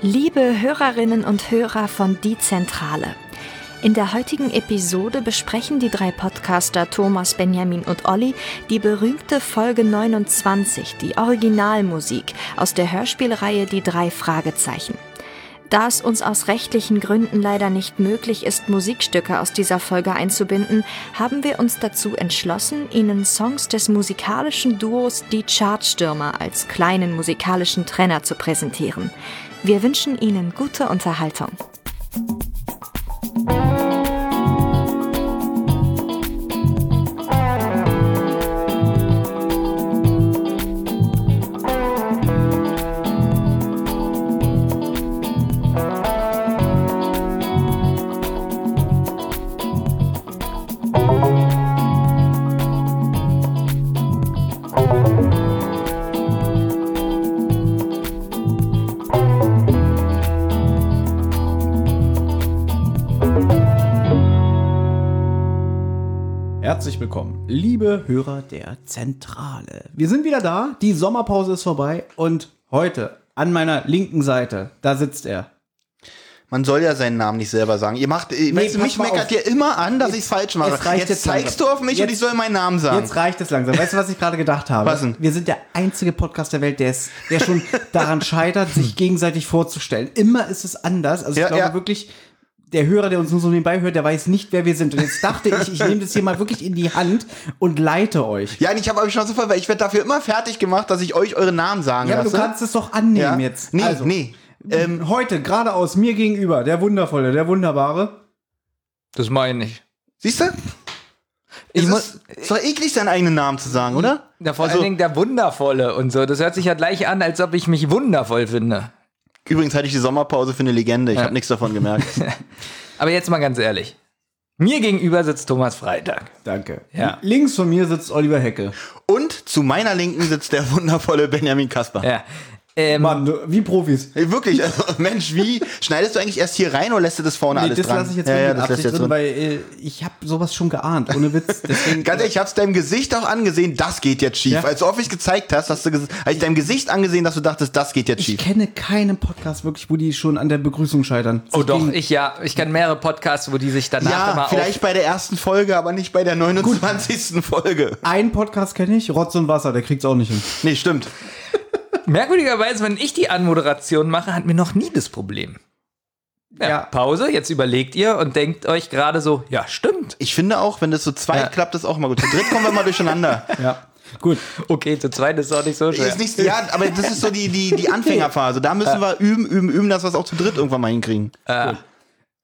Liebe Hörerinnen und Hörer von Die Zentrale. In der heutigen Episode besprechen die drei Podcaster Thomas, Benjamin und Olli die berühmte Folge 29, die Originalmusik aus der Hörspielreihe Die drei Fragezeichen. Da es uns aus rechtlichen Gründen leider nicht möglich ist, Musikstücke aus dieser Folge einzubinden, haben wir uns dazu entschlossen, Ihnen Songs des musikalischen Duos Die Chartstürmer als kleinen musikalischen Trenner zu präsentieren. Wir wünschen Ihnen gute Unterhaltung. Liebe Hörer der Zentrale. Wir sind wieder da, die Sommerpause ist vorbei und heute an meiner linken Seite, da sitzt er. Man soll ja seinen Namen nicht selber sagen. Ihr macht, nee, pass mich meckert ihr immer an, dass ich falsch mache. jetzt Jetzt, jetzt zeigst langsam. du auf mich und Jetzt- ich soll meinen Namen sagen. Jetzt reicht es langsam. Weißt du, was ich gerade gedacht habe? Was denn? Wir sind der einzige Podcast der Welt, der, es, der schon daran scheitert, sich gegenseitig vorzustellen. Immer ist es anders. Also ich Ja, glaube ja. wirklich, der Hörer, der uns nur so nebenbei hört, der weiß nicht, wer wir sind. Und jetzt dachte ich, ich nehme das hier mal wirklich in die Hand und leite euch. ja, und ich habe euch schon so voll, weil ich werde dafür immer fertig gemacht, dass ich euch eure Namen sagen Ja, aber du lasse. kannst es doch annehmen ja? jetzt. Nee, also, nee. Ähm, heute, gerade aus mir gegenüber, der Wundervolle, der Wunderbare. Das meine ich. Siehst du? Ich Es muss, ist, ist doch eklig, seinen eigenen Namen zu sagen, oder? ja, vor Also- allen Dingen der Wundervolle und so. Das hört sich ja gleich an, als ob ich mich wundervoll finde. Übrigens hatte ich die Sommerpause für eine Legende. Ich Ja. habe nichts davon gemerkt. Aber jetzt mal ganz ehrlich. Mir gegenüber sitzt Thomas Freitag. Danke. Ja. Links von mir sitzt Oliver Hecke. und zu meiner Linken sitzt der wundervolle Benjamin Kasper. Ja. Ähm, Mann, du- wie Profis. Ey, Wirklich, also, Mensch, wie schneidest du eigentlich erst hier rein oder lässt du das vorne Nee, alles das dran? lasse ich jetzt ja, ja, mit das drin, drin. weil äh, ich habe sowas schon geahnt, ohne Witz. Deswegen, Ganz ehrlich, ich hab's deinem Gesicht auch angesehen, das geht jetzt schief. Ja. Als du oft gezeigt hast, hast du ges- hab ich deinem Gesicht angesehen, dass du dachtest, das geht jetzt ich schief. kenne keinen Podcast wirklich, wo die schon an der Begrüßung scheitern. oh doch, ich ja. Ich kenne mehrere Podcasts, wo die sich danach Ja, immer vielleicht bei der ersten Folge, aber nicht bei der 29. Folge. Einen Podcast kenne ich, Rotz und Wasser, der kriegt's auch nicht hin. Nee, stimmt. Merkwürdigerweise, wenn ich die Anmoderation mache, hatten wir noch nie das Problem. Ja, Ja. Pause, jetzt überlegt ihr und denkt euch gerade so, ja, stimmt. Ich finde auch, wenn das so zweit Ja. klappt, das auch mal gut. Zu dritt kommen wir mal durcheinander. Ja, gut. Okay, zu zweit ist auch nicht so schwer. Ist nicht, ja, aber das ist so die, die, die Anfängerphase. Da müssen wir üben, üben, üben, dass wir es auch zu dritt irgendwann mal hinkriegen.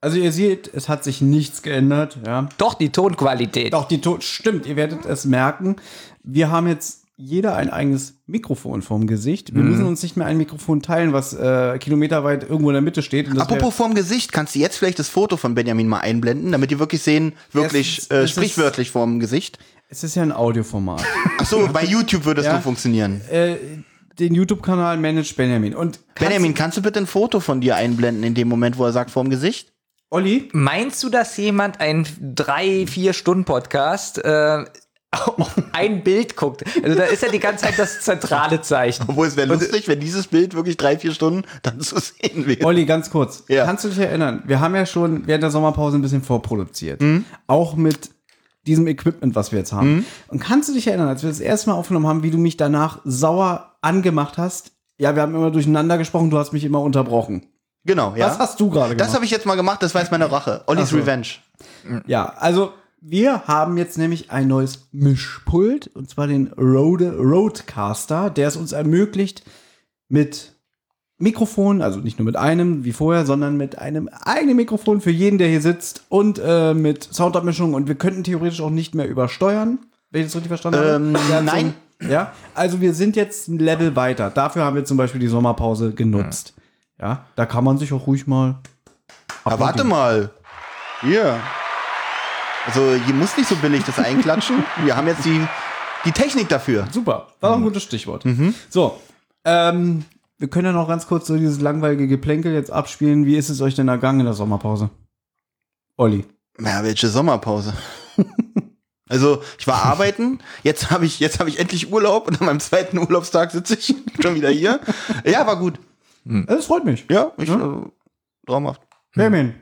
Also ihr seht, es hat sich nichts geändert. Ja. Doch, die Tonqualität. Doch, die Ton stimmt, ihr werdet es merken. Wir haben jetzt jeder ein eigenes Mikrofon vorm Gesicht. Wir Mhm. müssen uns nicht mehr ein Mikrofon teilen, was äh, kilometerweit irgendwo in der Mitte steht. Und das wär- Apropos vorm Gesicht, kannst du jetzt vielleicht das Foto von Benjamin mal einblenden, damit die wirklich sehen, wirklich Es- äh, es ist- sprichwörtlich vorm Gesicht? es ist ja ein Audioformat. Ach so, bei YouTube würde es Ja. nur funktionieren. äh, den YouTube-Kanal managt Benjamin. Und kannst- Benjamin, kannst du bitte ein Foto von dir einblenden in dem Moment, wo er sagt vorm Gesicht? Olli, Meinst du, dass jemand ein drei, vier Stunden Podcast äh, auf ein Bild guckt? Also da ist ja die ganze Zeit das zentrale Zeichen. Obwohl es wäre lustig, wenn dieses Bild wirklich drei, vier Stunden dann zu sehen wäre. Olli, ganz kurz. Ja. Kannst du dich erinnern? Wir haben ja schon während der Sommerpause ein bisschen vorproduziert. Mhm. Auch mit diesem Equipment, was wir jetzt haben. Und kannst du dich erinnern, als wir das erste Mal aufgenommen haben, wie du mich danach sauer angemacht hast? Ja, wir haben immer durcheinander gesprochen, du hast mich immer unterbrochen. Genau, ja. Was hast du gerade gemacht? das habe ich jetzt mal gemacht, das war jetzt meine Rache. Ollis so. Revenge. Ja, also wir haben jetzt nämlich ein neues Mischpult und zwar den Rode Rodecaster, der es uns ermöglicht, mit Mikrofon, also nicht nur mit einem wie vorher, sondern mit einem eigenen Mikrofon für jeden, der hier sitzt und äh, mit Soundabmischung und wir könnten theoretisch auch nicht mehr übersteuern, wenn ich das richtig verstanden Ähm, habe. Ja, nein. Ja, also wir sind jetzt ein Level weiter. Dafür haben wir zum Beispiel die Sommerpause genutzt. Ja, da kann man sich auch ruhig mal. Aber warte mal. Hier. Also, hier muss nicht so billig das einklatschen. Wir haben jetzt die, die Technik dafür. Super, war doch ein gutes Stichwort. So, ähm, wir können ja noch ganz kurz so dieses langweilige Geplänkel jetzt abspielen. Wie ist es euch denn ergangen in der Sommerpause? Olli. Ja, welche Sommerpause? Also, ich war arbeiten, jetzt habe ich, jetzt habe ich endlich Urlaub und an meinem zweiten Urlaubstag sitze ich schon wieder hier. Ja, war gut. Das freut mich. Ja, ich, äh, traumhaft. Benjamin,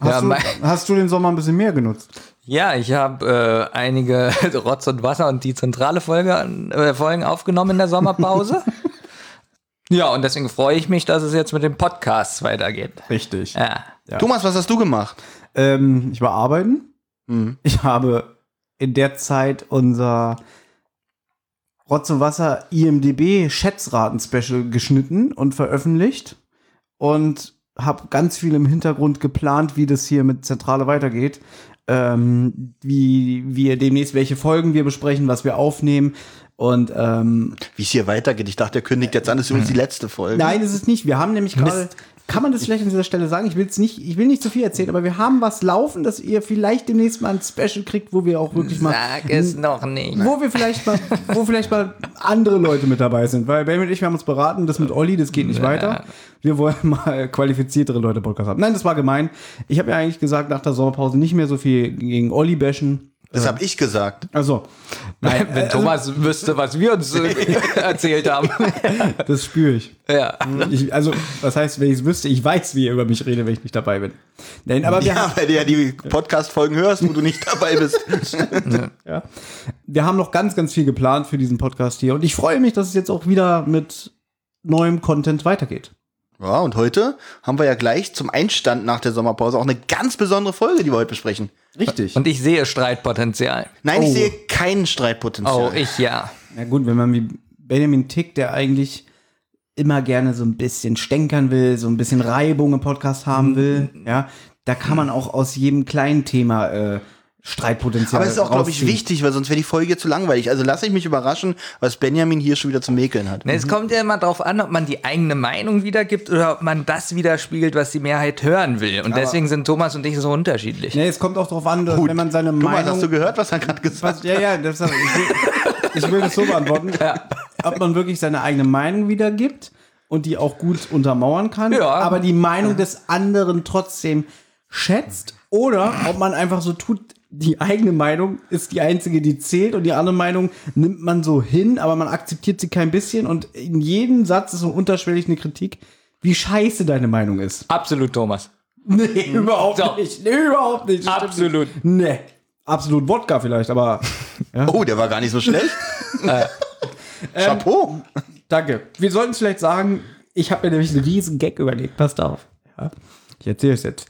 hast, Ja, du, hast du den Sommer ein bisschen mehr genutzt? Ja, ich habe äh, einige Rotz und Wasser und die zentrale Folge, äh, Folgen aufgenommen in der Sommerpause. ja, und deswegen freue ich mich, dass es jetzt mit den Podcasts weitergeht. Richtig. Ja. Ja. Thomas, was hast du gemacht? Ähm, ich war arbeiten. Hm. Ich habe in der Zeit unser Rotz und Wasser IMDB Schätzraten-Special geschnitten und veröffentlicht und habe ganz viel im Hintergrund geplant, wie das hier mit Zentrale weitergeht. Ähm, wie wir demnächst, welche Folgen wir besprechen, was wir aufnehmen. Und ähm, Wie es hier weitergeht. Ich dachte, er kündigt jetzt an, das ist übrigens die letzte Folge. Nein, ist es nicht. Wir haben nämlich gerade. Kann man das vielleicht an dieser Stelle sagen? Ich will es nicht, ich will nicht zu viel erzählen, aber wir haben was laufen, dass ihr vielleicht demnächst mal ein Special kriegt, wo wir auch wirklich mal. Sag es noch nicht. Wo wir vielleicht mal, wo vielleicht mal andere Leute mit dabei sind. Weil Ben und ich, wir haben uns beraten, das mit Olli, das geht nicht weiter. Wir wollen mal qualifiziertere Leute Podcast haben. Nein, das war gemein. Ich habe ja eigentlich gesagt, nach der Sommerpause nicht mehr so viel gegen Olli bashen. Das habe ich gesagt. Also, nein, Wenn Thomas wüsste, was wir uns äh, erzählt haben. das spüre ich. ja. ich. Also, was heißt, wenn ich es wüsste, ich weiß, wie ihr über mich redet, wenn ich nicht dabei bin. Nein, aber wir Ja, weil du ja die Podcast-Folgen hörst, wo du nicht dabei bist. Ja. Wir haben noch ganz, ganz viel geplant für diesen Podcast hier und ich freue mich, dass es jetzt auch wieder mit neuem Content weitergeht. Ja, und heute haben wir ja gleich zum Einstand nach der Sommerpause auch eine ganz besondere Folge, die wir heute besprechen. Richtig. Und ich sehe Streitpotenzial. Nein, Oh. ich sehe kein Streitpotenzial. Oh, ich ja. Na gut, wenn man wie Benjamin tickt, der eigentlich immer gerne so ein bisschen stänkern will, so ein bisschen Reibung im Podcast haben will, ja, da kann man auch aus jedem kleinen Thema äh, Streitpotenzial Aber es ist auch, glaube ich, wichtig, weil sonst wäre die Folge zu langweilig. Also lasse ich mich überraschen, was Benjamin hier schon wieder zu mäkeln hat. Ne, Es kommt ja immer drauf an, ob man die eigene Meinung wiedergibt oder ob man das widerspiegelt, was die Mehrheit hören will. Und deswegen sind Thomas und ich so unterschiedlich. Nee, es kommt auch darauf an, dass, Gut. wenn man seine Thomas, Meinung hast du gehört, was er gerade gesagt Was, ja, ja, das, ich, will, ich will das so beantworten. Ob man wirklich seine eigene Meinung wiedergibt und die auch gut untermauern kann, Ja. aber die Meinung des anderen trotzdem schätzt oder ob man einfach so tut, die eigene Meinung ist die einzige, die zählt und die andere Meinung nimmt man so hin, aber man akzeptiert sie kein bisschen und in jedem Satz ist so unterschwellig eine Kritik, wie scheiße deine Meinung ist. Absolut, Thomas. Nee, überhaupt So. nicht. Nee, überhaupt nicht. Das Absolut. Nee. Absolut Wodka vielleicht, aber Oh, der war gar nicht so schlecht. Chapeau. Danke. Wir sollten es vielleicht sagen, ich habe mir nämlich einen riesen Gag überlegt. Passt auf. Ja, ich erzähle es jetzt.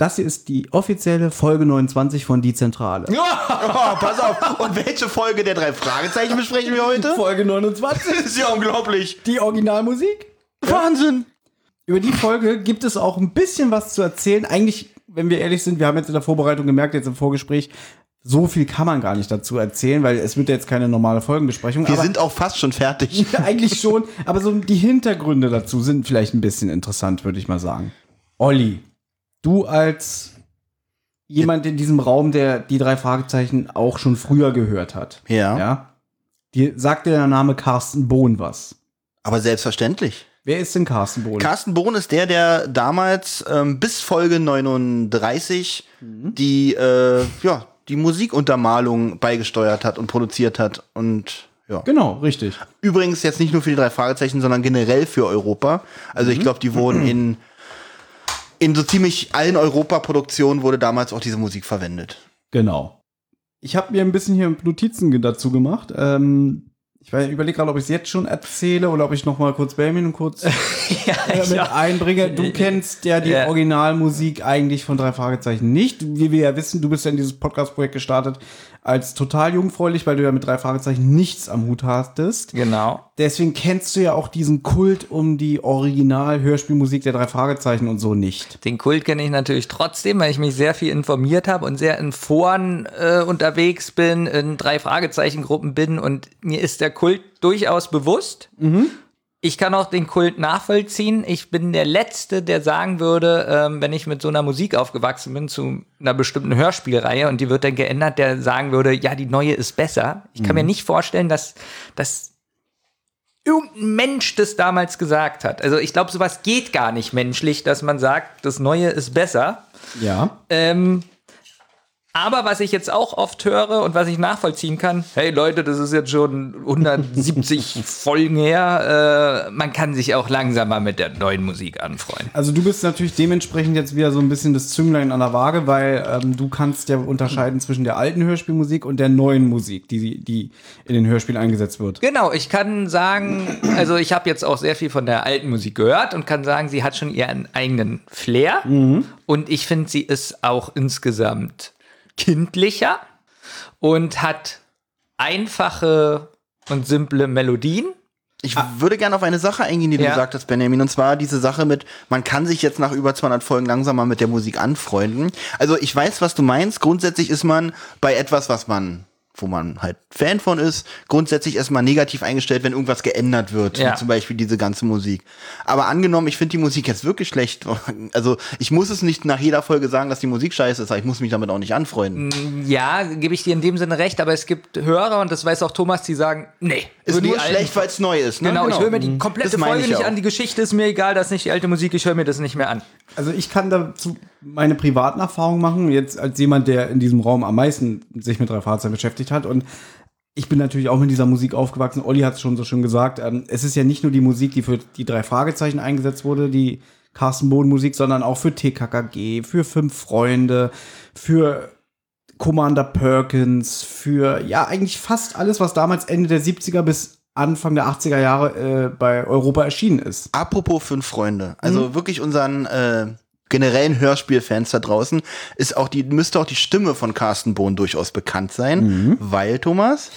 Das hier ist die offizielle Folge 29 von Die Zentrale. Oh, pass auf. Und welche Folge der drei Fragezeichen besprechen wir heute? Folge 29. Das ist ja unglaublich. Die Originalmusik. Wahnsinn. Über die Folge gibt es auch ein bisschen was zu erzählen. Eigentlich, wenn wir ehrlich sind, wir haben jetzt in der Vorbereitung gemerkt, jetzt im Vorgespräch, so viel kann man gar nicht dazu erzählen, weil es wird ja jetzt keine normale Folgenbesprechung. Wir aber sind auch fast schon fertig. Ja, eigentlich schon, aber so die Hintergründe dazu sind vielleicht ein bisschen interessant, würde ich mal sagen. Olli, du als jemand in diesem Raum, der die drei Fragezeichen auch schon früher gehört hat. Ja. Ja. Dir sagt dir der Name Carsten Bohn was? Aber selbstverständlich. Wer ist denn Carsten Bohn? Carsten Bohn ist der, der damals ähm, bis Folge 39 die, äh, ja, die Musikuntermalung beigesteuert hat und produziert hat. Und ja. genau, richtig. Übrigens jetzt nicht nur für die drei Fragezeichen, sondern generell für Europa. Also ich glaube, die wurden in, in so ziemlich allen Europaproduktionen wurde damals auch diese Musik verwendet. Genau. Ich habe mir ein bisschen hier Notizen dazu gemacht. Ähm, ich überlege gerade, ob ich es jetzt schon erzähle oder ob ich noch mal kurz Benjamin kurz ja, äh, mit ja. einbringe. Du kennst ja die Ja. Originalmusik eigentlich von drei Fragezeichen nicht. Wie wir ja wissen, du bist ja in dieses Podcast-Projekt gestartet als total jungfräulich, weil du ja mit drei Fragezeichen nichts am Hut hattest. Genau. Deswegen kennst du ja auch diesen Kult um die Original-Hörspielmusik der drei Fragezeichen und so nicht. Den Kult kenne ich natürlich trotzdem, weil ich mich sehr viel informiert habe und sehr in Foren äh, unterwegs bin, in drei Fragezeichengruppen bin und mir ist der Kult durchaus bewusst. Ich kann auch den Kult nachvollziehen. Ich bin der Letzte, der sagen würde, ähm, wenn ich mit so einer Musik aufgewachsen bin, zu einer bestimmten Hörspielreihe und die wird dann geändert, der sagen würde, ja, die neue ist besser. Ich kann mir nicht vorstellen, dass, dass irgendein Mensch das damals gesagt hat. Also ich glaube, sowas geht gar nicht menschlich, dass man sagt, das Neue ist besser. Ja. Ähm, Aber was ich jetzt auch oft höre und was ich nachvollziehen kann, hey Leute, das ist jetzt schon 170 Folgen her, äh, man kann sich auch langsamer mit der neuen Musik anfreunden. Also du bist natürlich dementsprechend jetzt wieder so ein bisschen das Zünglein an der Waage, weil ähm, du kannst ja unterscheiden zwischen der alten Hörspielmusik und der neuen Musik, die, die in den Hörspielen eingesetzt wird. Genau, ich kann sagen, also ich habe jetzt auch sehr viel von der alten Musik gehört und kann sagen, sie hat schon ihren eigenen Flair und ich finde, sie ist auch insgesamt kindlicher und hat einfache und simple Melodien. Ich würde gerne auf eine Sache eingehen, die du Ja. gesagt hast, Benjamin, und zwar diese Sache mit, man kann sich jetzt nach über 200 Folgen langsamer mit der Musik anfreunden. Also ich weiß, was du meinst. Grundsätzlich ist man bei etwas, was man, wo man halt Fan von ist, grundsätzlich erstmal negativ eingestellt, wenn irgendwas geändert wird, Ja. wie zum Beispiel diese ganze Musik. Aber angenommen, ich finde die Musik jetzt wirklich schlecht. Also ich muss es nicht nach jeder Folge sagen, dass die Musik scheiße ist, aber ich muss mich damit auch nicht anfreunden. Ja, gebe ich dir in dem Sinne recht, aber es gibt Hörer, und das weiß auch Thomas, die sagen, nee, Ist nur schlecht, weil es neu ist. Ne? Genau, ich höre mir die komplette Das meine Folge ich nicht auch. an, die Geschichte ist mir egal, das ist nicht die alte Musik, ich höre mir das nicht mehr an. Also ich kann dazu meine privaten Erfahrungen machen, jetzt als jemand, der in diesem Raum am meisten sich mit drei Fahrzeugen beschäftigt hat. Und ich bin natürlich auch mit dieser Musik aufgewachsen. Olli hat es schon so schön gesagt. Ähm, es ist ja nicht nur die Musik, die für die drei Fragezeichen eingesetzt wurde, die Carsten Bohn Musik, sondern auch für TKKG, für Fünf Freunde, für Commander Perkins, für ja eigentlich fast alles, was damals Ende der 70er bis Anfang der 80er Jahre äh, bei Europa erschienen ist. Apropos fünf Freunde, also wirklich unseren äh, generellen Hörspielfans da draußen ist auch die müsste auch die Stimme von Carsten Bohn durchaus bekannt sein, weil Thomas,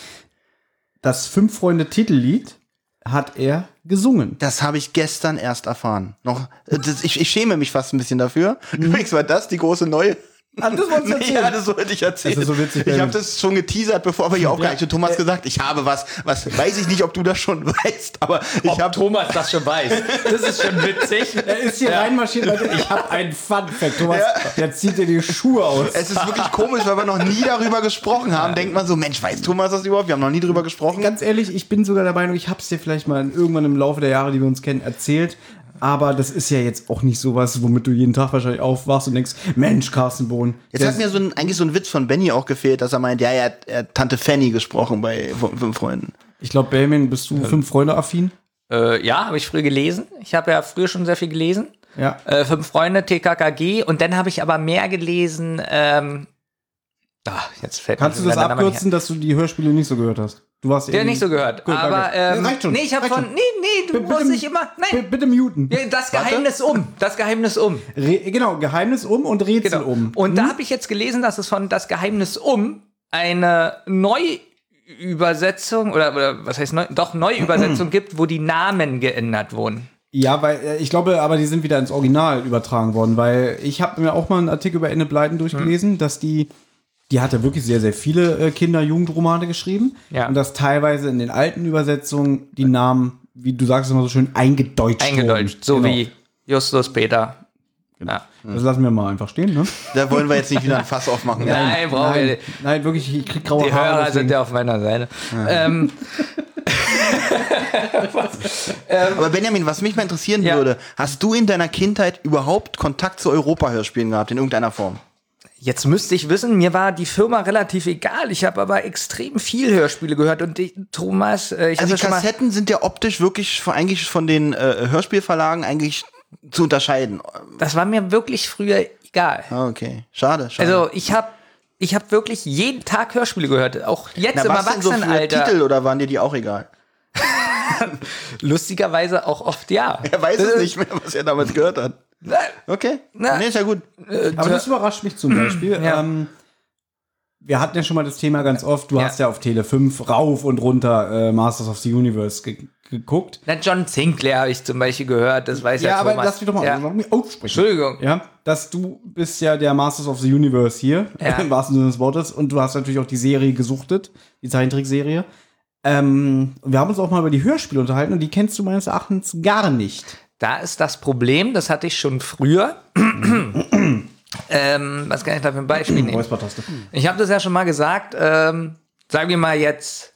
Das Fünf-Freunde-Titellied hat er gesungen. das habe ich gestern erst erfahren. Noch, äh, das, ich, ich schäme mich fast ein bisschen dafür. Übrigens war das die große neue. Ah, das wolltest du erzählen? Ja, das wollte ich erzählen. Das ist so witzig, ich habe das schon geteasert, bevor wir hier aufgehalten sind. Thomas gesagt, ich habe was, was weiß ich nicht, ob du das schon weißt, aber ich habe Thomas das schon weiß. Das ist schon witzig. Er ist hier reinmarschiert, Leute. Ich habe einen Fun-Fact. Thomas, der zieht dir die Schuhe aus. es ist wirklich komisch, weil wir noch nie darüber gesprochen haben. Denkt man so, Mensch, weiß Thomas das überhaupt? Wir haben noch nie darüber gesprochen. Ganz ehrlich, ich bin sogar der Meinung, ich habe es dir vielleicht mal irgendwann im Laufe der Jahre, die wir uns kennen, erzählt. Aber das ist ja jetzt auch nicht sowas, womit du jeden Tag wahrscheinlich aufwachst und denkst, Mensch, Carsten Bohn. Jetzt hat mir so ein, eigentlich so ein Witz von Benny auch gefehlt, dass er meint, ja, er hat, er hat Tante Fanny gesprochen bei Fünf Freunden. ich glaube, Benjamin, bist du fünf Freunde affin? Äh, ja, habe ich früher gelesen. Ich habe ja früher schon sehr viel gelesen. Ja. Äh, Fünf Freunde, TKKG. Und dann habe ich aber mehr gelesen. Ähm, ah, jetzt fällt mir Kannst du das abkürzen, dass du die Hörspiele nicht so gehört hast? Du warst. Der nicht so gehört. Gut, aber ähm, Ja, reicht schon, nee, ich habe von schon. nee, nee, du Bitte- musst bitte- nicht immer. B- Nein, Bitte muten. Ja, das Geheimnis um. Das Geheimnis um. Re genau, Geheimnis um und Rätsel Genau. um. Und da habe ich jetzt gelesen, dass es von Das Geheimnis um eine Neuübersetzung oder, oder was heißt neu, doch Neuübersetzung gibt, wo die Namen geändert wurden. Ja, weil äh, ich glaube, aber die sind wieder ins Original übertragen worden, weil ich habe mir auch mal einen Artikel über Enne Bleiten durchgelesen, dass die, die hat ja wirklich sehr, sehr viele äh, Kinder-Jugendromane geschrieben Ja. und dass teilweise in den alten Übersetzungen die Namen, wie du sagst immer so schön, eingedeutscht Eingedeutscht, so Genau. wie Justus Peter. Ja. Das lassen wir mal einfach stehen, ne? Da wollen wir jetzt nicht wieder ein Fass aufmachen. Ja. Nein, brauchen wir nein, nicht. nein, wirklich, ich krieg graue Die Haare. Hörer deswegen. sind ja auf meiner Seite. Ähm, Aber Benjamin, was mich mal interessieren Ja. würde, hast du in deiner Kindheit überhaupt Kontakt zu Europa-Hörspielen gehabt, in irgendeiner Form? Jetzt müsste ich wissen, mir war die Firma relativ egal. Ich habe aber extrem viel Hörspiele gehört und die, Thomas, äh, ich Also die. Kassetten sind ja optisch wirklich von, eigentlich von den äh, Hörspielverlagen eigentlich zu unterscheiden. Das war mir wirklich früher egal. Ah, Okay, schade, schade. Also ich habe ich habe wirklich jeden Tag Hörspiele gehört, auch jetzt Na, im denn so Erwachsenenalter. Titel oder waren dir die auch egal? Lustigerweise auch oft ja. Er weiß es nicht mehr, was er damals gehört hat. Okay, Na. nee, ist ja gut. Aber das überrascht mich zum Beispiel. Ja. Ähm, wir hatten ja schon mal das Thema ganz oft, du Ja. hast ja auf Tele 5 rauf und runter äh, Masters of the Universe ge geguckt. Na, John Sinclair habe ich zum Beispiel gehört, das weiß ja, Ja, aber Thomas. lass mich doch mal ja. aussprechen. Entschuldigung. Ja, dass du bist ja der Masters of the Universe hier, Ja. im wahrsten Sinne des Wortes, und du hast natürlich auch die Serie gesuchtet, die Zeichentrickserie. Ähm, wir haben uns auch mal über die Hörspiele unterhalten und die kennst du meines Erachtens gar nicht. Da ist das Problem, das hatte ich schon früher. ähm, was kann ich da für ein Beispiel nehmen? Ich habe das ja schon mal gesagt. Ähm, sagen wir mal jetzt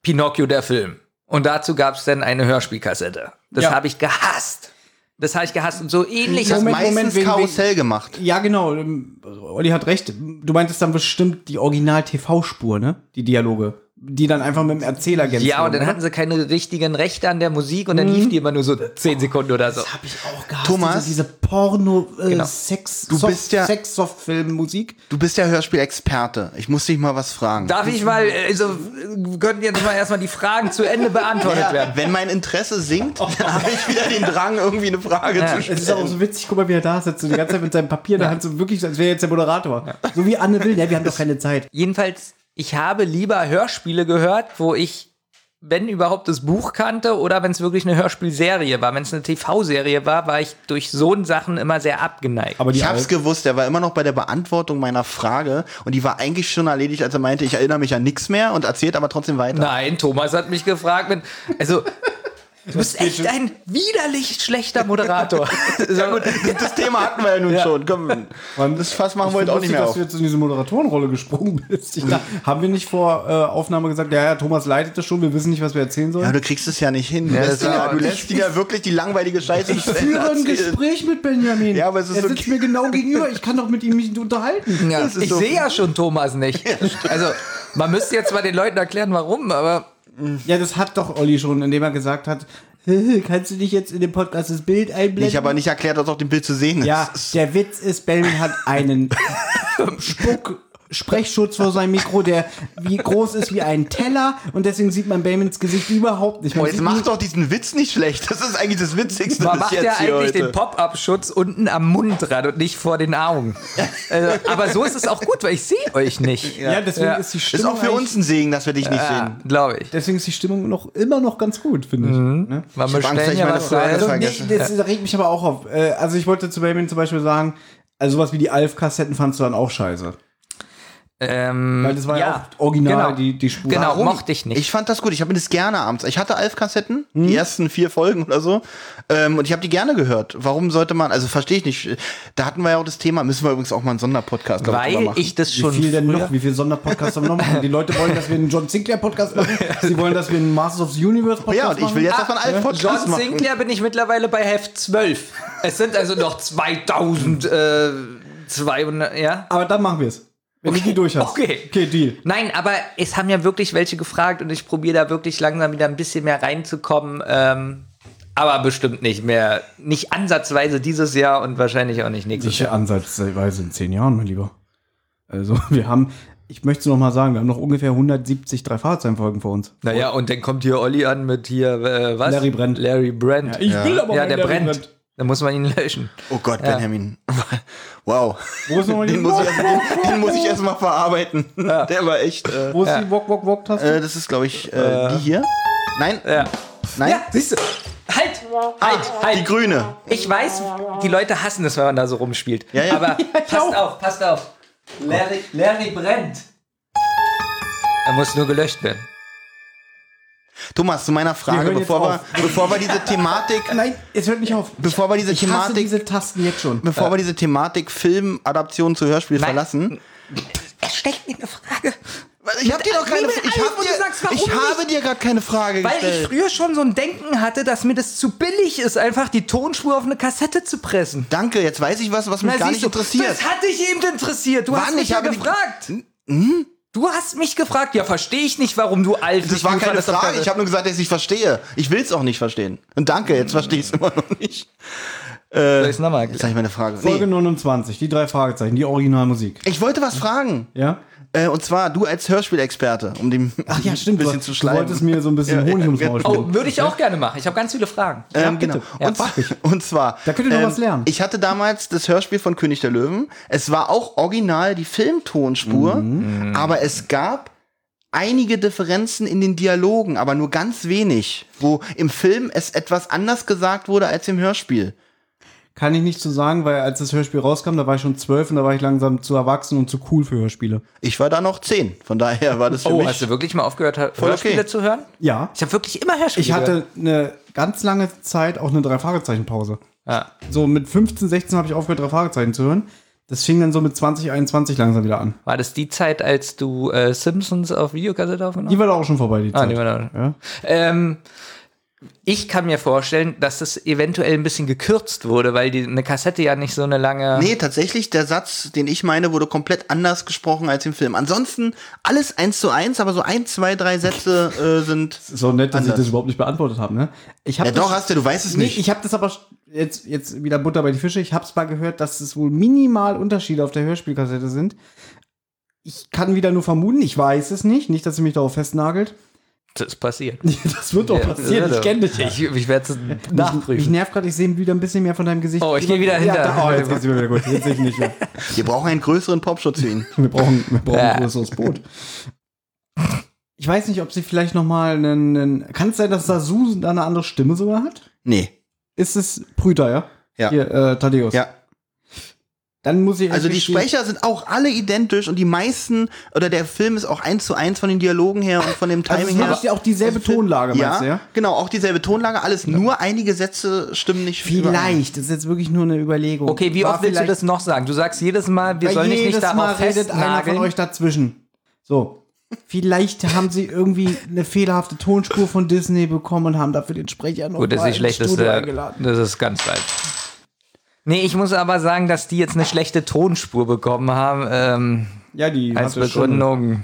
Pinocchio der Film. Und dazu gab es dann eine Hörspielkassette. Das Ja. habe ich gehasst. Das habe ich gehasst. Und so ähnlich. Ich habe Moment, meistens Moment, wegen- Karussell gemacht. Ja, genau. ähm, Olli hat recht. Du meintest dann bestimmt die Original-TV-Spur, ne? Die Dialoge. Die dann einfach mit dem Erzähler gänzlich. ja, und dann oder? hatten sie keine richtigen Rechte an der Musik und dann lief die immer nur so 10 Sekunden oder so. hab ich auch gehasst. Thomas? Diese, diese Porno, äh, Genau. Sex, Du Soft- bist ja- Sex-Soft-Film-Musik. Du bist ja Hörspielexperte. Ich muss dich mal was fragen. Darf ich mal, also könnten jetzt mal erstmal die Fragen zu Ende beantwortet ja, werden? wenn mein Interesse sinkt, dann habe ich wieder den Drang, irgendwie eine Frage Ja. zu Es ist stellen. auch so witzig, guck mal, wie er da sitzt und die ganze Zeit mit seinem Papier in der Hand, so wirklich, als wäre er jetzt der Moderator. So wie Anne will, ne, wir haben doch keine Zeit. Jedenfalls, ich habe lieber Hörspiele gehört, wo ich, wenn überhaupt, das Buch kannte oder wenn es wirklich eine Hörspielserie war. Wenn es eine TV-Serie war, war ich durch so Sachen immer sehr abgeneigt. Aber die Ich hab's gewusst, er war immer noch bei der Beantwortung meiner Frage und die war eigentlich schon erledigt, als er meinte, ich erinnere mich an nichts mehr und erzählt aber trotzdem weiter. Nein, Thomas hat mich gefragt, wenn, also, du bist echt ein widerlich schlechter Moderator. Ja gut, das Thema hatten wir ja nun Ja. schon. Komm, Mann, das Fass machen Ich wir heute auch nicht mehr dass auf. du jetzt in diese Moderatorenrolle gesprungen bist. Ich haben wir nicht vor äh, Aufnahme gesagt, ja, ja, Thomas leitet das schon, wir wissen nicht, was wir erzählen sollen? Ja, du kriegst es ja nicht hin. Du Ja, lässt, das ja, du lässt ihn ja wirklich die langweilige Scheiße ich führe ein Gespräch mit Benjamin. Ja, aber es ist er so- sitzt mir genau gegenüber. Ich kann doch mit ihm mich unterhalten. Ja, ich so- sehe ja schon Thomas nicht. Also, man müsste jetzt mal den Leuten erklären, warum, aber Ja, das hat doch Olli schon, indem er gesagt hat, kannst du dich jetzt in dem Podcast das Bild einblenden? Ich habe aber nicht erklärt, dass auf dem Bild zu sehen ist. Ja, der Witz ist, Benjamin hat einen Spuck. Sprechschutz vor seinem Mikro, der wie groß ist wie ein Teller und deswegen sieht man Benjamins Gesicht überhaupt nicht. Man Oh, jetzt mach doch diesen Witz nicht schlecht. Das ist eigentlich das Witzigste man macht ja eigentlich heute. den Pop-Up-Schutz unten am Mund dran und nicht vor den Augen. also, aber so ist es auch gut, weil ich sehe euch nicht. ja, deswegen Ja. ist die ist Stimmung auch für uns ein Segen, dass wir dich nicht Ja, sehen. glaube ich. Deswegen ist die Stimmung noch immer noch ganz gut, finde ich. Ne? Man Angst, ich ja meine was Frage. Also, nee, das regt mich aber auch auf. Äh, Also ich wollte zu Benjamin zum Beispiel sagen, also sowas wie die Alf-Kassetten fandst du dann auch scheiße. Ähm, Weil das war ja, auch original, genau. die, die Spur. Genau, Warum? mochte ich nicht. Ich fand das gut. Ich habe mir das gerne abends. Ich hatte Alf-Kassetten, Mhm. die ersten vier Folgen oder so. Ähm, und ich habe die gerne gehört. Warum sollte man, also verstehe ich nicht. Da hatten wir ja auch das Thema, müssen wir übrigens auch mal einen Sonderpodcast drüber weil machen. ich das Wie schon viel denn noch? Wie viel Sonderpodcasts haben wir noch machen? Die Leute wollen, dass wir einen John Sinclair Podcast machen. Sie wollen, dass wir einen Masters of the Universe Podcast ja, machen. und ich will jetzt davon einen Alf-Podcast John machen. Sinclair bin ich mittlerweile bei Heft 12. Es sind also noch 2200, ja? Aber dann machen wir es. Wenn du die durch hast. Okay. Okay, Deal. Nein, aber es haben ja wirklich welche gefragt und ich probiere da wirklich langsam wieder ein bisschen mehr reinzukommen. Ähm, aber bestimmt nicht mehr. Nicht ansatzweise dieses Jahr und wahrscheinlich auch nicht nächstes Jahr. ansatzweise in zehn Jahren, mein Lieber. Also, wir haben, ich möchte es noch mal sagen, wir haben noch ungefähr 170 drei Fahrzeitenfolgen vor uns. Naja, und dann kommt hier Olli an mit hier, äh, was? Larry Brent. Larry Brent. Ich will aber ja, der Larry brennt. Brent. Dann muss man ihn löschen. Oh Gott, Ja. Benjamin. Wow. Wo ist nochmal die Den muss ich, erst- den, den muss ich erstmal verarbeiten. Der war echt. Äh, Wo ist die Wok Wok Wok Taste? äh, das ist, glaube ich, äh, die hier. Nein? Ja. Nein? Ja, siehst du. Halt! Halt! Die Halt! grüne. Ich weiß, die Leute hassen es, wenn man da so rumspielt. Ja, ja. Aber passt auf, passt auf. Larry, Larry brennt. Er muss nur gelöscht werden. Thomas, zu meiner Wir Frage, jetzt bevor wir, bevor wir diese Thematik, Nein, es hört nicht auf. bevor wir diese Ich hasse Thematik, diese Tasten jetzt schon. bevor wir diese Thematik Filmadaption zu Hörspiel Nein. verlassen. Er stellt mir eine Frage. Ich habe dir doch keine, ich hab dir, sagst, warum ich nicht? habe dir gerade keine Frage Weil ich gestellt. früher schon so ein Denken hatte, dass mir das zu billig ist, einfach die Tonspur auf eine Kassette zu pressen. Danke, jetzt weiß ich was, was mich Na, gar nicht du, interessiert. Das hat dich eben interessiert. Du hast Wann? mich Ich ja habe die- gefragt. Du hast mich gefragt. Ja, verstehe ich nicht, warum du alt Das war keine Frage, ich habe nur gesagt, dass ich es verstehe. Ich will es auch nicht verstehen. Und danke, jetzt verstehe ich es immer noch nicht. Soll ich's nochmal Jetzt habe ich meine Frage. Folge Nee. 29, die drei Fragezeichen, die Originalmusik. Ich wollte was fragen. Ja? Äh, und zwar du als Hörspielexperte, um dem Ach ja, stimmt. ein bisschen du, zu du schleimen. wolltest mir so ein bisschen Ja, Honig ums ja, Maul ja. Oh, würde ich auch gerne machen. Ich habe ganz viele Fragen. Ähm, bitte. genau. Ja, und, und zwar. Da könnt ihr noch was lernen. Ich hatte damals das Hörspiel von König der Löwen. Es war auch original die Filmtonspur, Mhm. aber es gab einige Differenzen in den Dialogen, aber nur ganz wenig, wo im Film es etwas anders gesagt wurde als im Hörspiel. Kann ich nicht so sagen, weil als das Hörspiel rauskam, da war ich schon zwölf und da war ich langsam zu erwachsen und zu cool für Hörspiele. Ich war da noch zehn, von daher war das für Oh, mich. hast du wirklich mal aufgehört, Hörspiele okay. zu hören? Ja. Ich habe wirklich immer Hörspiele Ich hatte gehört. eine ganz lange Zeit auch eine Drei-Fragezeichen-Pause. Ja. So mit 15, 16 habe ich aufgehört, drei Fragezeichen zu hören. Das fing dann so mit 20, 21 langsam wieder an. War das die Zeit, als du äh, Simpsons auf Videokassette aufgenommen Die war da auch schon vorbei, die Ah, Zeit. die war da. ja. Ähm, Ich kann mir vorstellen, dass das eventuell ein bisschen gekürzt wurde, weil die, eine Kassette ja nicht so eine lange. Nee, tatsächlich, der Satz, den ich meine, wurde komplett anders gesprochen als im Film. Ansonsten alles eins zu eins, aber so ein, zwei, drei Sätze äh, sind. So nett, dass Anders. ich das überhaupt nicht beantwortet habe, ne? Ich hab Ja, das- doch, hast du, du weißt es Nee, nicht. ich habe das aber jetzt, jetzt wieder Butter bei die Fische. Ich habe es mal gehört, dass es wohl minimal Unterschiede auf der Hörspielkassette sind. Ich kann wieder nur vermuten, ich weiß es nicht. Nicht, dass sie mich darauf festnagelt. Das ist passiert. Das wird doch passieren, ich kenne dich ja. Ich, ich werde es nachprüfen. nervt gerade, ich sehe wieder ein bisschen mehr von deinem Gesicht. Oh, ich geh wieder hinter. Ja, da, oh, jetzt geht's wieder gut. Jetzt sehe ich nicht mehr. Wir brauchen einen größeren Popschutz für ihn. Wir brauchen, wir brauchen Ja. ein größeres Boot. Ich weiß nicht, ob sie vielleicht noch mal einen, einen Kann es sein, dass Sasu da eine andere Stimme sogar hat? Nee. Ist es Brüder, ja? Ja. Hier, äh, Thaddeus. Ja. Dann muss ich Also die Sprecher sind auch alle identisch und die meisten, oder der Film ist auch eins zu eins von den Dialogen her und von dem Also Timing es her. ist auch dieselbe Tonlage, ja, meinst du, ja? genau, auch dieselbe Tonlage, alles nur einige Sätze stimmen nicht überein. Vielleicht, das ist jetzt wirklich nur eine Überlegung. Okay, wie War oft willst du das noch sagen? Du sagst jedes Mal, wir sollen nicht darauf Mal redet einer von euch dazwischen. So. Vielleicht haben sie irgendwie eine fehlerhafte Tonspur von Disney bekommen und haben dafür den Sprecher noch Gut, das mal ist die schlechteste. eingeladen. Das ist ganz falsch. Nee, ich muss aber sagen, dass die jetzt eine schlechte Tonspur bekommen haben. Ähm, Ja, die als hatte schon- Begründung.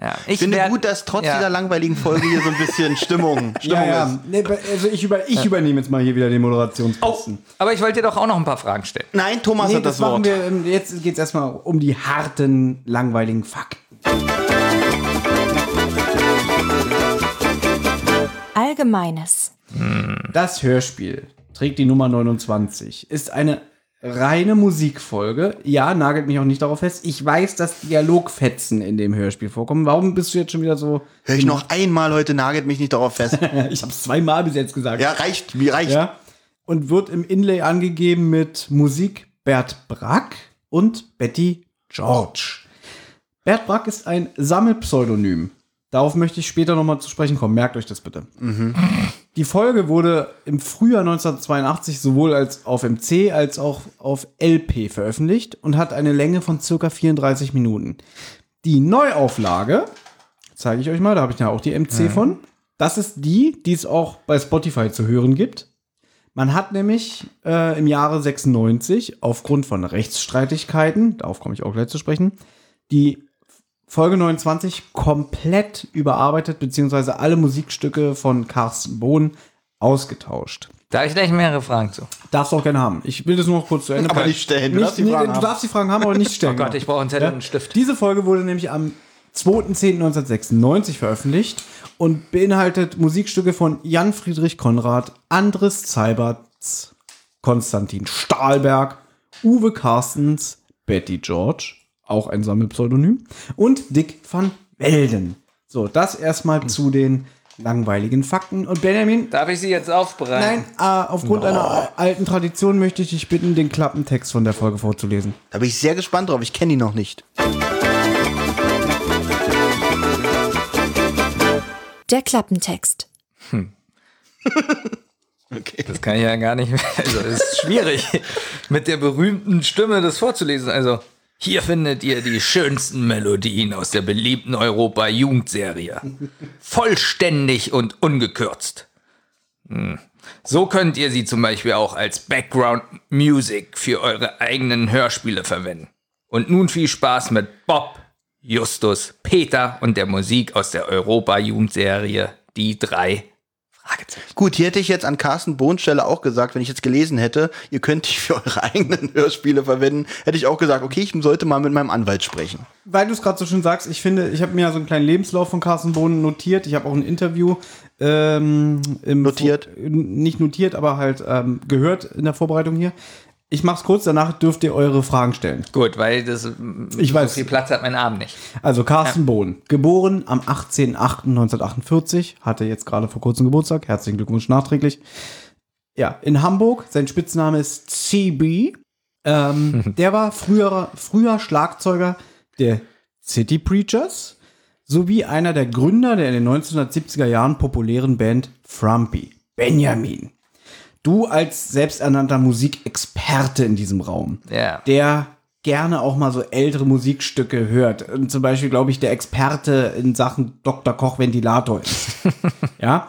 Ja, ich Ich finde gut, dass trotz ja. dieser langweiligen Folge hier so ein bisschen Stimmung, Ja, Stimmung ja. ist. Nee, also ich, über, ich übernehme jetzt mal hier wieder den Oh, Moderationsposten. aber ich wollte dir doch auch noch ein paar Fragen stellen. Nein, Thomas nee, hat das, das, Wort. wir. ähm, Jetzt geht es erstmal um die harten, langweiligen Fakten. Allgemeines. Das Hörspiel trägt die Nummer 29. Ist eine reine Musikfolge. Ja, nagelt mich auch nicht darauf fest. Ich weiß, dass Dialogfetzen in dem Hörspiel vorkommen. Warum bist du jetzt schon wieder so? Hör ich noch einmal heute, nagelt mich nicht darauf fest. Ich habe es zweimal bis jetzt gesagt. ja, reicht, mir reicht. Ja. Und wird im Inlay angegeben mit Musik Bert Brack und Betty George. Bert Brack ist ein Sammelpseudonym. Darauf möchte ich später nochmal zu sprechen kommen. Merkt euch das bitte. Die Folge wurde im Frühjahr 1982 sowohl als auf MC als auch auf LP veröffentlicht und hat eine Länge von circa 34 Minuten. Die Neuauflage, zeige ich euch mal, da habe ich ja auch die MC von. Das ist die, die es auch bei Spotify zu hören gibt. Man hat nämlich äh, im Jahre 96 aufgrund von Rechtsstreitigkeiten, darauf komme ich auch gleich zu sprechen, die Folge 29 komplett überarbeitet, beziehungsweise alle Musikstücke von Carsten Bohn ausgetauscht. Da habe ich gleich mehrere Fragen zu. Darfst du auch gerne haben. Ich will das nur noch kurz zu Ende Aber nicht stellen. Du Nicht, darfst die nee, Fragen du haben. darfst die Fragen haben, aber nicht stellen. Oh Gott, genau. ich brauche einen Zettel und einen Stift. Diese Folge wurde nämlich am 2.10.1996 veröffentlicht und beinhaltet Musikstücke von Jan Friedrich Konrad, Andres Zeiberts, Konstantin Stahlberg, Uwe Carstens, Betty George, auch ein Sammelpseudonym, und Dick van Welden. So, das erstmal zu den langweiligen Fakten. Und Benjamin, Darf ich sie jetzt aufbereiten? nein, äh, aufgrund einer alten Tradition möchte ich dich bitten, den Klappentext von der Folge vorzulesen. Da bin ich sehr gespannt drauf. Ich kenne die noch nicht. Der Klappentext. Okay. Das kann ich ja gar nicht mehr. Also, es ist schwierig, mit der berühmten Stimme das vorzulesen. Also, hier findet ihr die schönsten Melodien aus der beliebten Europa-Jugendserie. Vollständig und ungekürzt. Hm. So könnt ihr sie zum Beispiel auch als Background Music für eure eigenen Hörspiele verwenden. Und nun viel Spaß mit Bob, Justus, Peter und der Musik aus der Europa-Jugendserie Die drei. Gut, hier hätte ich jetzt an Carsten Bohns Stelle auch gesagt, wenn ich jetzt gelesen hätte, ihr könnt die für eure eigenen Hörspiele verwenden, hätte ich auch gesagt, okay, ich sollte mal mit meinem Anwalt sprechen. weil du es gerade so schön sagst, ich finde, ich habe mir ja so einen kleinen Lebenslauf von Carsten Bohnen notiert. Ich habe auch ein Interview ähm, im Notiert. Vor- nicht notiert, aber halt ähm, gehört in der Vorbereitung hier. Ich mach's kurz, danach dürft ihr eure Fragen stellen. Gut, weil das Ich weiß. so viel Platz hat mein Arm nicht. Also Carsten Bohn, geboren am 18.08.1948, hatte jetzt gerade vor kurzem Geburtstag. Herzlichen Glückwunsch nachträglich. Ja, in Hamburg. Sein Spitzname ist CB. Ähm, der war früher, früher Schlagzeuger der City Preachers sowie einer der Gründer der in den 1970er Jahren populären Band Frumpy. Benjamin. Du als selbsternannter Musikexperte in diesem Raum Ja. der gerne auch mal so ältere Musikstücke hört. Und zum Beispiel, glaube ich, der Experte in Sachen Dr. Koch Ventilator ist. ja.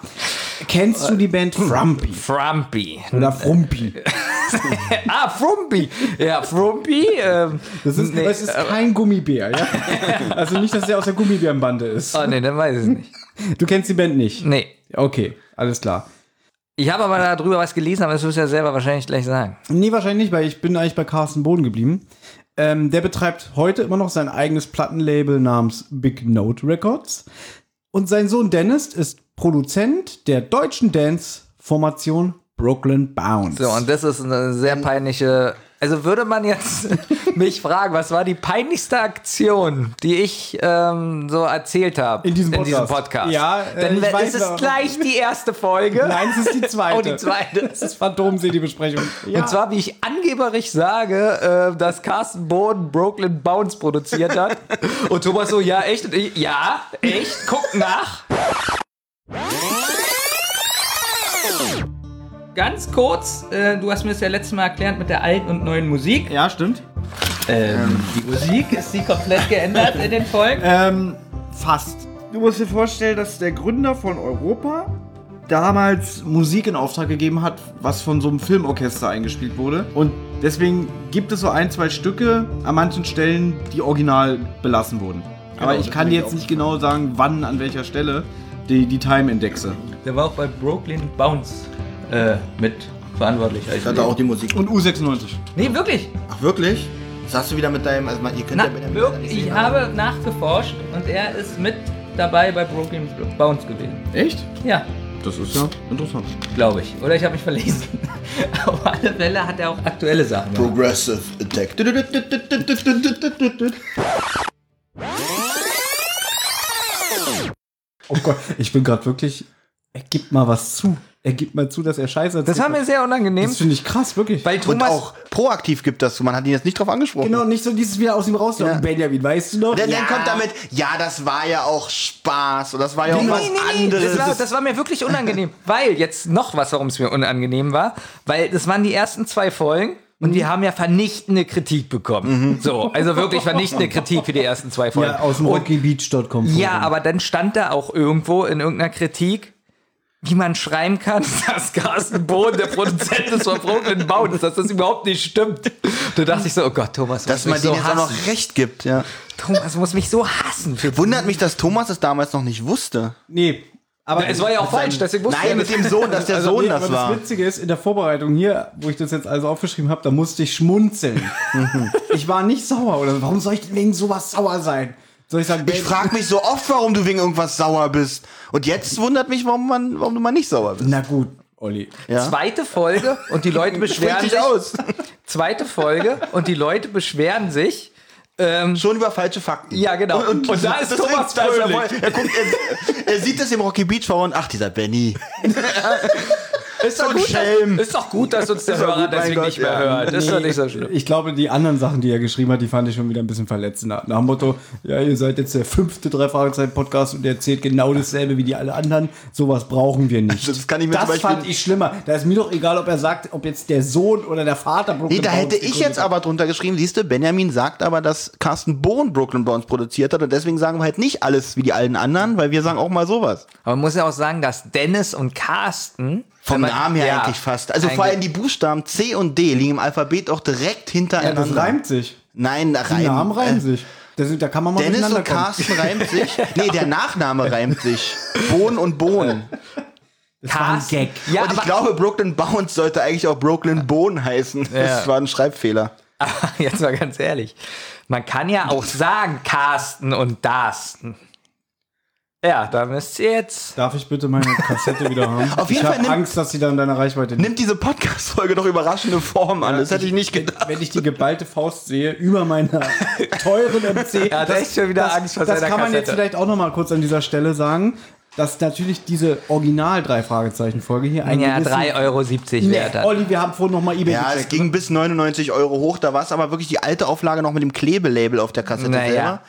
Kennst du die Band Frumpy? Frumpy. Oder Frumpi? Ah, Frumpy. Ja, Frumpy. Ähm, Das ist, nee, das ist kein Gummibär, ja? Also nicht, dass der aus der Gummibärenbande ist. Oh, nee, dann weiß ich nicht. Du kennst die Band nicht? Nee. Okay, alles klar. Ich habe aber darüber was gelesen, aber das wirst du ja selber wahrscheinlich gleich sagen. Nee, wahrscheinlich nicht, weil ich bin eigentlich bei Carsten Boden geblieben. Ähm, der betreibt heute immer noch sein eigenes Plattenlabel namens Big Note Records. Und sein Sohn Dennis ist Produzent der deutschen Dance-Formation Brooklyn Bounce. So, und das ist eine sehr peinliche. Also würde man jetzt mich fragen, was war die peinlichste Aktion, die ich ähm, so erzählt habe In diesem Podcast. Ja, äh, dann ich weiß ist es gleich die erste Folge. Nein, es ist die zweite. Oh, die zweite. Das ist Phantomsee, die Besprechung. Ja. Und zwar, wie ich angeberisch sage, äh, dass Carsten Boden Brooklyn Bounce produziert hat. Und Thomas so, ja, echt? Und ich, ja, echt? Guck nach. Ganz kurz, äh, du hast mir das ja letztes Mal erklärt mit der alten und neuen Musik. ja, stimmt. Ähm, die Musik ist die komplett geändert in den Folgen. Ähm, fast. Du musst dir vorstellen, dass der Gründer von Europa damals Musik in Auftrag gegeben hat, was von so einem Filmorchester eingespielt wurde. Und deswegen gibt es so ein, zwei Stücke an manchen Stellen, die original belassen wurden. Aber ich kann dir jetzt nicht genau sagen, wann, an welcher Stelle die, die Time-Indexe. Der war auch bei Brooklyn Bounce äh, mit verantwortlich. Ich hatte auch die Musik. Und U96. nee, wirklich. Ach, wirklich? Das hast du wieder mit deinem. Also, ihr könnt Na, ja Benjamin wirklich, nicht ich sehen, habe nachgeforscht und er ist mit dabei bei Brooklyn Bounce gewesen. Echt? Ja, Das ist ja interessant. glaube ich. Oder ich habe mich verlesen. Auf alle Fälle hat er auch aktuelle Sachen. Progressive Attack. Oh Gott, ich bin gerade wirklich. Er gibt mal was zu. Er gibt mal zu, dass er Scheiße erzählt Das war mir hat. sehr unangenehm, Das finde ich krass, wirklich. weil Und Thomas. auch proaktiv gibt das zu. Man hat ihn jetzt nicht drauf angesprochen. Genau, nicht so dieses wieder aus ihm rauslocken. Ja. Benjamin, weißt du noch? Der, ja. Dann kommt damit, ja, das war ja auch Spaß und das war ja auch was nee, nee, anderes. das, war, das war mir wirklich unangenehm. weil, jetzt noch was, warum es mir unangenehm war, weil das waren die ersten zwei Folgen und die haben ja vernichtende Kritik bekommen. So, also wirklich vernichtende Kritik für die ersten zwei Folgen. Ja, aus dem rockybeach.com. Ja, aber dann stand da auch irgendwo in irgendeiner Kritik, wie man schreiben kann, dass Carsten Bohn der Produzent ist von Brooklyn dass das überhaupt nicht stimmt. Da dachte ich so, oh Gott, Thomas dass man denen so jetzt auch noch hassen. recht gibt, ja. Thomas muss mich so hassen. Für Wundert mich, dass Thomas es damals noch nicht wusste. Nee. Aber es war ja auch falsch, deswegen wusste Nein, er mit das. dem Sohn, dass der also, Sohn nee, das war. Das Witzige ist, in der Vorbereitung hier, wo ich das jetzt also aufgeschrieben habe, da musste ich schmunzeln. ich war nicht sauer. Oder warum soll ich denn wegen sowas sauer sein? Soll ich sagen, Ich frage mich so oft, warum du wegen irgendwas sauer bist. Und jetzt wundert mich, warum, man, warum du mal nicht sauer bist. Na gut, Olli. Ja? Zweite Folge und die Leute beschweren sich. dich aus. Zweite Folge und die Leute beschweren sich. Ähm, Schon über falsche Fakten. ja, genau. Und, da ist das Thomas da ist er, er, guckt, er, er sieht das im Rocky Beach vor und ach, dieser Benny. Ist doch, ein gut, Schelm. dass, ist doch gut, dass uns der Hörer gut, deswegen Gott, nicht mehr ja. hört. Das ist doch nicht so schlimm. Ich glaube, die anderen Sachen, die er geschrieben hat, die fand ich schon wieder ein bisschen verletzender. Nach dem Motto, ja, ihr seid jetzt der fünfte drei Fragezeichen Podcast und ihr erzählt genau dasselbe wie die alle anderen. Sowas brauchen wir nicht. Das kann ich mir das zum Beispiel- fand ich schlimmer. Da ist mir doch egal, ob er sagt, ob jetzt der Sohn oder der Vater Brooklyn Nee, da Bounce hätte ich jetzt hat. aber drunter geschrieben, siehst du, Benjamin sagt aber, dass Carsten Bohn Brooklyn Bounce produziert hat und deswegen sagen wir halt nicht alles wie die allen anderen, weil wir sagen auch mal sowas. Aber man muss ja auch sagen, dass Dennis und Carsten Vom man- Namen her ja, eigentlich fast. Also vor allem die Buchstaben C und D liegen im Alphabet auch direkt Ja, hintereinander. das reimt sich. Nein, da Die reimen. Namen reimen äh, sich. Das, da kann man mal Dennis und. Carsten reimt sich. Nee, der Nachname reimt sich. Bohn und Bohn. Das war ein Carsten. Gag. Ja, und ich glaube, Brooklyn Bounce sollte eigentlich auch Brooklyn Bohn heißen. Das war ein Schreibfehler. jetzt mal ganz ehrlich, man kann ja auch sagen Carsten und Darsten. Ja, da müsst ihr jetzt. Darf ich bitte meine Kassette wieder haben? Auf jeden ich Fall habe Angst, dass sie dann in deiner Reichweite Nimmt diese Podcast-Folge doch überraschende Form an. Das hätte ich nicht gedacht. Wenn ich die geballte Faust sehe über meiner teuren MC. Er hat echt schon wieder Angst vor Das kann man jetzt vielleicht auch noch mal kurz an dieser Stelle sagen, dass natürlich diese Original drei Fragezeichen Folge hier einen Ja, gewissen- 3,70 Euro Nee, wert hat. Olli, wir haben vorhin noch mal eBay Ja, es gecheckt. ging bis 99 Euro hoch. Da war es aber wirklich die alte Auflage noch mit dem Klebelabel auf der Kassette Naja. selber.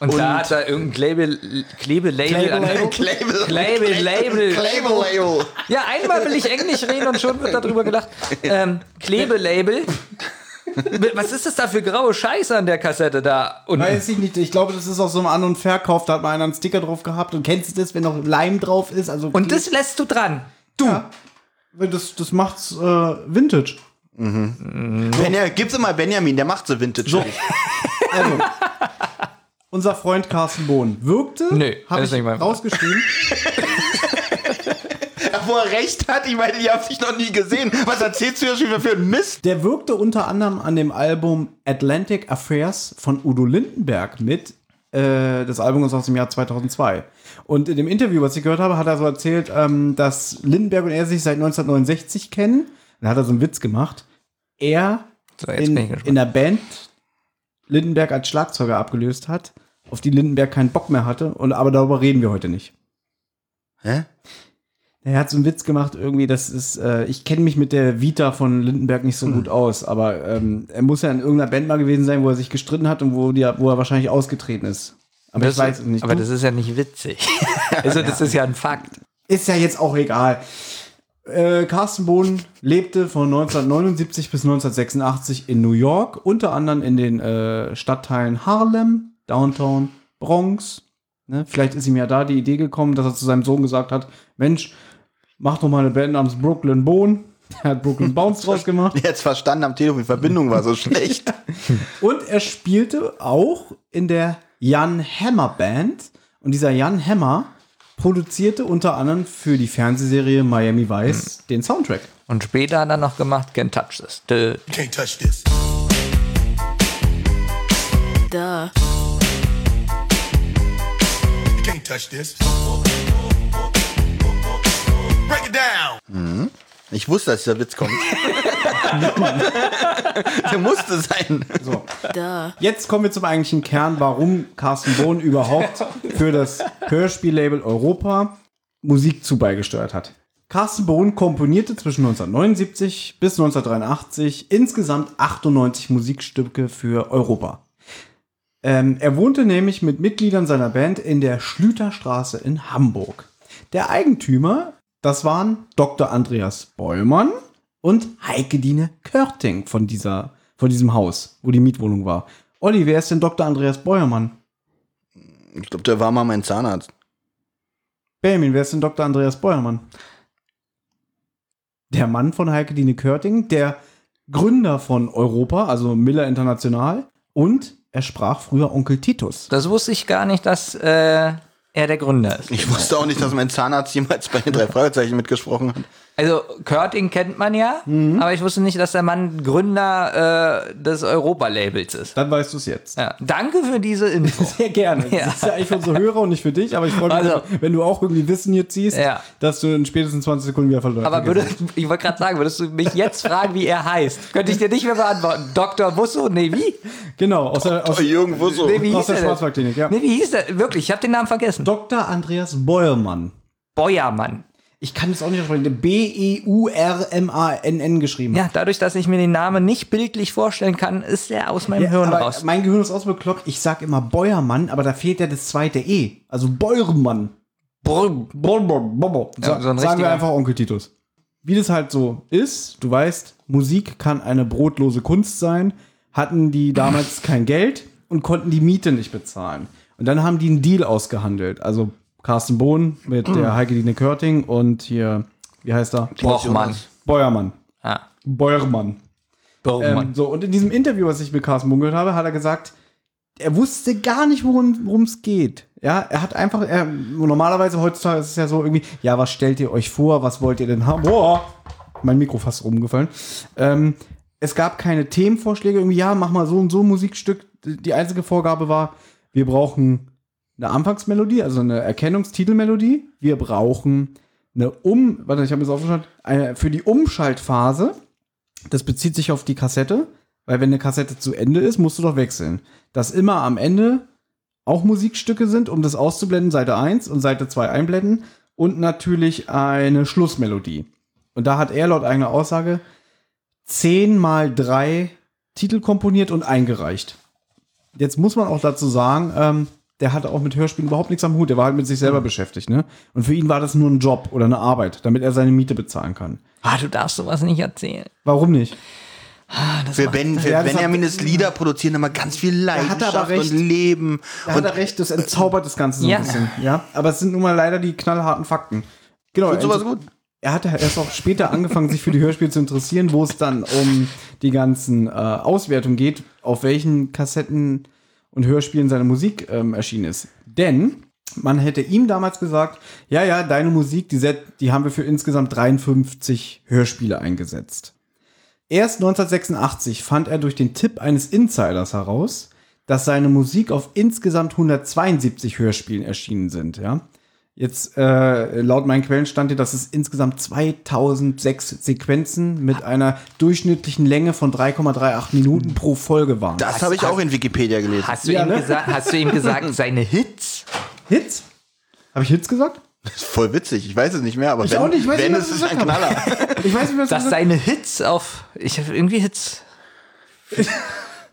Und, Und- da hat er irgendein Klebe, Klebelabel an. Klebelabel? Klebel. Klebelabel. Klebelabel. Ja, einmal will ich Englisch reden und schon wird darüber gelacht. Ähm, Klebelabel. Was ist das da für graue Scheiße an der Kassette da? Und Weiß ich nicht. Ich glaube, das ist aus so einem An- und Verkauf. Da hat mal einer einen Sticker drauf gehabt. Und kennst du das, wenn noch Leim drauf ist? Also Und das lässt du dran. Du. Ja. Das, das macht's äh, Vintage. Benja, gib's immer Benjamin, der macht so Vintage. So. Also, unser Freund Carsten Bohn wirkte, Nö, habe ich rausgeschrieben, Wo er recht hat, ich meine, ihr habt sich noch nie gesehen. Was erzählst du ja schon wieder für einen Mist? der wirkte unter anderem an dem Album Atlantic Affairs von Udo Lindenberg mit. Äh, das Album ist aus dem Jahr 2002. Und in dem Interview, was ich gehört habe, hat er so erzählt, ähm, dass Lindenberg und er sich seit 1969 kennen. Dann hat er so einen Witz gemacht. Er So, in, ich in der Band Lindenberg als Schlagzeuger abgelöst hat, auf die Lindenberg keinen Bock mehr hatte. Und, aber darüber reden wir heute nicht. Hä? Er hat so einen Witz gemacht, irgendwie, das ist, äh, ich kenne mich mit der Vita von Lindenberg nicht so Hm. gut aus, aber ähm, er muss ja in irgendeiner Band mal gewesen sein, wo er sich gestritten hat und wo, die, wo er wahrscheinlich ausgetreten ist. Aber Das- ich weiß es nicht. Aber Du? das ist ja nicht witzig. also, das ist ja ein Fakt. ist ja jetzt auch egal. Äh, Carsten Bohn lebte von 1979 bis 1986 in New York, unter anderem in den äh, Stadtteilen Harlem, Downtown, Bronx. Ne? Vielleicht ist ihm ja da die Idee gekommen, dass er zu seinem Sohn gesagt hat: Mensch, mach doch mal eine Band namens Brooklyn Bohn. Er hat Brooklyn Bounce draus gemacht. Jetzt verstanden am Telefon, die Verbindung war so schlecht. Und er spielte auch in der Jan Hammer Band. Und dieser Jan Hammer produzierte unter anderem für die Fernsehserie Miami Vice den Soundtrack. Und später hat er noch gemacht, Can't Touch This. You can't touch this. Duh. You can't touch this. Break it down. Ich wusste, dass dieser Witz kommt. Der musste sein. So. Jetzt kommen wir zum eigentlichen Kern, warum Carsten Bohn überhaupt für das Hörspiellabel Europa Musik zu beigesteuert hat. Carsten Bohn komponierte zwischen 1979 bis 1983 insgesamt 98 Musikstücke für Europa. Ähm, er wohnte nämlich mit Mitgliedern seiner Band in der Schlüterstraße in Hamburg. Der Eigentümer, das waren Dr. Andreas Bollmann und Heike Dine Körting von, dieser, von diesem Haus, wo die Mietwohnung war. Olli, wer ist denn Dr. Andreas Beuermann? Ich glaube, der war mal mein Zahnarzt. Benjamin, wer ist denn Dr. Andreas Beuermann? Der Mann von Heike Dine Körting, der Gründer von Europa, also Miller International, und er sprach früher Onkel Titus. Das wusste ich gar nicht, dass äh, er der Gründer ist. Ich wusste auch nicht, dass mein Zahnarzt jemals bei den drei Fragezeichen mitgesprochen hat. Also Körting kennt man ja, aber ich wusste nicht, dass der Mann Gründer äh, des Europa-Labels ist. Dann weißt du es jetzt. Ja, danke für diese Info. Sehr gerne. Ja. Das ist ja eigentlich für unsere Hörer und nicht für dich, aber ich freue mich, Also- wenn du auch irgendwie Wissen hier ziehst, Ja. dass du in spätestens 20 Sekunden wieder verloren Aber würde, ich wollte gerade sagen, würdest du mich jetzt fragen, wie er heißt? Könnte ich dir nicht mehr beantworten. Dr. Wusso? Nee, wie? Genau, aus der, aus, Jürgen Wusso. Nee, wie aus hieß der? Schwarzwaldklinik, ja. Nee, wie hieß der? Wirklich, ich habe den Namen vergessen. Dr. Andreas Beuermann. Beuermann. Ich kann das auch nicht aussprechen. B-E-U-R-M-A-N-N geschrieben. Ja, dadurch, dass ich mir den Namen nicht bildlich vorstellen kann, ist er aus meinem Ja, Hirn raus. Mein Gehirn ist ausbekloppt. Ich sag immer Beuermann, aber da fehlt ja das zweite E. Also Beuermann. Brr. Bol. Sa Ja, so ein sagen wir einfach Onkel Titus. Wie das halt so ist, du weißt, Musik kann eine brotlose Kunst sein, hatten die damals kein Geld und konnten die Miete nicht bezahlen. Und dann haben die einen Deal ausgehandelt. Also Carsten Bohn mit der Heike Dine Körting und hier, wie heißt er? Bochmann. Beuermann. Ah, Beuermann. Beuermann. Ähm, so, und in diesem Interview, was ich mit Carsten Bohn gehört habe, hat er gesagt, er wusste gar nicht, worum es geht. Ja, er hat einfach, er, normalerweise heutzutage ist es ja so irgendwie, ja, was stellt ihr euch vor, was wollt ihr denn haben? Boah, mein Mikro fast rumgefallen. Ähm, es gab keine Themenvorschläge, irgendwie, ja, mach mal so und so ein Musikstück. Die einzige Vorgabe war, wir brauchen eine Anfangsmelodie, also eine Erkennungstitelmelodie. Wir brauchen eine Um, warte, ich habe aufgeschrieben, eine, für die Umschaltphase, das bezieht sich auf die Kassette, weil wenn eine Kassette zu Ende ist, musst du doch wechseln. Dass immer am Ende auch Musikstücke sind, um das auszublenden, Seite 1 und Seite 2 einblenden und natürlich eine Schlussmelodie. Und da hat er laut eigener Aussage 10 mal 3 Titel komponiert und eingereicht. Jetzt muss man auch dazu sagen, ähm, der hatte auch mit Hörspielen überhaupt nichts am Hut. Der war halt mit sich selber beschäftigt, ne? Und für ihn war das nur ein Job oder eine Arbeit, damit er seine Miete bezahlen kann. ah, du darfst sowas nicht erzählen. Warum nicht? für ben, für Ja, Benjamin ist Lieder produzieren immer ganz viel hat Leidenschaft aber recht. und Leben. Da hat er recht, das entzaubert das Ganze so ein Ja. bisschen. Ja, aber es sind nun mal leider die knallharten Fakten. Genau. Und sowas also- gut. Er hat erst auch später angefangen, sich für die Hörspiele zu interessieren, wo es dann um die ganzen äh, Auswertungen geht, auf welchen Kassetten und Hörspielen seine Musik ähm, erschienen ist. Denn man hätte ihm damals gesagt, ja, ja, deine Musik, die, set- die haben wir für insgesamt 53 Hörspiele eingesetzt. Erst 1986 fand er durch den Tipp eines Insiders heraus, dass seine Musik auf insgesamt 172 Hörspielen erschienen sind, ja. Jetzt, äh, laut meinen Quellen stand hier, dass es insgesamt 2006 Sequenzen mit einer durchschnittlichen Länge von 3,38 Minuten pro Folge waren. Das habe ich auch in Wikipedia gelesen. Hast du, Ja, ihm, ne? gesagt, hast du ihm gesagt, seine Hits? Hits? Habe ich Hits gesagt? Das ist voll witzig. Ich weiß es nicht mehr, aber Ich wenn, auch nicht, ich weiß wenn nicht, es was ist ich ein Knaller. Ich weiß nicht, was Dass das seine Hits auf. Ich habe irgendwie Hits.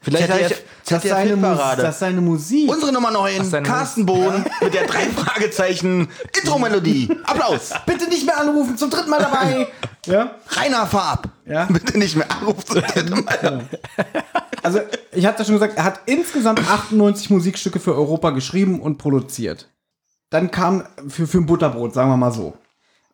Vielleicht habe ich. dass seine, Mus dass seine Musik. Unsere Nummer 9, seine- Carsten Bohn mit der drei Fragezeichen Intro-Melodie. Applaus. Bitte nicht mehr anrufen, zum dritten Mal dabei. ja? Rainer Farb. Ja. Bitte nicht mehr anrufen. Also, ich hatte schon gesagt, er hat insgesamt 98 Musikstücke für Europa geschrieben und produziert. Dann kam für, für ein Butterbrot, sagen wir mal so.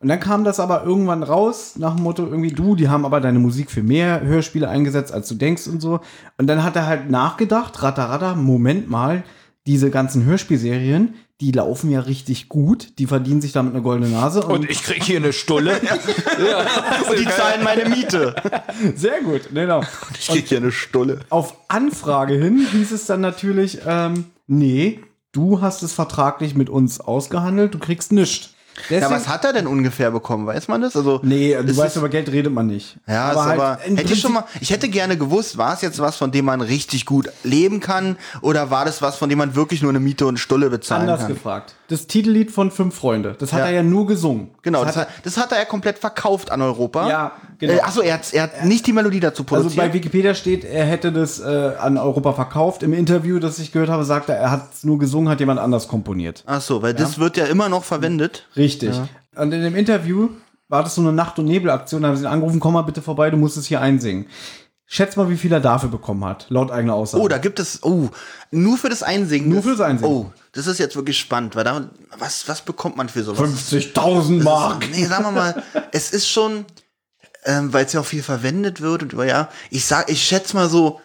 Und dann kam das aber irgendwann raus, nach dem Motto, irgendwie, du, die haben aber deine Musik für mehr Hörspiele eingesetzt, als du denkst und so. Und dann hat er halt nachgedacht, ratter, ratter, Moment mal, diese ganzen Hörspielserien, die laufen ja richtig gut, die verdienen sich damit eine goldene Nase. Und, ich krieg hier eine Stulle. Und die zahlen meine Miete. sehr gut, genau. Ich krieg hier eine Stulle. Auf Anfrage hin hieß es dann natürlich, ähm, nee, du hast es vertraglich mit uns ausgehandelt, du kriegst nichts. Ja, Deswegen- was hat er denn ungefähr bekommen? Weiß man das? Also, Nee, du ist weißt, über Geld redet man nicht. Ja, aber, halt aber hätte ich schon mal, ich hätte gerne gewusst, war es jetzt was, von dem man richtig gut leben kann, oder war das was, von dem man wirklich nur eine Miete und Stulle bezahlen anders kann? gefragt. Das Titellied von Fünf Freunde, das hat Ja. er ja nur gesungen. Genau, das das hat, hat, das hat er ja komplett verkauft an Europa. Ja, genau. Äh, achso, er hat, er hat nicht die Melodie dazu also produziert. bei Wikipedia steht, er hätte das äh, an Europa verkauft. Im Interview, das ich gehört habe, sagt er, er hat es nur gesungen, hat jemand anders komponiert. Achso, weil das wird ja immer noch verwendet. Richtig. Und in dem Interview war das so eine Nacht- und Nebelaktion, da haben sie ihn angerufen, komm mal bitte vorbei, du musst es hier einsingen. Schätz mal, wie viel er dafür bekommen hat, laut eigener Aussage. Oh, da gibt es, oh, nur für das Einsingen. Nur das- fürs Einsingen. Oh, das ist jetzt wirklich spannend, weil da, was, was bekommt man für sowas? 50.000 Mark. Nee, sagen wir mal, es ist schon, ähm, weil es ja auch viel verwendet wird und über ja, ich sag, ich schätze mal so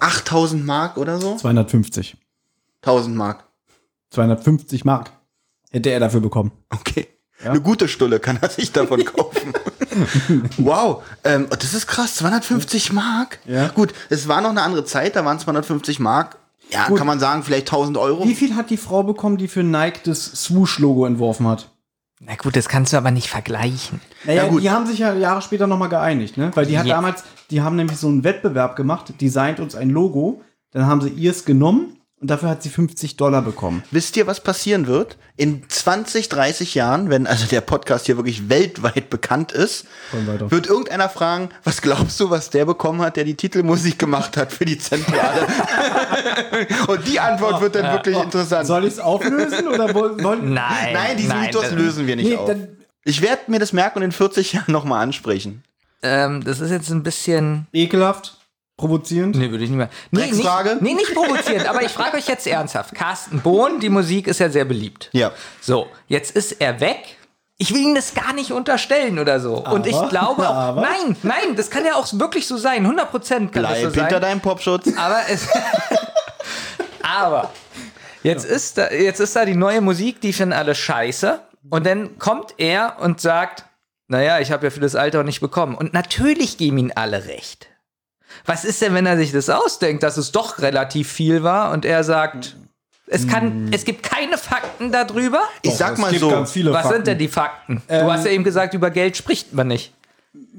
8000 Mark oder so. 250. 1000 Mark. 250 Mark hätte er dafür bekommen. Okay. Eine gute Stulle kann er sich davon kaufen. wow, ähm, das ist krass, 250 Mark. Ja. Gut, es war noch eine andere Zeit, da waren 250 Mark. Ja, Gut. kann man sagen, vielleicht 1000 Euro. Wie viel hat die Frau bekommen, die für Nike das Swoosh-Logo entworfen hat? Na gut, das kannst du aber nicht vergleichen. Naja, Ja, gut. die haben sich ja Jahre später nochmal geeinigt, ne? Weil die hat Ja. damals, die haben nämlich so einen Wettbewerb gemacht, designt uns ein Logo, dann haben sie ihrs genommen und dafür hat sie 50 Dollar bekommen. Wisst ihr, was passieren wird? In 20, 30 Jahren, wenn also der Podcast hier wirklich weltweit bekannt ist, wird irgendeiner fragen, was glaubst du, was der bekommen hat, der die Titelmusik gemacht hat für die Zentrale? Und die Antwort wird dann wirklich interessant. Soll ich es auflösen oder woll- wollen? Nein. Nein, diesen Mythos das- lösen wir nicht Nee, auf. Ich werde mir das merken und in 40 Jahren nochmal ansprechen. Ähm, das ist jetzt ein bisschen. Ekelhaft, provozierend. Nee, würde ich nicht mehr. Nee, nicht, nee, nicht provozierend, aber ich frage euch jetzt ernsthaft. Carsten Bohn, die Musik ist ja sehr beliebt. Ja. So, jetzt ist er weg. Ich will ihm das gar nicht unterstellen oder so. Und ich Aber- glaube auch, aber- nein, nein, das kann ja auch wirklich so sein. 100 Prozent kann das Bleib so sein. hinter deinem Popschutz. Aber es. aber jetzt ist da, jetzt ist da die neue Musik, die finden alle scheiße. Und dann kommt er und sagt, naja, ich habe ja für das Alter nicht bekommen. Und natürlich geben ihm alle recht. Was ist denn, wenn er sich das ausdenkt, dass es doch relativ viel war und er sagt, es kann, es gibt keine Fakten darüber? Ich sag Es mal so, ganz viele Was Fakten. sind denn die Fakten? Ähm, du hast ja eben gesagt, über Geld spricht man nicht.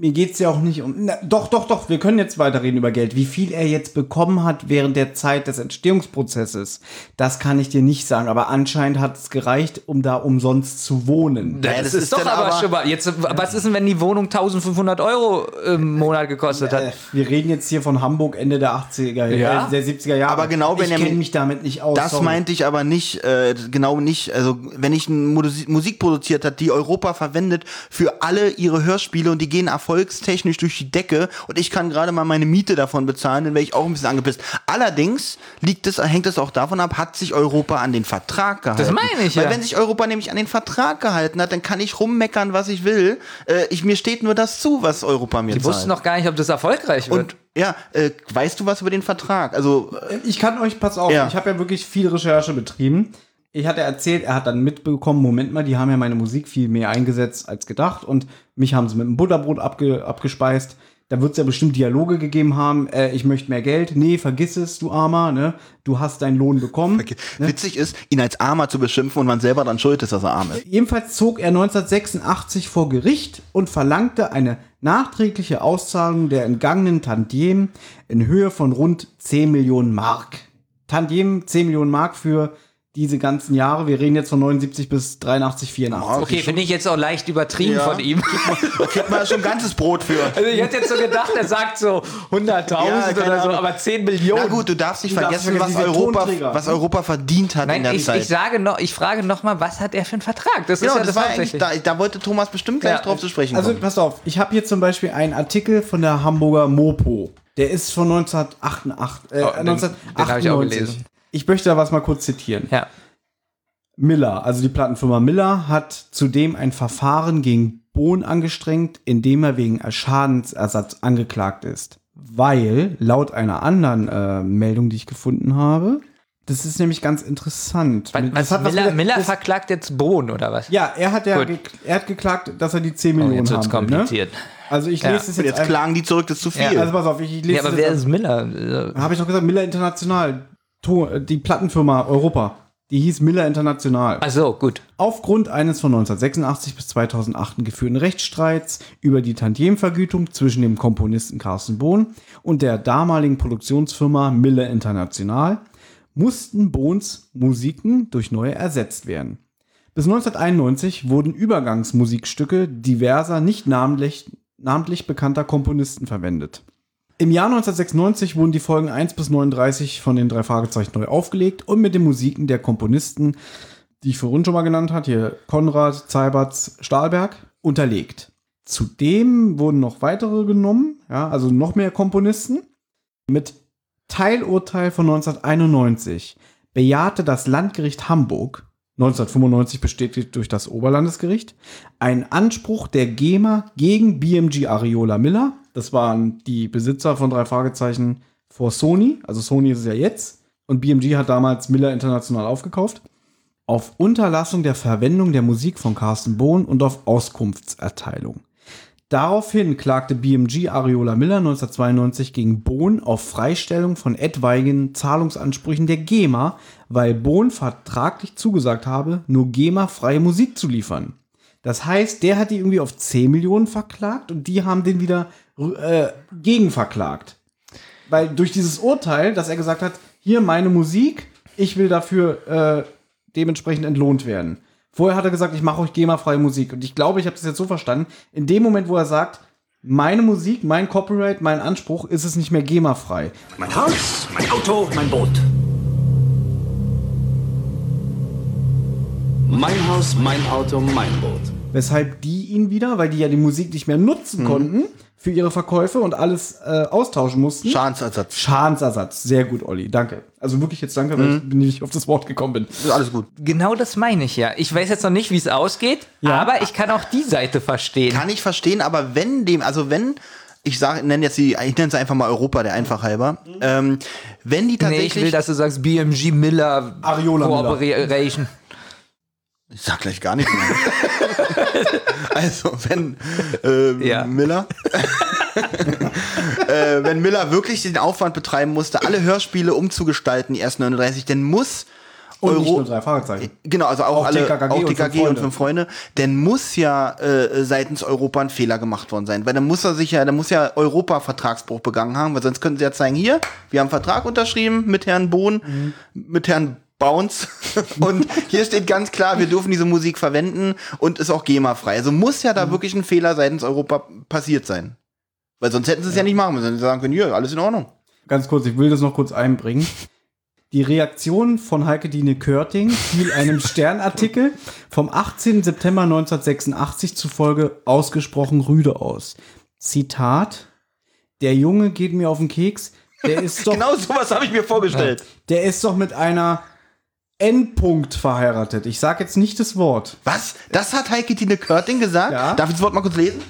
Mir geht's ja auch nicht um. Na, doch, doch, doch, wir können jetzt weiterreden über Geld. Wie viel er jetzt bekommen hat während der Zeit des Entstehungsprozesses, das kann ich dir nicht sagen. Aber anscheinend hat es gereicht, um da umsonst zu wohnen. Ja, das, das ist, ist doch aber, aber- schon mal. Jetzt, was ist denn, wenn die Wohnung 1500 Euro im Monat gekostet hat? Äh, wir reden jetzt hier von Hamburg Ende der 80er, Ja. äh, der 70er Jahre. Aber genau, ich Benjamin, kenne mich damit nicht aus. Das sorry. meinte ich aber nicht, äh, genau nicht. Also, wenn ich Musik produziert hat, die Europa verwendet für alle ihre Hörspiele und die gehen Erfolg erfolgstechnisch durch die Decke und ich kann gerade mal meine Miete davon bezahlen, dann wäre ich auch ein bisschen angepisst. Allerdings liegt es, hängt es auch davon ab, hat sich Europa an den Vertrag gehalten. meine ich, Weil ja. wenn sich Europa nämlich an den Vertrag gehalten hat, dann kann ich rummeckern, was ich will. Äh, ich, mir steht nur das zu, was Europa mir Die zahlt. wussten noch gar nicht, ob das erfolgreich wird. und ja, äh, weißt du was über den Vertrag? Also Ich kann euch, pass auf, Ja. ich habe ja wirklich viel Recherche betrieben. Ich hatte erzählt, er hat dann mitbekommen, Moment mal, die haben ja meine Musik viel mehr eingesetzt als gedacht und mich haben sie mit einem Butterbrot abge, abgespeist. Da wird es ja bestimmt Dialoge gegeben haben, äh, ich möchte mehr Geld. Nee, vergiss es, du Armer, ne? Du hast deinen Lohn bekommen. witzig ist, ihn als Armer zu beschimpfen und man selber dann schuld ist, dass er arm ist. Jedenfalls zog er 1986 vor Gericht und verlangte eine nachträgliche Auszahlung der entgangenen Tantiemen in Höhe von rund 10 Millionen Mark. Tantiemen 10 Millionen Mark für diese ganzen Jahre. Wir reden jetzt von 79 bis 83, 84. Okay, finde ich jetzt auch leicht übertrieben Ja. von ihm. Da kriegt man schon ein ganzes Brot für. Also ich hätte jetzt so gedacht, er sagt so 100.000 Ja, oder so, aber 10 Millionen. Na gut, du darfst nicht Du darfst vergessen, was vergessen, Europa, was Europa verdient hat in Nein, der ich, Zeit. ich sage noch, ich frage noch mal, was hat er für einen Vertrag? Das genau, ist ja das, das, war eigentlich, da, da wollte Thomas bestimmt gleich Ja. drauf zu sprechen Also kommen. pass auf, ich habe hier zum Beispiel einen Artikel von der Hamburger Mopo. Der ist von 1988. Äh, Oh, den- den hab 1998. ich auch gelesen. Ich möchte da was mal kurz zitieren. ja. Miller, also die Plattenfirma Miller, hat zudem ein Verfahren gegen Bohn angestrengt, in dem er wegen Schadensersatz angeklagt ist. Weil, laut einer anderen äh, Meldung, die ich gefunden habe, das ist nämlich ganz interessant. Was, was, hat was Miller, mit- Miller das, verklagt jetzt Bohn oder was? Ja, er hat ja ge er hat geklagt, dass er die 10 Oh, Millionen jetzt wird's haben will, ne? kompliziert. Also ich Ja. lese es Und jetzt, jetzt klagen die zurück, das ist zu viel. Ja, Also pass auf, ich, ich lese Ja, aber es wer jetzt ist Miller? Habe ich doch gesagt, Miller International. Die Plattenfirma Europa. Die hieß Miller International. Ach so, gut. Aufgrund eines von 1986 bis 2008 geführten Rechtsstreits über die Tantiemenvergütung zwischen dem Komponisten Carsten Bohn und der damaligen Produktionsfirma Miller International mussten Bohns Musiken durch neue ersetzt werden. Bis 1991 wurden Übergangsmusikstücke diverser nicht namentlich, namentlich bekannter Komponisten verwendet. Im Jahr 1996 wurden die Folgen 1 bis 39 von den drei Fragezeichen neu aufgelegt und mit den Musiken der Komponisten, die ich vorhin schon mal genannt hat, hier Konrad, Zeiberts, Stahlberg, unterlegt. Zudem wurden noch weitere genommen, ja, also noch mehr Komponisten. Mit Teilurteil von 1991 bejahte das Landgericht Hamburg 1995 bestätigt durch das Oberlandesgericht, einen Anspruch der GEMA gegen BMG Ariola Miller. Das waren die Besitzer von drei Fragezeichen vor Sony. Also Sony ist es ja jetzt. Und BMG hat damals Miller International aufgekauft. Auf Unterlassung der Verwendung der Musik von Carsten Bohn und auf Auskunftserteilung. Daraufhin klagte BMG Ariola Miller 1992 gegen Bohn auf Freistellung von etwaigen Zahlungsansprüchen der GEMA, weil Bohn vertraglich zugesagt habe, nur GEMA-freie Musik zu liefern. Das heißt, der hat die irgendwie auf 10 Millionen verklagt und die haben den wieder äh, gegenverklagt. Weil durch dieses Urteil, dass er gesagt hat, hier meine Musik, ich will dafür äh, dementsprechend entlohnt werden. Vorher hat er gesagt, ich mache euch GEMA-freie Musik. Und ich glaube, ich habe das jetzt so verstanden. In dem Moment, wo er sagt, meine Musik, mein Copyright, mein Anspruch, ist es nicht mehr GEMA-frei. Mein Haus, mein Auto, mein Boot. Mein Haus, mein Auto, mein Boot. Weshalb die ihn wieder, weil die ja die Musik nicht mehr nutzen konnten für ihre Verkäufe und alles äh, austauschen mussten. Schadensersatz. Schadensersatz. Sehr gut, Olli. Danke. Also wirklich jetzt danke, weil ich nicht auf das Wort gekommen bin. Ist alles gut. Genau das meine ich ja. Ich weiß jetzt noch nicht, wie es ausgeht, Ja. aber ich kann auch die Seite verstehen. Kann ich verstehen, aber wenn dem, also wenn, ich sage, nenne jetzt die, ich nenne es einfach mal Europa, der einfach halber, ähm, wenn die nee, tatsächlich, ich will, dass du sagst BMG Miller Ariola Miller. Corporation. ich sag gleich gar nicht mehr. also wenn äh, Ja. Miller, äh, wenn Miller wirklich den Aufwand betreiben musste, alle Hörspiele umzugestalten, die ersten 39, dann muss Und nicht Euro- nur drei Fragezeichen. Genau, also auch, Auch alle, TKKG auch und TKG Fünf und Freunde. fünf Freunde, dann muss ja äh, seitens Europa ein Fehler gemacht worden sein, weil dann muss er sich ja, dann muss ja Europa Vertragsbruch begangen haben, weil sonst könnten sie ja zeigen, hier, wir haben einen Vertrag unterschrieben mit Herrn Bohn, Mhm. mit Herrn Bounce und hier steht ganz klar, wir dürfen diese Musik verwenden und ist auch GEMA-frei. Also muss ja da Mhm. wirklich ein Fehler seitens Europa passiert sein. Weil sonst hätten sie es ja nicht machen müssen. Sie sagen können, hier, alles in Ordnung. Ganz kurz, ich will das noch kurz einbringen. Die Reaktion von Heike Dine Körting fiel einem Sternartikel vom 18. September 1986 zufolge ausgesprochen rüde aus. Zitat, der Junge geht mir auf den Keks, der ist doch, Genau sowas habe ich mir vorgestellt. der ist doch mit einer Endpunkt verheiratet. Ich sag jetzt nicht das Wort. Was? Das hat Heike Tine Körting gesagt? Ja. Darf ich das Wort mal kurz lesen?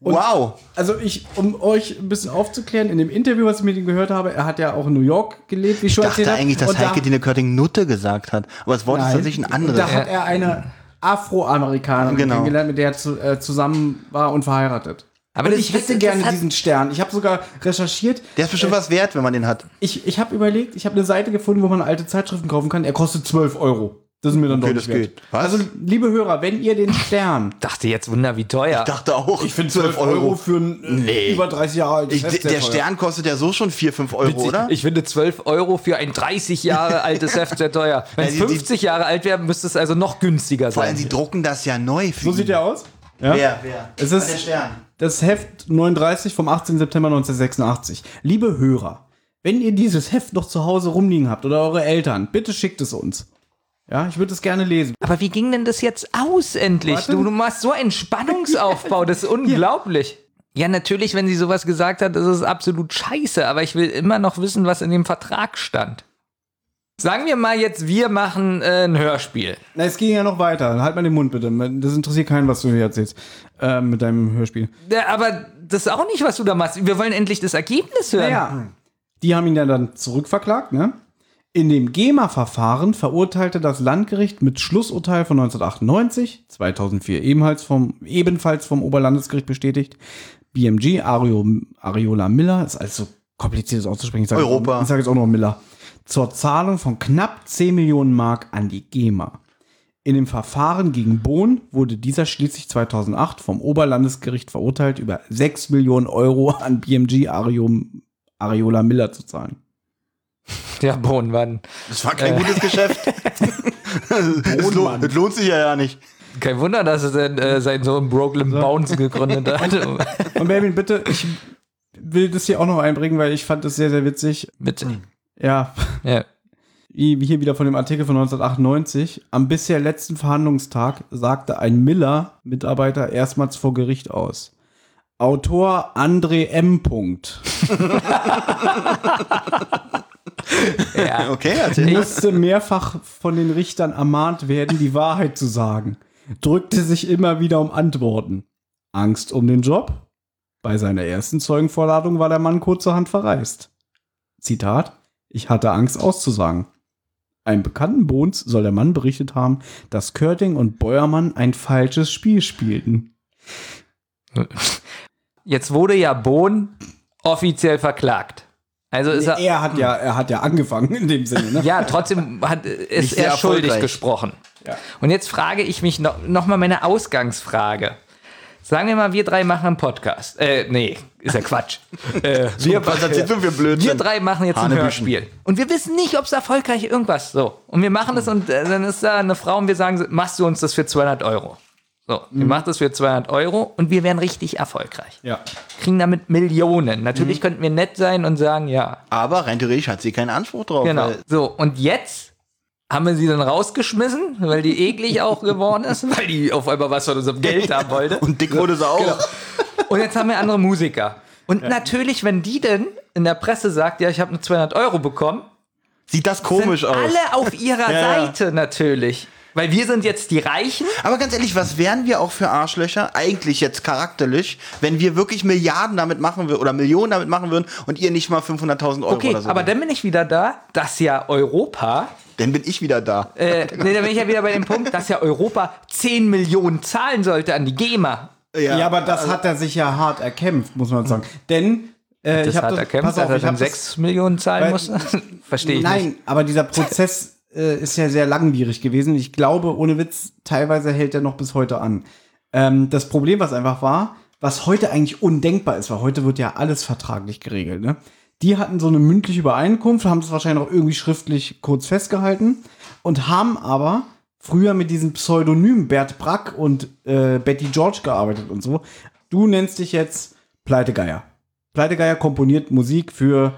Und- wow. Also ich, um euch ein bisschen aufzuklären, in dem Interview, was ich mit ihm gehört habe, er hat ja auch in New York gelebt, wie ich Ich schon erzählt dachte eigentlich, dass Heike Tine Körting Nutte gesagt hat. Aber das Wort ist Nein. tatsächlich ein anderes. Da hat er eine Afroamerikanerin Genau. kennengelernt, mit der er zu, äh, zusammen war und verheiratet. Aber das- ich hätte das- gerne das hat- diesen Stern. Ich habe sogar recherchiert. Der ist bestimmt was wert, wenn man den hat. Ich, ich habe überlegt, ich habe eine Seite gefunden, wo man alte Zeitschriften kaufen kann. Er kostet 12 Euro. Das ist mir dann Okay, doch das nicht wert. geht. Was? Also, liebe Hörer, wenn ihr den Stern Dachte jetzt wunder wie teuer. Ich dachte auch, Ich finde 12 Euro für ein äh, Nee. über 30 Jahre altes Ich, Heft sehr der teuer. Stern kostet ja so schon 4, 5 Euro, oder? Ich finde 12 Euro für ein 30 Jahre altes Heft sehr teuer. Wenn es Ja, die- die- 50 Jahre alt wäre, müsste es also noch günstiger Vor allem, sein. sie drucken das ja neu. Für So sieht ihn. der aus. Ja. Wer, wer? Es Ah, ist der Stern. Das Heft 39 vom 18. September 1986. Liebe Hörer, wenn ihr dieses Heft noch zu Hause rumliegen habt oder eure Eltern, bitte schickt es uns. Ja, ich würde es gerne lesen. Aber wie ging denn das jetzt aus endlich? Du, du machst so einen Spannungsaufbau, das ist unglaublich. Ja, natürlich, wenn sie sowas gesagt hat, ist es absolut scheiße, aber ich will immer noch wissen, was in dem Vertrag stand. Sagen wir mal jetzt, wir machen äh, ein Hörspiel. Na, es ging ja noch weiter. Halt mal den Mund bitte. Das interessiert keinen, was du hier erzählst äh, mit deinem Hörspiel. Ja, aber das ist auch nicht, was du da machst. Wir wollen endlich das Ergebnis hören. Naja, die haben ihn ja dann zurückverklagt, ne? In dem GEMA-Verfahren verurteilte das Landgericht mit Schlussurteil von 1998, 2004 ebenfalls vom, ebenfalls vom Oberlandesgericht bestätigt, BMG, Ario, Ariola Miller, ist also kompliziert auszusprechen. Ich sage Europa. Ich sage jetzt auch noch Miller. Zur Zahlung von knapp 10 Millionen Mark an die GEMA. In dem Verfahren gegen Bohn wurde dieser schließlich 2008 vom Oberlandesgericht verurteilt, über 6 Millionen Euro an BMG Ario, Ariola Miller zu zahlen. Ja, Bohnenmann. Das war kein gutes Geschäft. das, lohnt, das lohnt sich ja ja nicht. Kein Wunder, dass er sein, äh, sein Sohn Brooklyn Bounce gegründet hat. Und Melvin, bitte, ich will das hier auch noch einbringen, weil ich fand das sehr, sehr witzig. Mit, Ja, ja. Wie hier wieder von dem Artikel von 1998. Am bisher letzten Verhandlungstag sagte ein Miller-Mitarbeiter erstmals vor Gericht aus. Autor André M. Punkt ja. Okay, erzähl. musste mehrfach von den Richtern ermahnt werden, die Wahrheit zu sagen. Drückte sich immer wieder um Antworten. Angst um den Job? Bei seiner ersten Zeugenvorladung war der Mann kurzerhand verreist. Zitat: Ich hatte Angst auszusagen. Einem bekannten Bohns soll der Mann berichtet haben, dass Körting und Beuermann ein falsches Spiel spielten. Jetzt wurde ja Bohn offiziell verklagt. Also ist er. Er hat ja, er hat ja angefangen in dem Sinne. Ne? Ja, trotzdem hat, ist er schuldig gesprochen. Ja. Und jetzt frage ich mich noch, noch mal meine Ausgangsfrage. Sagen wir mal, wir drei machen einen Podcast. Äh, nee, ist ja Quatsch. äh, wir, Was erzählst du für Blödsinn? wir drei machen jetzt ein Hanebüchen. Hörspiel. Und wir wissen nicht, ob es erfolgreich irgendwas so. Und wir machen das und äh, dann ist da eine Frau und wir sagen, machst du uns das für 200 Euro? So, ihr macht das für 200 Euro und wir wären richtig erfolgreich. Ja. Kriegen damit Millionen. Natürlich könnten wir nett sein und sagen, ja, Aber rein theoretisch hat sie keinen Anspruch drauf. Genau. So, und jetzt haben wir sie dann rausgeschmissen, weil die eklig auch geworden ist, weil die auf einmal was von unserem Geld haben wollte. Und dick wurde sie auch. Genau. Und jetzt haben wir andere Musiker. Und natürlich, wenn die denn in der Presse sagt, ja, ich habe nur 200 Euro bekommen, Sieht das komisch sind aus. alle auf ihrer Ja, ja. Seite natürlich. Weil wir sind jetzt die Reichen. Aber ganz ehrlich, was wären wir auch für Arschlöcher, eigentlich jetzt charakterlich, wenn wir wirklich Milliarden damit machen würden oder Millionen damit machen würden und ihr nicht mal 500.000 Euro Okay, oder so. aber dann bin ich wieder da, dass ja Europa, dann bin ich wieder da. äh, nee, dann bin ich ja wieder bei dem Punkt, dass ja Europa 10 Millionen zahlen sollte an die GEMA. Ja, aber das hat er sich ja hart erkämpft, muss man sagen. Denn äh, Das ich hat er kämpft, pass auf, dass er ich dann hab das- 6 Millionen zahlen Weil- muss. Verstehe ich Nein, nicht. aber dieser Prozess äh, ist ja sehr langwierig gewesen. Ich glaube, ohne Witz, teilweise hält er noch bis heute an. Ähm, das Problem, was einfach war, was heute eigentlich undenkbar ist, weil heute wird ja alles vertraglich geregelt. Ne? Die hatten so eine mündliche Übereinkunft, haben das wahrscheinlich auch irgendwie schriftlich kurz festgehalten und haben aber früher mit diesen Pseudonymen Bert Brack und äh, Betty George gearbeitet und so. Du nennst dich jetzt Pleitegeier. Pleitegeier komponiert Musik für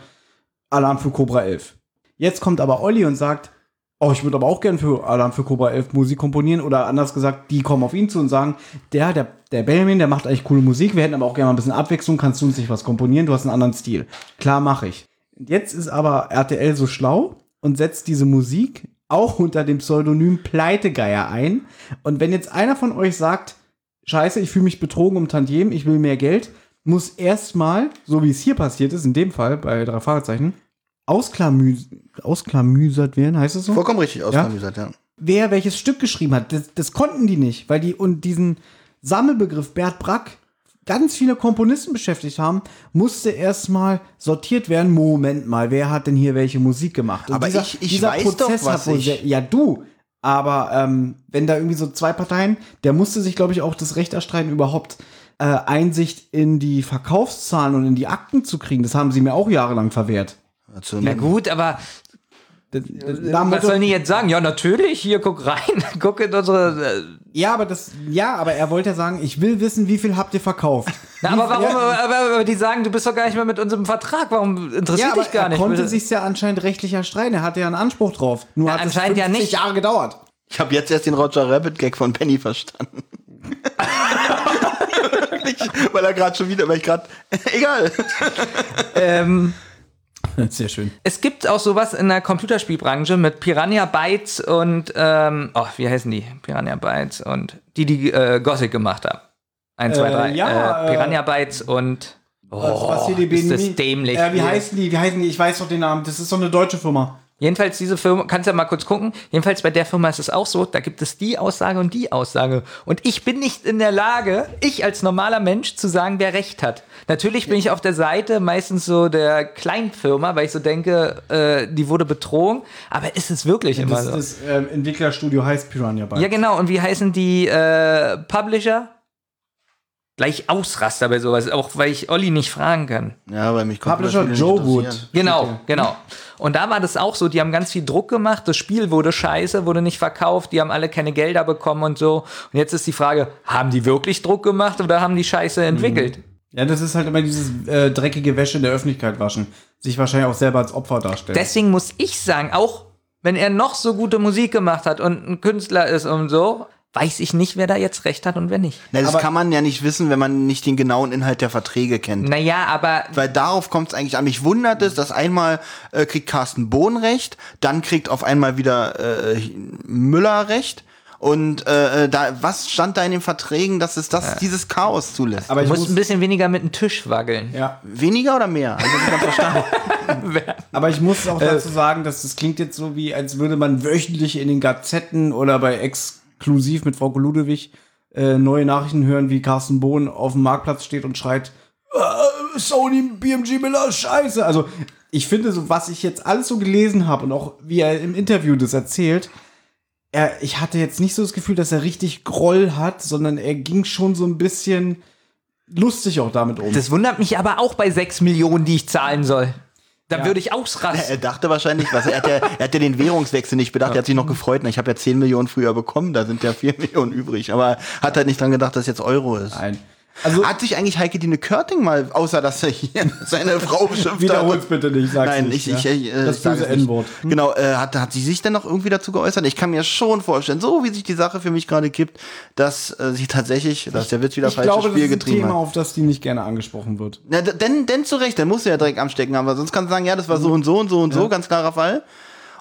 Alarm für Cobra 11. Jetzt kommt aber Olli und sagt, oh, ich würde aber auch gern für Alarm für Cobra 11 Musik komponieren oder anders gesagt, die kommen auf ihn zu und sagen, der, der, der Benjamin, der macht eigentlich coole Musik, wir hätten aber auch gerne mal ein bisschen Abwechslung, kannst du uns nicht was komponieren, du hast einen anderen Stil. Klar, mache ich. Jetzt ist aber RTL so schlau und setzt diese Musik auch unter dem Pseudonym Pleitegeier ein. Und wenn jetzt einer von euch sagt, scheiße, ich fühle mich betrogen um Tantiem, ich will mehr Geld, muss erstmal, so wie es hier passiert ist, in dem Fall bei drei Fragezeichen, ausklamüs ausklamüsert werden, heißt es so? Vollkommen richtig ausklamüsert, ja. wer welches Stück geschrieben hat. Das, das konnten die nicht, weil die und diesen Sammelbegriff Bert Brack ganz viele Komponisten beschäftigt haben, musste erstmal sortiert werden. Moment mal, wer hat denn hier welche Musik gemacht? Und Aber ich- ich weiß doch, was wohl ich- sehr, ja du. Aber ähm, wenn da irgendwie so zwei Parteien, der musste sich, glaube ich, auch das Recht erstreiten, überhaupt äh, Einsicht in die Verkaufszahlen und in die Akten zu kriegen. Das haben sie mir auch jahrelang verwehrt. Also, Na gut, aber was sollen die jetzt sagen? Ja, natürlich, hier, guck rein, guck in unsere. Äh, Ja, aber das, ja, aber er wollte ja sagen, ich will wissen, wie viel habt ihr verkauft. na, aber warum? Ja, aber, aber die sagen, du bist doch gar nicht mehr mit unserem Vertrag. Warum interessiert ja, dich gar er nicht? konnte sich's ja anscheinend rechtlich erstreiten. Er hatte ja einen Anspruch drauf. Nur Ja, hat es anscheinend ja 50 nicht. Jahre gedauert. Ich habe jetzt erst den Roger Rabbit Gag von Penny verstanden. Wirklich, weil er gerade schon wieder, weil ich gerade, egal. ähm, Sehr schön. es gibt auch sowas in der Computerspielbranche mit Piranha Bytes und, ähm, oh, wie heißen die? Piranha Bytes und die, die äh, Gothic gemacht haben. Eins, zwei, Äh, drei. ja, äh, Piranha Bytes und. Oh, was, was hier die ist das dämlich. Äh, wie heißen die? Wie heißen die? Ich weiß doch den Namen. Das ist so eine deutsche Firma. Jedenfalls diese Firma, kannst ja mal kurz gucken. Jedenfalls bei der Firma ist es auch so, da gibt es die Aussage und die Aussage. Und ich bin nicht in der Lage, ich als normaler Mensch zu sagen, wer recht hat. Natürlich bin ich auf der Seite meistens so der Kleinfirma, weil ich so denke, äh, die wurde betrogen. Aber ist es wirklich immer Das, so? das ähm, Entwicklerstudio heißt Piranha Bytes. Ja, genau. Und wie heißen die äh, Publisher? Gleich Ausraster bei sowas, auch weil ich Olli nicht fragen kann. Ja, weil mich Publisher Computerspiele nicht Joe. Wood. Genau, genau. Und da war das auch so, die haben ganz viel Druck gemacht, das Spiel wurde scheiße, wurde nicht verkauft, die haben alle keine Gelder bekommen und so. Und jetzt ist die Frage, haben die wirklich Druck gemacht oder haben die Scheiße entwickelt? Ja, das ist halt immer dieses äh, dreckige Wäsche in der Öffentlichkeit waschen. Sich wahrscheinlich auch selber als Opfer darstellen. Deswegen muss ich sagen, auch wenn er noch so gute Musik gemacht hat und ein Künstler ist und so, weiß ich nicht, wer da jetzt recht hat und wer nicht. Na, das Aber- kann man ja nicht wissen, wenn man nicht den genauen Inhalt der Verträge kennt. Naja, aber Weil darauf kommt es eigentlich an. Mich wundert es, dass einmal äh, kriegt Carsten Bohn recht, dann kriegt auf einmal wieder äh, Müller recht. Und äh, da, was stand da in den Verträgen, dass es das, dieses Chaos zulässt? aber du ich musst muss, ein bisschen weniger mit dem Tisch wackeln. ja, Weniger oder mehr? Also, ich hab verstanden. aber ich muss auch dazu sagen, dass das klingt jetzt so wie, als würde man wöchentlich in den Gazetten oder bei Exklusiv mit Frau Ludewig äh, neue Nachrichten hören, wie Carsten Bohn auf dem Marktplatz steht und schreit, äh, Sony BMG Miller, scheiße. Also ich finde, so was ich jetzt alles so gelesen habe und auch wie er im Interview das erzählt, er, ich hatte jetzt nicht so das Gefühl, dass er richtig Groll hat, sondern er ging schon so ein bisschen lustig auch damit um. Das wundert mich aber auch bei 6 Millionen, die ich zahlen soll. Da Ja. würde ich Er ausrasten. dachte wahrscheinlich, was, er, hat ja, er hat ja den Währungswechsel nicht bedacht. Er hat sich noch gefreut. Na, ich habe ja 10 Millionen früher bekommen, da sind ja 4 Millionen übrig. Aber hat halt nicht dran gedacht, dass jetzt Euro ist. Nein. Also Hat sich eigentlich Heike Dine Körting mal, außer dass er hier seine Frau beschimpft wiederhol's bitte nicht, sag's Nein, nicht. ich, ich, ja. ich, äh, das ich böse. N-Wort. Hm? Genau, äh, hat, hat sie sich denn noch irgendwie dazu geäußert? Ich kann mir schon vorstellen, so wie sich die Sache für mich gerade gibt, dass äh, sie tatsächlich, dass der Witz wieder Ich falsches glaube, das ist ein getrieben Thema, hat. auf das die nicht gerne angesprochen wird. Na, denn, denn zu Recht, dann muss er ja direkt am Stecken haben, weil sonst kannst du sagen, ja, das war so und so und so und so, ganz klarer Fall.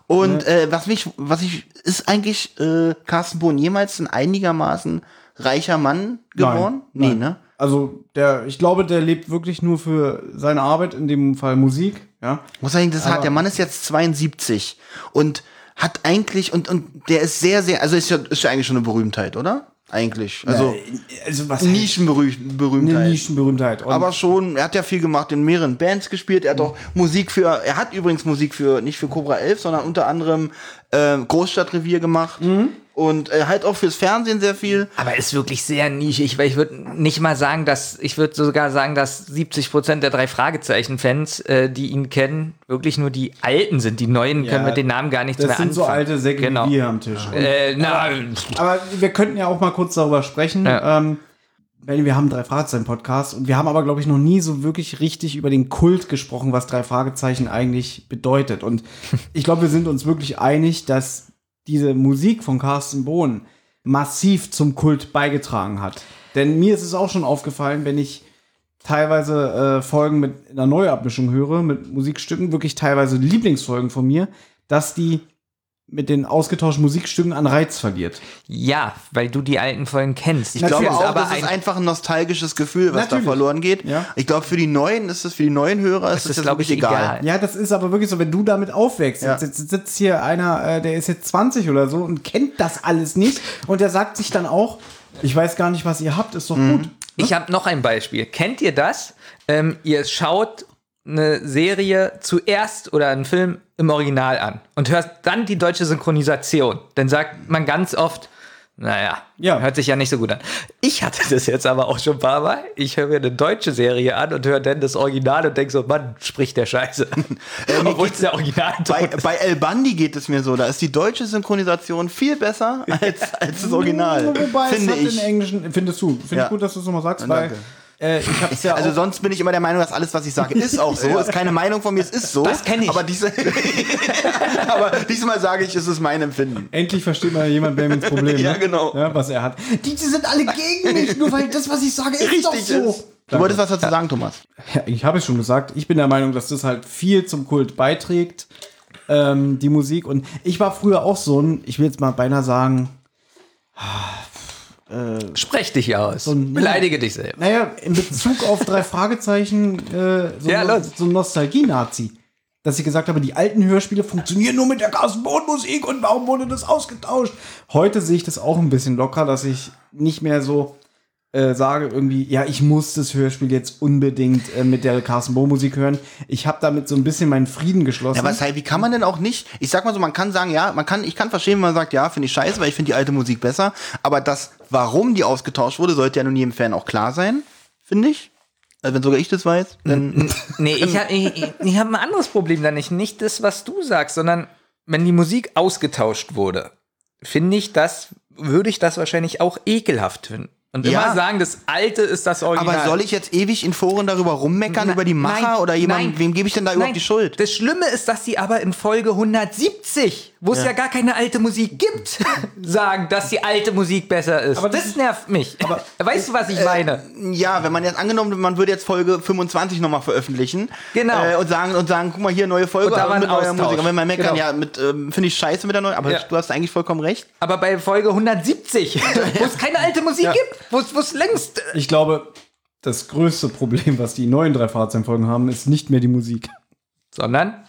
Und äh, was mich, was ich, ist eigentlich äh, Carsten Bohn jemals ein einigermaßen reicher Mann geworden? nee, Nein. ne? Also, der, ich glaube, der lebt wirklich nur für seine Arbeit, in dem Fall Musik, ja. Muss sagen, das hat, der Mann ist jetzt 72 und hat eigentlich, und, und der ist sehr, sehr, also ist ja, ist ja eigentlich schon eine Berühmtheit, oder? Eigentlich. Also Äh, also was Nischenberühmtheit. eine Nischenberühmtheit. Und Aber schon, er hat ja viel gemacht, in mehreren Bands gespielt. Er hat auch Musik für, er hat übrigens Musik für, nicht für Cobra 11, sondern unter anderem äh, Großstadtrevier gemacht. Und äh, halt auch fürs Fernsehen sehr viel. Aber ist wirklich sehr nischig, weil ich würde nicht mal sagen, dass, ich würde sogar sagen, dass 70 Prozent der drei Fragezeichen-Fans, äh, die ihn kennen, wirklich nur die Alten sind. Die Neuen können mit den Namen gar nichts das mehr sind anfangen. so alte Säcke Genau. wie wir am Tisch. Und Äh, na, Aber wir könnten ja auch mal kurz darüber sprechen. Ja. Ähm, wir haben drei Fragezeichen Podcast und wir haben aber, glaube ich, noch nie so wirklich richtig über den Kult gesprochen, was drei Fragezeichen eigentlich bedeutet. Und ich glaube, wir sind uns wirklich einig, dass diese Musik von Carsten Bohn massiv zum Kult beigetragen hat. Denn mir ist es auch schon aufgefallen, wenn ich teilweise äh, Folgen mit einer Neuabmischung höre, mit Musikstücken, wirklich teilweise Lieblingsfolgen von mir, dass die mit den ausgetauschten Musikstücken an Reiz verliert. Ja, weil du die alten Folgen kennst. Ich glaube Natürlich, auch, aber das ist ein- einfach ein nostalgisches Gefühl, was Natürlich. da verloren geht. Ja. Ich glaube, für die Neuen ist es, für die neuen Hörer ist Das es ist, jetzt glaub wirklich ich, egal. egal. Ja, das ist aber wirklich so, wenn du damit aufwächst. Ja. Jetzt, jetzt sitzt hier einer, äh, der ist jetzt 20 oder so und kennt das alles nicht und der sagt sich dann auch, ich weiß gar nicht, was ihr habt, ist doch gut. Ich habe noch ein Beispiel. Kennt ihr das? Ähm, ihr schaut eine Serie zuerst oder einen Film im Original an und hört dann die deutsche Synchronisation. Dann sagt man ganz oft, naja, Ja. hört sich ja nicht so gut an. Ich hatte das jetzt aber auch schon ein paar Mal. Ich höre mir eine deutsche Serie an und höre dann das Original und denke so, Mann, spricht der Scheiße. Obwohl es der Original Bei, bei El Bandi geht es mir so, da ist die deutsche Synchronisation viel besser als, als das Original. Wobei finde es hat ich. den Englischen, findest du, finde Ja. ich gut, dass du es nochmal sagst, weil danke. Äh, ich hab's ja Also auch, sonst bin ich immer der Meinung, dass alles, was ich sage, ist auch so. Ist keine Meinung von mir, es ist so. Das kenn ich. Aber, diese, aber diesmal sage ich, es ist mein Empfinden. endlich versteht mal jemand Benjamins Problem, Ja, ne? genau. ja, was er hat. Die, die sind alle gegen mich, nur weil das, was ich sage, ist doch Richtig so. ist. Du wolltest was dazu sagen, Thomas? Ja, ich habe es schon gesagt. Ich bin der Meinung, dass das halt viel zum Kult beiträgt, ähm, die Musik. Und ich war früher auch so ein, ich will jetzt mal beinahe sagen, Sprech dich aus. ein- Beleidige dich selbst. naja, in Bezug auf drei Fragezeichen, äh, so, Ja, ein- los. so Nostalgie-Nazi. Dass ich gesagt habe, die alten Hörspiele funktionieren nur mit der Carsten Bohn-Musik und warum wurde das ausgetauscht? Heute sehe ich das auch ein bisschen locker, dass ich nicht mehr so äh, sage irgendwie, ja, ich muss das Hörspiel jetzt unbedingt äh, mit der Carsten Bohn Musik hören. Ich habe damit so ein bisschen meinen Frieden geschlossen. Ja, was halt, wie kann man denn auch nicht? Ich sag mal so, man kann sagen, ja, man kann, ich kann verstehen, wenn man sagt, ja, finde ich scheiße, weil ich finde die alte Musik besser. Aber das, warum die ausgetauscht wurde, sollte ja nun jedem Fan auch klar sein, finde ich. Also wenn sogar ich das weiß, dann Nee, ich habe ich, ich- hab ein anderes Problem da nicht. Nicht das, was du sagst, sondern wenn die Musik ausgetauscht wurde, finde ich das, würde ich das wahrscheinlich auch ekelhaft finden. Und Ja. immer sagen, das Alte ist das Original. Aber soll ich jetzt ewig in Foren darüber rummeckern, Na- über die Macher nein, oder jemandem, nein. wem gebe ich denn da überhaupt Nein, die Schuld? Das Schlimme ist, dass sie aber in Folge 170, wo es ja. gar keine alte Musik gibt, sagen, dass die alte Musik besser ist. Aber das das, nervt mich. weißt du, was ich meine? Ja, wenn man jetzt angenommen, man würde jetzt Folge 25 nochmal veröffentlichen. Genau. Äh, und sagen, und sagen, guck mal hier, neue Folge Und da aber war ein mit neuer. Musik. Und wenn man meckern, Genau. ja, mit, ähm, finde ich scheiße mit der neuen, aber Ja. du hast eigentlich vollkommen recht. Aber bei Folge 170, wo es keine alte Musik gibt, wo es- wo es längst. äh, Ich glaube, das größte Problem, was die neuen drei Fahrzeugfolgen haben, ist nicht mehr die Musik. Sondern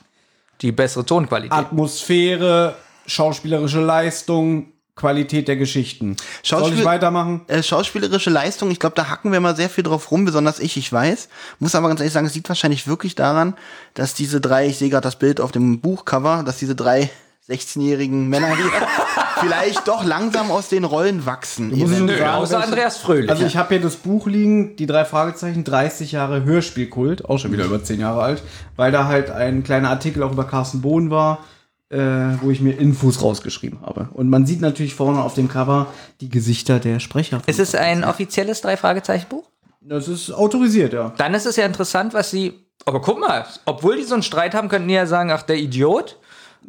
die bessere Tonqualität. Atmosphäre, schauspielerische Leistung, Qualität der Geschichten. Soll ich weitermachen? Äh, schauspielerische Leistung, ich glaube, da hacken wir mal sehr viel drauf rum, besonders ich, ich weiß. Muss aber ganz ehrlich sagen, es liegt wahrscheinlich wirklich daran, dass diese drei, ich sehe gerade das Bild auf dem Buchcover, dass diese drei 16-jährigen Männer hier vielleicht doch langsam aus den Rollen wachsen. muss ich. Nö, sagen, außer Andreas Fröhlich. Also ich habe hier das Buch liegen, die drei Fragezeichen, 30 Jahre Hörspielkult, auch schon wieder über 10 Jahre alt, weil da halt ein kleiner Artikel auch über Carsten Bohn war, äh, wo ich mir Infos rausgeschrieben habe. Und man sieht natürlich vorne auf dem Cover die Gesichter der Sprecher. ist es ein offizielles Drei-Fragezeichen-Buch? Das ist autorisiert, ja. Dann ist es ja interessant, was sie. Aber guck mal, obwohl die so einen Streit haben, könnten die ja sagen, ach, der Idiot.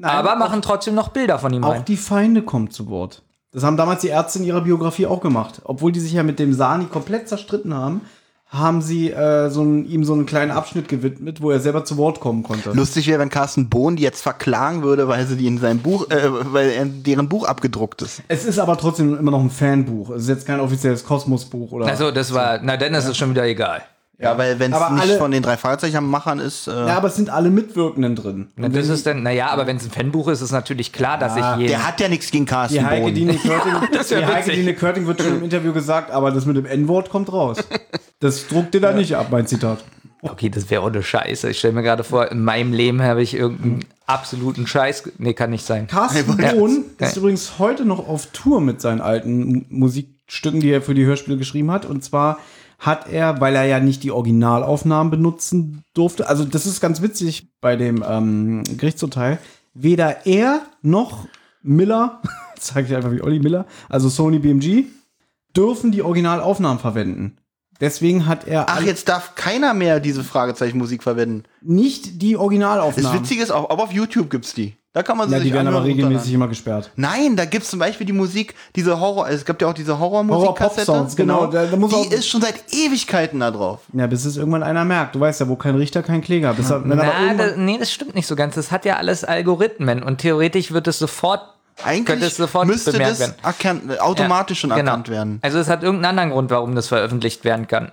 Aber machen trotzdem noch Bilder von ihm Auch rein. die Feinde kommen zu Wort. Das haben damals die Ärzte in ihrer Biografie auch gemacht. Obwohl die sich ja mit dem Sani komplett zerstritten haben, haben sie äh, so einen, ihm so einen kleinen Abschnitt gewidmet, wo er selber zu Wort kommen konnte. Lustig wäre, wenn Carsten Bohn die jetzt verklagen würde, weil sie die in seinem Buch, äh, weil er deren Buch abgedruckt ist. Es ist aber trotzdem immer noch ein Fanbuch. Es ist jetzt kein offizielles Kosmos-Buch oder. Also, das war. Na, dann ist es schon wieder egal. Ja, weil wenn es nicht alle- von den drei Fragezeichen-Machern ist, äh, ja, aber es sind alle Mitwirkenden drin. Na, das ist dann, naja, aber wenn es ein Fanbuch ist, ist natürlich klar, dass ich jeden. der hat ja nichts gegen Die Carsten Heike Bohn. Dine Körting, wär die Heike. Dine Körting wird schon im Interview gesagt, aber das mit dem N-Wort kommt raus. Das druckt dir da nicht ab, mein Zitat. Okay, das wäre auch eine Scheiße. Ich stelle mir gerade vor, in meinem Leben habe ich irgendeinen absoluten Scheiß. Nee, kann nicht sein. Carsten Ja. Bohn Geil. ist übrigens heute noch auf Tour mit seinen alten M- Musikstücken, die er für die Hörspiele geschrieben hat. Und zwar hat er, weil er ja nicht die Originalaufnahmen benutzen durfte, also das ist ganz witzig bei dem ähm, Gerichtsurteil, weder er noch Miller, sage ich einfach wie Olli Miller, also Sony BMG, dürfen die Originalaufnahmen verwenden. Deswegen hat er Ach, jetzt darf keiner mehr diese Fragezeichenmusik verwenden. nicht die Das Originalaufnahmen. Witzige ist auch, aber auf YouTube gibt's die. Da kann man sie ja, sich die werden aber regelmäßig immer gesperrt. Nein, da gibt's zum Beispiel die Musik, diese Horror, es gibt ja auch diese Horrormusik-Kassette. Horror-Pop-Songs, genau, da- da muss auch- die ist schon seit Ewigkeiten da drauf. Ja, bis es irgendwann einer merkt. Du weißt ja, wo kein Richter, kein Kläger. Bis aber Na, das, nee, das stimmt nicht so ganz. Das hat ja alles Algorithmen und theoretisch wird es sofort, Eigentlich es sofort müsste bemerkt das werden. erkannt, automatisch schon Ja, genau. erkannt werden. Also es hat irgendeinen anderen Grund, warum das veröffentlicht werden kann.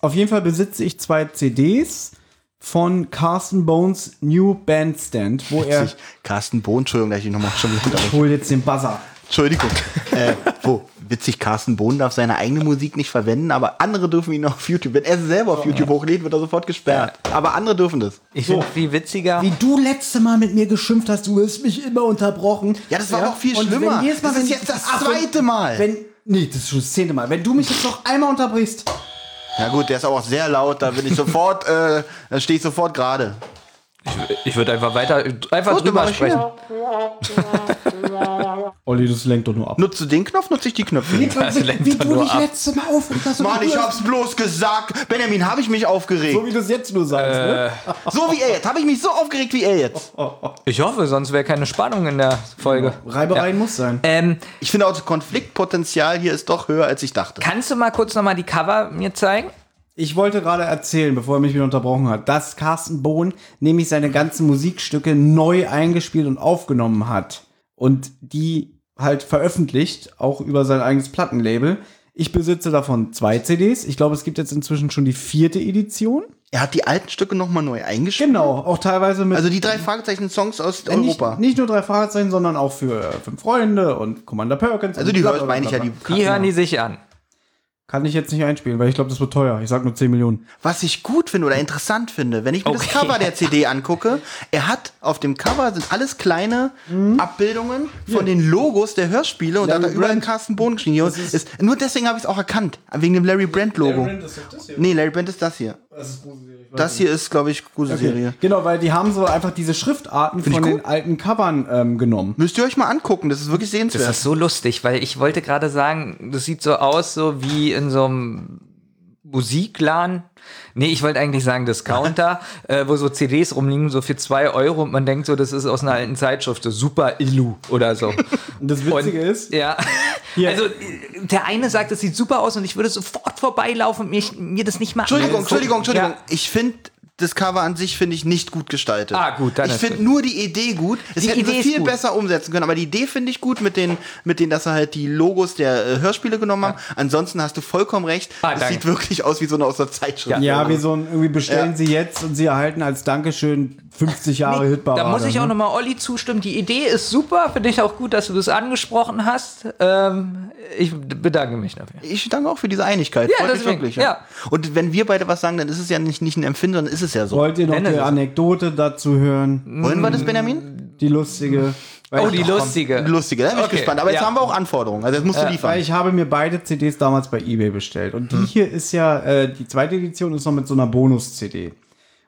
Auf jeden Fall besitze ich zwei CDs von Carsten Bones New Bandstand, wo er. Carsten Bohn, Entschuldigung, ich nochmal schon wieder Ich hol jetzt den Buzzer. Entschuldigung. äh, wo? Witzig, Carsten Bohn darf seine eigene Musik nicht verwenden, aber andere dürfen ihn auf YouTube. Wenn er selber auf YouTube hochlädt, wird er sofort gesperrt. Aber andere dürfen das. Ich finde viel witziger. Wie du letzte Mal mit mir geschimpft hast, du hast mich immer unterbrochen. Ja, das war aber auch viel Und schlimmer. Wenn jedes Mal, Das ist wenn- jetzt das Ach, zweite Mal. Wenn, nee, das ist schon das zehnte Mal. Wenn du mich jetzt noch einmal unterbrichst. Ja gut, der ist aber auch sehr laut, da bin ich sofort, äh, da stehe ich sofort gerade. Ich würde einfach weiter, einfach Gut, drüber ich sprechen. Olli, das lenkt doch nur ab. Nutzt du den Knopf, nutze ich die Knöpfe. Das lenkt doch nur ab. letzte Mal aufgeregt hast. Mann, ich hab's bloß gesagt. Benjamin, habe ich mich aufgeregt. So wie du es jetzt nur sagst, ne? So wie er jetzt. Habe ich mich so aufgeregt wie er jetzt. Ich hoffe, sonst wäre keine Spannung in der Folge. Reibereien muss sein. Ähm, Ich finde auch, das Konfliktpotenzial hier ist doch höher, als ich dachte. kannst du mal kurz nochmal die Cover mir zeigen? Ich wollte gerade erzählen, bevor er mich wieder unterbrochen hat, dass Carsten Bohn nämlich seine ganzen Musikstücke neu eingespielt und aufgenommen hat. Und die halt veröffentlicht, auch über sein eigenes Plattenlabel. Ich besitze davon zwei CDs. Ich glaube, es gibt jetzt inzwischen schon die vierte Edition. Er hat die alten Stücke nochmal neu eingespielt. Genau, auch teilweise mit. Also die drei Fragezeichen-Songs aus äh, nicht, Europa. nicht nur drei Fragezeichen, sondern auch für äh, Fünf Freunde und Commander Perkins. Also die bla, meine ich ja, die. Die hören die sich an. Kann ich jetzt nicht einspielen, weil ich glaube, das wird teuer. Ich sag nur 10 Millionen. Was ich gut finde oder interessant finde, wenn ich mir das Okay. Cover der CD angucke, er hat auf dem Cover sind alles kleine Abbildungen von den Logos der Hörspiele und da hat er Larry überall Brand. Carsten Bohn geschrieben. Hier ist, nur deswegen habe ich es auch erkannt, wegen dem Larry Brand Logo. Nee, Larry Brand ist das hier. Das hier ist, glaube ich, Gruselserie. Genau, weil die haben so einfach diese Schriftarten Find von den alten Covern ähm, genommen. Müsst ihr euch mal angucken, das ist wirklich Das sehenswert. ist so lustig, weil ich wollte gerade sagen, das sieht so aus, so wie in so einem Musikladen. Nee, ich wollte eigentlich sagen Discounter, äh, wo so CDs rumliegen, so für zwei Euro und man denkt so, das ist aus einer alten Zeitschrift, so Super Illu oder so. Und das Witzige Und- ist, Ja. Hier. Also, der eine sagt, es sieht super aus und ich würde sofort vorbeilaufen und mich, mir das nicht mal Entschuldigung, angucken. Entschuldigung, Entschuldigung. Ja. Ich finde das Cover an sich finde ich nicht gut gestaltet. Ah, gut, dann Ich finde nur die Idee gut. Es Die hätten Idee sie ist viel gut. besser umsetzen können, aber die Idee finde ich gut mit den, mit denen, dass sie halt die Logos der äh, Hörspiele genommen haben. Ansonsten hast du vollkommen recht. Ah, es danke. sieht wirklich aus wie so eine aus der Zeitschrift. ja, wie so ein, irgendwie bestellen Ja. sie jetzt und sie erhalten als Dankeschön 50 Jahre Hitparade. Da muss ich auch ne? nochmal Olli zustimmen. Die Idee ist super. Finde ich auch gut, dass du das angesprochen hast. Ähm, ich bedanke mich dafür. Ich danke auch für diese Einigkeit. Ja, Freut deswegen, wirklich, ja. Und wenn wir beide was sagen, dann ist es ja nicht, nicht ein Empfinden, sondern ist es ja so. Wollt ihr noch Nenne die es. Anekdote dazu hören? Wollen wir das, Benjamin? Die lustige. Weil Oh, die lustige. Lustige, da bin ich Okay, gespannt. Aber jetzt ja. haben wir auch Anforderungen. Also jetzt musst du liefern. weil ich habe mir beide CDs damals bei eBay bestellt. Und die Hm. hier ist ja, äh, die zweite Edition ist noch mit so einer Bonus-CD.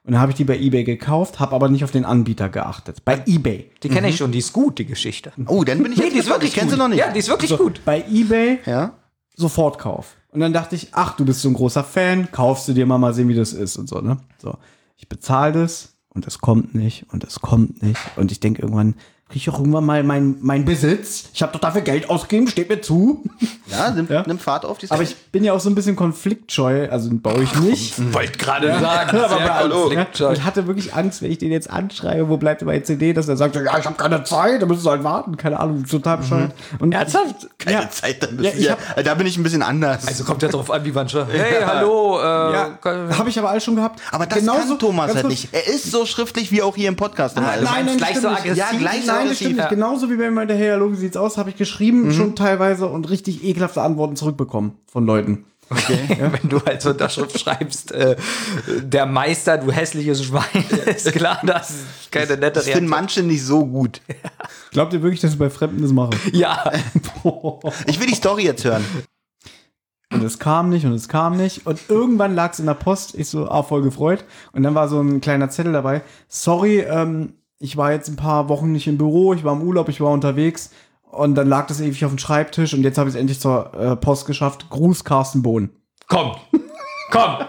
Und dann habe ich die bei eBay gekauft, habe aber nicht auf den Anbieter geachtet. Bei eBay. Die kenne ich schon. Die ist gut, die Geschichte. oh, dann bin ich jetzt gespannt. Ich kenne sie noch nicht. Ja, die ist wirklich gut. Bei eBay ja? Sofortkauf. Und dann dachte ich, ach, du bist so ein großer Fan, kaufst du dir mal mal sehen, wie das ist und so, ne? So. Ich bezahle das und es kommt nicht und es kommt nicht. Und ich denke irgendwann, kriege ich auch irgendwann mal mein, mein Besitz. Ich habe doch dafür Geld ausgegeben, steht mir zu. Ja, nimm, Ja. nimm Fahrt auf. Die Aber ich bin ja auch so ein bisschen konfliktscheu, also bei euch nicht. Wollte gerade sagen. Aber bei hallo. ja, und hatte wirklich Angst, wenn ich den jetzt anschreibe, wo bleibt meine CD, dass er sagt, ja, ich habe keine Zeit, da müssen sie halt warten, keine Ahnung, total bescheuert. Und Ernsthaft? keine ja. Zeit, dann Ja, müssen ich ja, hab- da bin ich ein bisschen anders. Also kommt ja drauf an, wie man schon. Hey, hallo. Äh, Ja, habe ich aber alles schon gehabt. aber das Genauso- kann Thomas halt nicht. Er ist so schriftlich wie auch hier im Podcast Ah, nein, nein, gleich so nicht. Ja, aggressiv. gleich so Nein, das stimmt nicht. Ja. Genauso wie bei meiner Hey, hallo, wie sieht's aus, habe ich geschrieben, schon teilweise und richtig ekelhafte Antworten zurückbekommen von Leuten. Wenn du als Unterschrift schreibst, äh, der Meister, du hässliches Schwein, ist klar, das ist keine nette Das finden manche nicht so gut. Glaubt ihr wirklich, dass ich bei Fremden das mache? Ja, Ich will die Story jetzt hören. Und es kam nicht und es kam nicht. Und irgendwann lag es in der Post. Ich so, ah, voll gefreut. Und dann war so ein kleiner Zettel dabei. Sorry, ähm, ich war jetzt ein paar Wochen nicht im Büro, ich war im Urlaub, ich war unterwegs. Und dann lag das ewig auf dem Schreibtisch und jetzt habe ich es endlich zur äh, Post geschafft. Gruß Carsten Bohn. Komm, komm.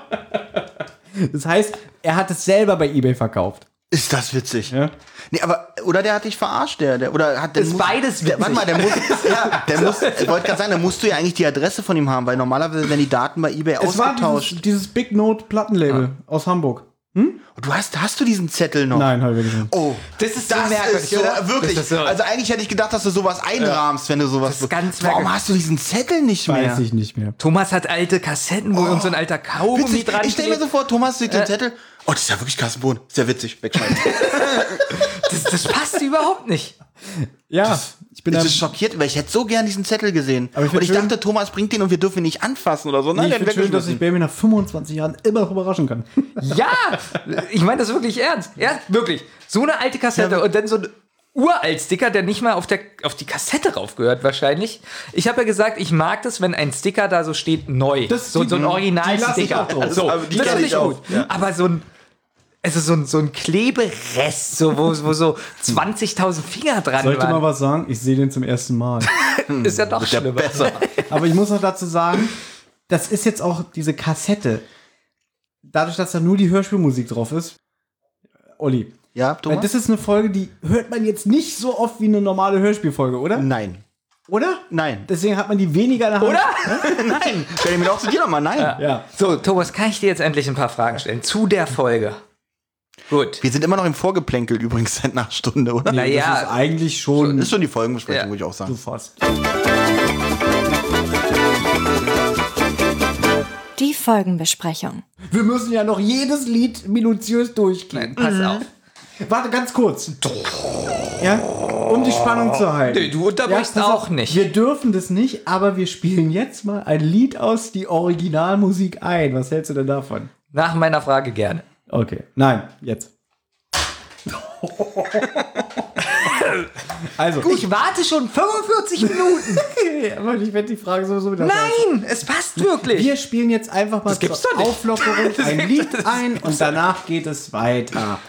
Das heißt, er hat es selber bei eBay verkauft. Ist das witzig? Ja. Nee, aber, oder der hat dich verarscht, der, der oder hat der Ist muss- beides der, Warte witzig. mal, der muss, ja, der muss, ich wollte gerade sagen, da musst du ja eigentlich die Adresse von ihm haben, weil normalerweise werden die Daten bei eBay Es war ausgetauscht. dieses, dieses Big Note Plattenlabel aus Hamburg. Und du hast, hast du diesen Zettel noch? Nein, habe ich wirklich nicht. Oh, Das ist so merkwürdig, ist so, oder? Wirklich. Das ist so- also eigentlich hätte ich gedacht, dass du sowas einrahmst, wenn du sowas. Das ist ganz Warum merkwürdig. hast du diesen Zettel nicht mehr? Weiß ich nicht mehr. Thomas hat alte Kassetten, wo uns so ein alter Kaugummi dran Ich stelle mir so vor, Thomas sieht den Zettel. Oh, das ist ja wirklich Carsten Bohn. Ist ja witzig. Wegschmeißen. das, das passt überhaupt nicht. Ja, ich bin da, ist schockiert, weil ich hätte so gern diesen Zettel gesehen. Aber ich und ich schön- dachte, Thomas bringt den und wir dürfen ihn nicht anfassen oder so. nee, Nein, ich der finde schön, dass ich. Baby nach 25 Jahren immer noch überraschen kann. Ja, ich meine das wirklich ernst. Ja, wirklich. So eine alte Kassette und dann so ein uralt Sticker, der nicht mal auf, der, auf die Kassette raufgehört wahrscheinlich. Ich habe ja gesagt, ich mag das, wenn ein Sticker da so steht, neu. Das- so, die- so ein die lasse ich Original-Sticker. auch drauf. So, das finde ich ich auch. gut. Aber so ein also so ein, so ein Kleberest, so, wo, wo so 20.000 Finger dran Soll ich dir mal waren. was sagen? Ich sehe den zum ersten Mal. Ist ja noch Der schlimmer. besser. Aber ich muss noch dazu sagen, das ist jetzt auch diese Kassette. Dadurch, dass da nur die Hörspielmusik drauf ist. Olli. Ja, Weil Thomas? das ist eine Folge, die hört man jetzt nicht so oft wie eine normale Hörspielfolge, oder? Nein. Oder? Nein. Deswegen hat man die weniger in der Hand. Oder? Nein. Benjamin, auch zu dir nochmal. Nein. Ja. So, Thomas, kann ich dir jetzt endlich ein paar Fragen stellen zu der Folge? Gut. Wir sind immer noch im Vorgeplänkel übrigens seit einer Stunde, oder? Das ist Naja, eigentlich schon. Das ist schon die Folgenbesprechung, Ja. würde ich auch du sagen. fast. Die Folgenbesprechung. Wir müssen ja noch jedes Lied minutiös durchgehen. pass auf. Warte, ganz kurz. Ja, um die Spannung zu halten. Nee, du unterbrichst auf, auch nicht. Wir dürfen das nicht, aber wir spielen jetzt mal ein Lied aus die Originalmusik ein. Was hältst du denn davon? Nach meiner Frage gerne. Okay. Nein, jetzt. also, Ich warte schon 45 Minuten. aber ich werde die Frage sowieso wieder Nein, es passt wirklich. Wir spielen jetzt einfach mal zur. Auflockerung Das ein Lied ein und danach geht es weiter.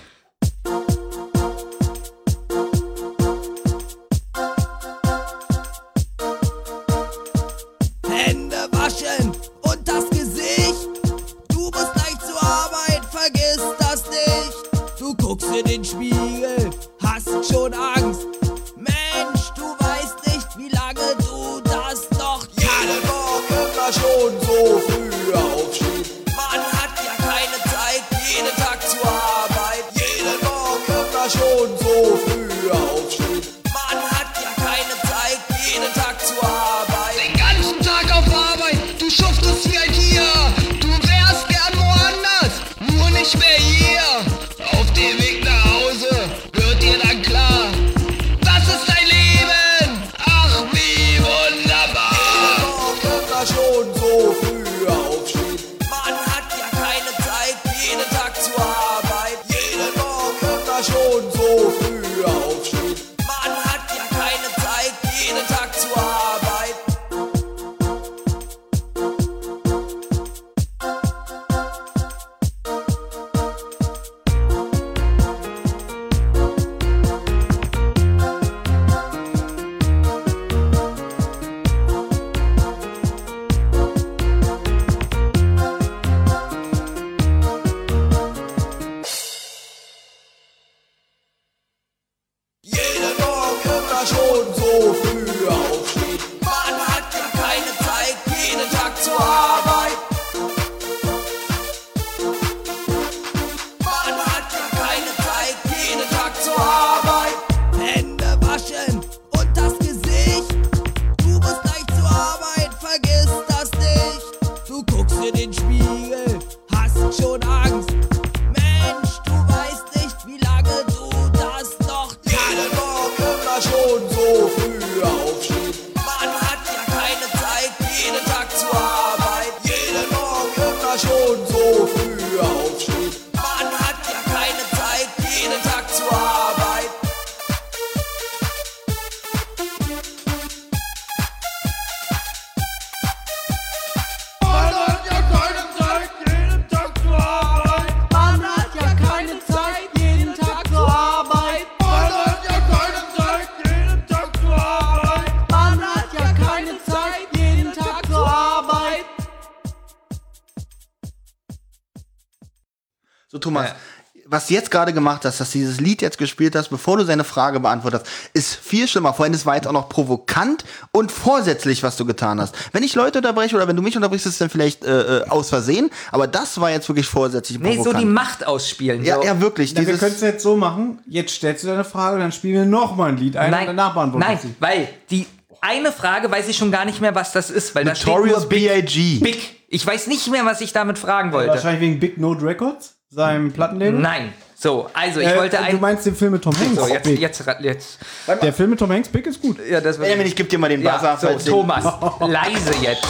Jetzt gerade gemacht hast, dass du dieses Lied jetzt gespielt hast, bevor du seine Frage beantwortet hast, ist viel schlimmer. Vorhin, es war jetzt auch noch provokant und vorsätzlich, was du getan hast. Wenn ich Leute unterbreche oder wenn du mich unterbrichst, ist es dann vielleicht äh, äh, aus Versehen, aber das war jetzt wirklich vorsätzlich Nee, so provokant. die Macht ausspielen. ja, so. ja, wirklich. Ja, wir können es jetzt so machen. Jetzt stellst du deine Frage und dann spielen wir noch mal ein Lied ein und danach beantworten nein, sie. weil die eine Frage weiß ich schon gar nicht mehr, was das ist, weil da steht Notorious nur Big, B.I.G.. Big. Ich weiß nicht mehr, was ich damit fragen wollte. Wahrscheinlich wegen Big Note Records, seinem Plattenlabel. Nein. So, also ich Äh, wollte Du ein. meinst den Film mit Tom Hanks? So, jetzt, jetzt, jetzt. Der Film mit Tom Hanks, Big ist gut. Ja, das Benjamin, ich gebe dir mal den Buzzer. Ja, so, den- Thomas, leise jetzt.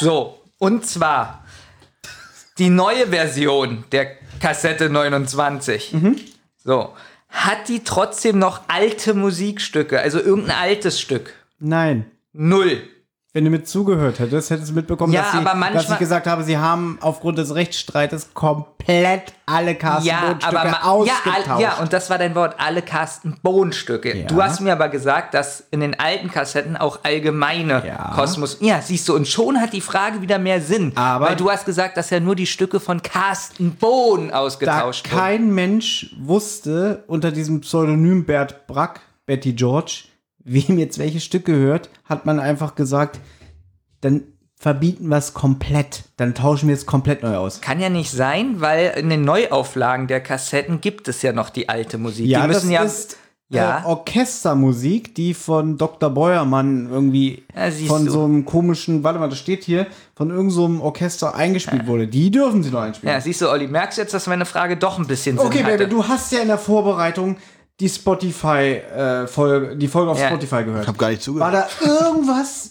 So, und zwar die neue Version der Kassette 29. Mhm. So, hat die trotzdem noch alte Musikstücke, also irgendein altes Stück? Nein. Null. Wenn du mit zugehört hättest, hättest du mitbekommen, Ja, dass, sie, manchmal- dass ich gesagt habe, sie haben aufgrund des Rechtsstreites komplett alle Carsten Ja, ja, ausgetauscht. all, ja, und das war dein Wort, alle Carsten Bohn-Stücke. Ja. Du hast mir aber gesagt, dass in den alten Kassetten auch allgemeine Ja. Kosmos. Ja, siehst du, und schon hat die Frage wieder mehr Sinn. Aber- weil du hast gesagt, dass ja nur die Stücke von Carsten Bohn ausgetauscht wurden. kein Mensch wusste unter diesem Pseudonym Bert Brack, Betty George, wem jetzt welches Stück gehört, hat man einfach gesagt, dann verbieten wir es komplett. Dann tauschen wir es komplett neu aus. Kann ja nicht sein, weil in den Neuauflagen der Kassetten gibt es ja noch die alte Musik. Ja, die das müssen ja, ist ja. äh, Orchestermusik, die von Dr. Beuermann irgendwie Ja, von du. so einem komischen, warte mal, das steht hier, von irgendeinem so einem Orchester eingespielt wurde. Die dürfen sie noch einspielen. ja, siehst du, Olli, merkst du jetzt, dass meine Frage doch ein bisschen Sinn okay, hatte? Baby, du hast ja in der Vorbereitung die Spotify äh, Folge, die Folge auf Ja. Spotify gehört. Ich habe gar nicht zugehört. War da irgendwas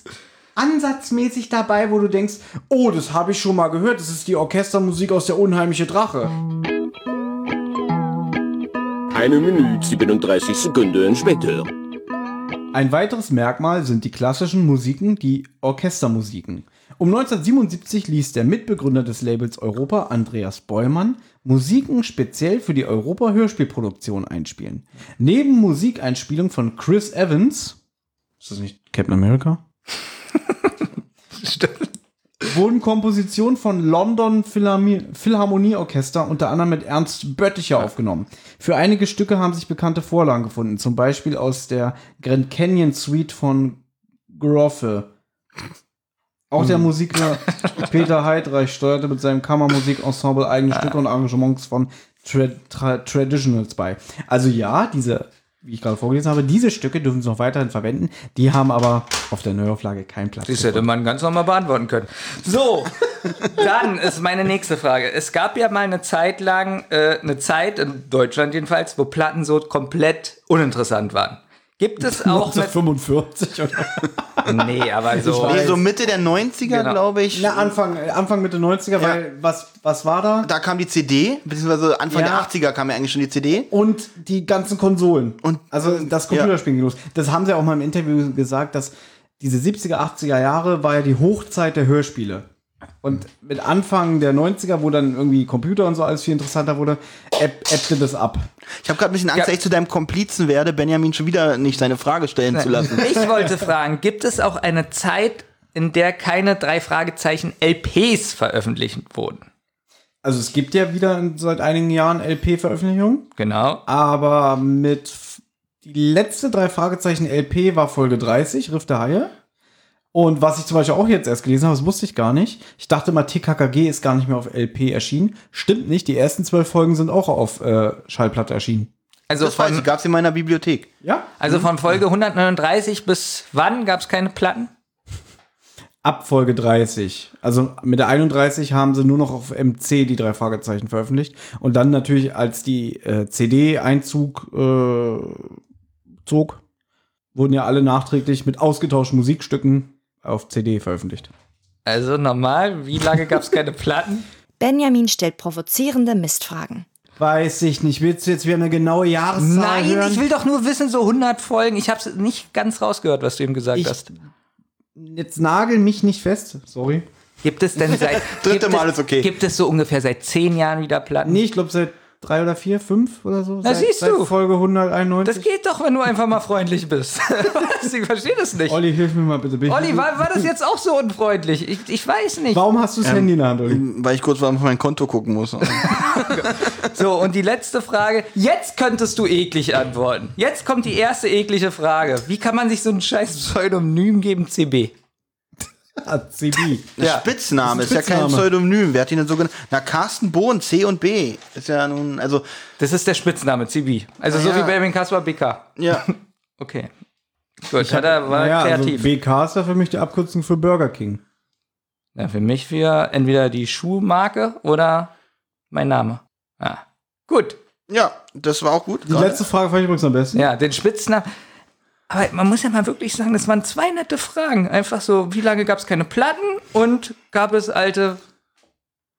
ansatzmäßig dabei, wo du denkst, oh, das habe ich schon mal gehört, das ist die Orchestermusik aus der unheimliche Drache. Eine Minute 37 Sekunden später. Ein weiteres Merkmal sind die klassischen Musiken, die Orchestermusiken. Um 1977 ließ der Mitbegründer des Labels Europa, Andreas Beumann, Musiken speziell für die Europa-Hörspielproduktion einspielen. Neben Musikeinspielung von Chris Evans, ist das nicht Captain America? wurden Kompositionen von London Philharmi- Philharmonieorchester unter anderem mit Ernst Bötticher aufgenommen. Für einige Stücke haben sich bekannte Vorlagen gefunden, zum Beispiel aus der Grand Canyon Suite von Groffe. Auch der Musiker Peter Heidreich steuerte mit seinem Kammermusikensemble eigene Stücke und Arrangements von Tra Tra Traditionals bei. Also ja, diese, wie ich gerade vorgelesen habe, diese Stücke dürfen sie noch weiterhin verwenden. Die haben aber auf der Neuauflage keinen Platz. Das hätte man ganz normal beantworten können. So, dann ist meine nächste Frage. Es gab ja mal eine Zeit lang, äh, eine Zeit, in Deutschland jedenfalls, wo Platten so komplett uninteressant waren. Gibt es auch mit, 45 oder? Nee, aber so. Nee, so Mitte der 90er, Genau. glaube ich. Na, Anfang, Anfang Mitte 90er, weil was, was war da? da kam die CD, beziehungsweise Anfang Ja. der 80er kam ja eigentlich schon die CD. Und die ganzen Konsolen. Und- also das Computerspielen ging los. Das haben sie auch mal im Interview gesagt, dass diese 70er, 80er Jahre war ja die Hochzeit der Hörspiele. Und mit Anfang der 90er, wo dann irgendwie Computer und so alles viel interessanter wurde, ebbte das ab. Ich habe gerade ein bisschen Angst, Ja. dass ich zu deinem Komplizen werde, Benjamin schon wieder nicht seine Frage stellen zu lassen. Ich wollte fragen, gibt es auch eine Zeit, in der keine drei Fragezeichen LPs veröffentlicht wurden? Also es gibt ja wieder seit einigen Jahren LP-Veröffentlichungen, Genau. aber mit die letzte drei Fragezeichen LP war Folge 30, Riff der Haie. Und was ich zum Beispiel auch jetzt erst gelesen habe, das wusste ich gar nicht. Ich dachte mal, TKKG ist gar nicht mehr auf LP erschienen. Stimmt nicht, die ersten zwölf Folgen sind auch auf äh, Schallplatte erschienen. Also Das von, ich, gab's in meiner Bibliothek. Ja? also von Folge 139 bis wann gab es keine Platten? Ab Folge 30. Also mit der 31 haben sie nur noch auf MC die drei Fragezeichen veröffentlicht. Und dann natürlich, als die äh, CD-Einzug äh, zog, wurden ja alle nachträglich mit ausgetauschten Musikstücken auf CD veröffentlicht. Also normal, wie lange gab es keine Platten? Benjamin stellt provozierende Mistfragen. Weiß ich nicht. Willst du jetzt wieder eine genaue Jahreszahl Nein, hören? ich will doch nur wissen, so 100 Folgen. Ich habe es nicht ganz rausgehört, was du ihm gesagt Ich- hast. Jetzt nagel mich nicht fest. Sorry. Gibt es denn seit Dritte Mal es, ist okay. Gibt es so ungefähr seit zehn Jahren wieder Platten? Nee, ich glaube seit drei oder vier, fünf oder so. Na, siehst du. Folge 191. Das geht doch, wenn du einfach mal freundlich bist. ich verstehe das nicht. Olli, hilf mir mal bitte. Bin ich- Olli, war, war das jetzt auch so unfreundlich? Ich, ich weiß nicht. Warum hast du das Handy in der Hand, Olli? Weil ich kurz mal auf mein Konto gucken muss. So, und die letzte Frage. Jetzt könntest du eklig antworten. Jetzt kommt die erste eklige Frage. Wie kann man sich so ein scheiß Pseudonym geben, CB? CB. Der Spitzname Das ist, ist ein ja kein Spitzname. Pseudonym. Wer hat ihn denn so genannt? Na, Carsten Bohn, C und B. Ist ja nun, also, Das ist der Spitzname, CB. Also so Ja. wie Benjamin Kaspar BK. ja. Okay. Gut, hat er, war Naja, also kreativ. BK ist ja für mich die Abkürzung für Burger King. ja, für mich für entweder die Schuhmarke oder mein Name. Ah. Gut. Ja, das war auch gut. Die letzte Frage fand ich übrigens am besten. Ja, den Spitznamen. Aber man muss ja mal wirklich sagen, das waren zwei nette Fragen. Einfach so, wie lange gab es keine Platten und gab es alte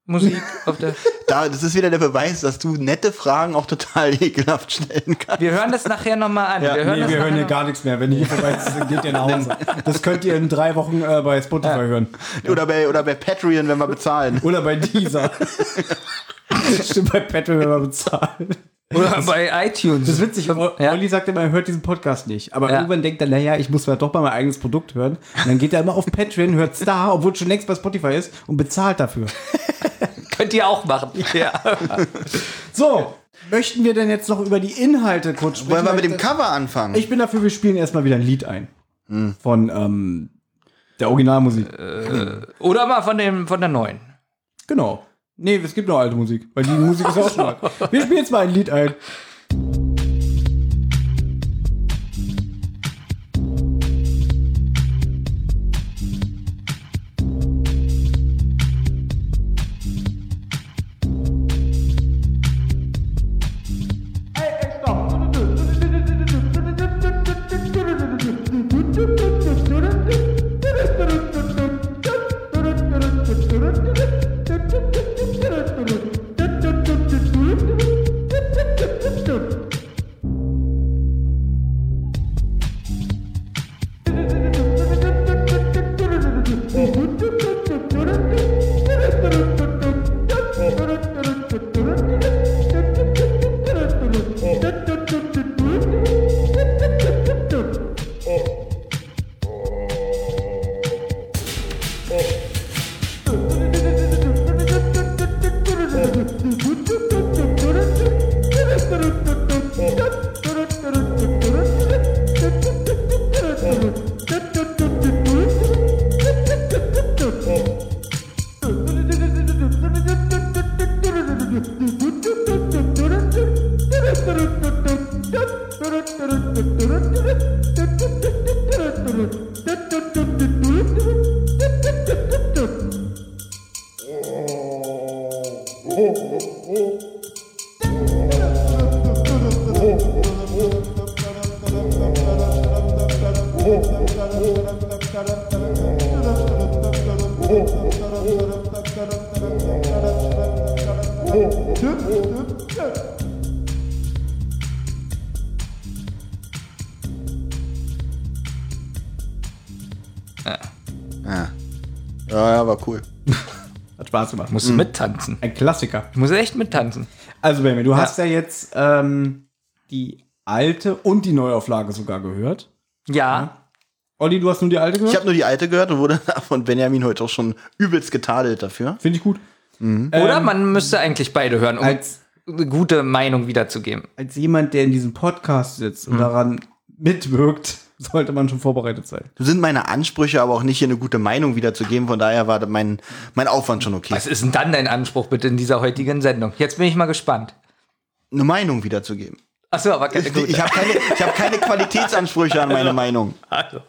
Musik auf der. Da, das ist wieder der Beweis, dass du nette Fragen auch total ekelhaft stellen kannst. Wir hören das nachher nochmal an. Ja, wir hören Nee, wir hören hier gar nichts mehr. Wenn ihr hier vorbei geht ihr nach Hause. Das könnt ihr in drei Wochen äh, bei Spotify hören. Oder bei, oder bei Patreon, wenn wir bezahlen. Oder bei dieser. Stimmt, bei Patreon, wenn wir bezahlen. Oder bei iTunes. Das ist witzig. O- Ja. Olli sagt immer, er hört diesen Podcast nicht. Aber Ja. irgendwann denkt er, naja, ich muss vielleicht doch mal mein eigenes Produkt hören. Und dann geht er immer auf Patreon, hört es da, obwohl es schon längst bei Spotify ist und bezahlt dafür. Könnt ihr auch machen. Ja. So, möchten wir denn jetzt noch über die Inhalte kurz sprechen? Wollen wir mit dem Cover anfangen? Ich bin dafür, wir spielen erstmal wieder ein Lied ein. Von ähm, der Originalmusik. Oder mal von, dem, von der neuen. Genau. Nee, es gibt noch alte Musik, weil die Musik ist auch schon alt. Wir spielen jetzt mal ein Lied ein. Ja, ja, war cool. Hat Spaß gemacht. Musst du mittanzen. Ein Klassiker. Ich muss echt mittanzen. Also, Benjamin, du hast ja jetzt ähm, die alte und die Neuauflage sogar gehört. Ja. Olli, du hast nur die alte gehört? Ich habe nur die alte gehört und wurde von Benjamin heute auch schon übelst getadelt dafür. Finde ich gut. Oder man müsste eigentlich beide hören, um als- eine gute Meinung wiederzugeben. Als jemand, der in diesem Podcast sitzt und daran mitwirkt, sollte man schon vorbereitet sein. So sind meine Ansprüche aber auch nicht, hier eine gute Meinung wiederzugeben. Von daher war mein, mein Aufwand schon okay. Was ist denn dann dein Anspruch bitte in dieser heutigen Sendung? Jetzt bin ich mal gespannt. Eine Meinung wiederzugeben. Achso, aber keine Ich, ich habe keine, ich hab keine Qualitätsansprüche an meine Meinung. Also,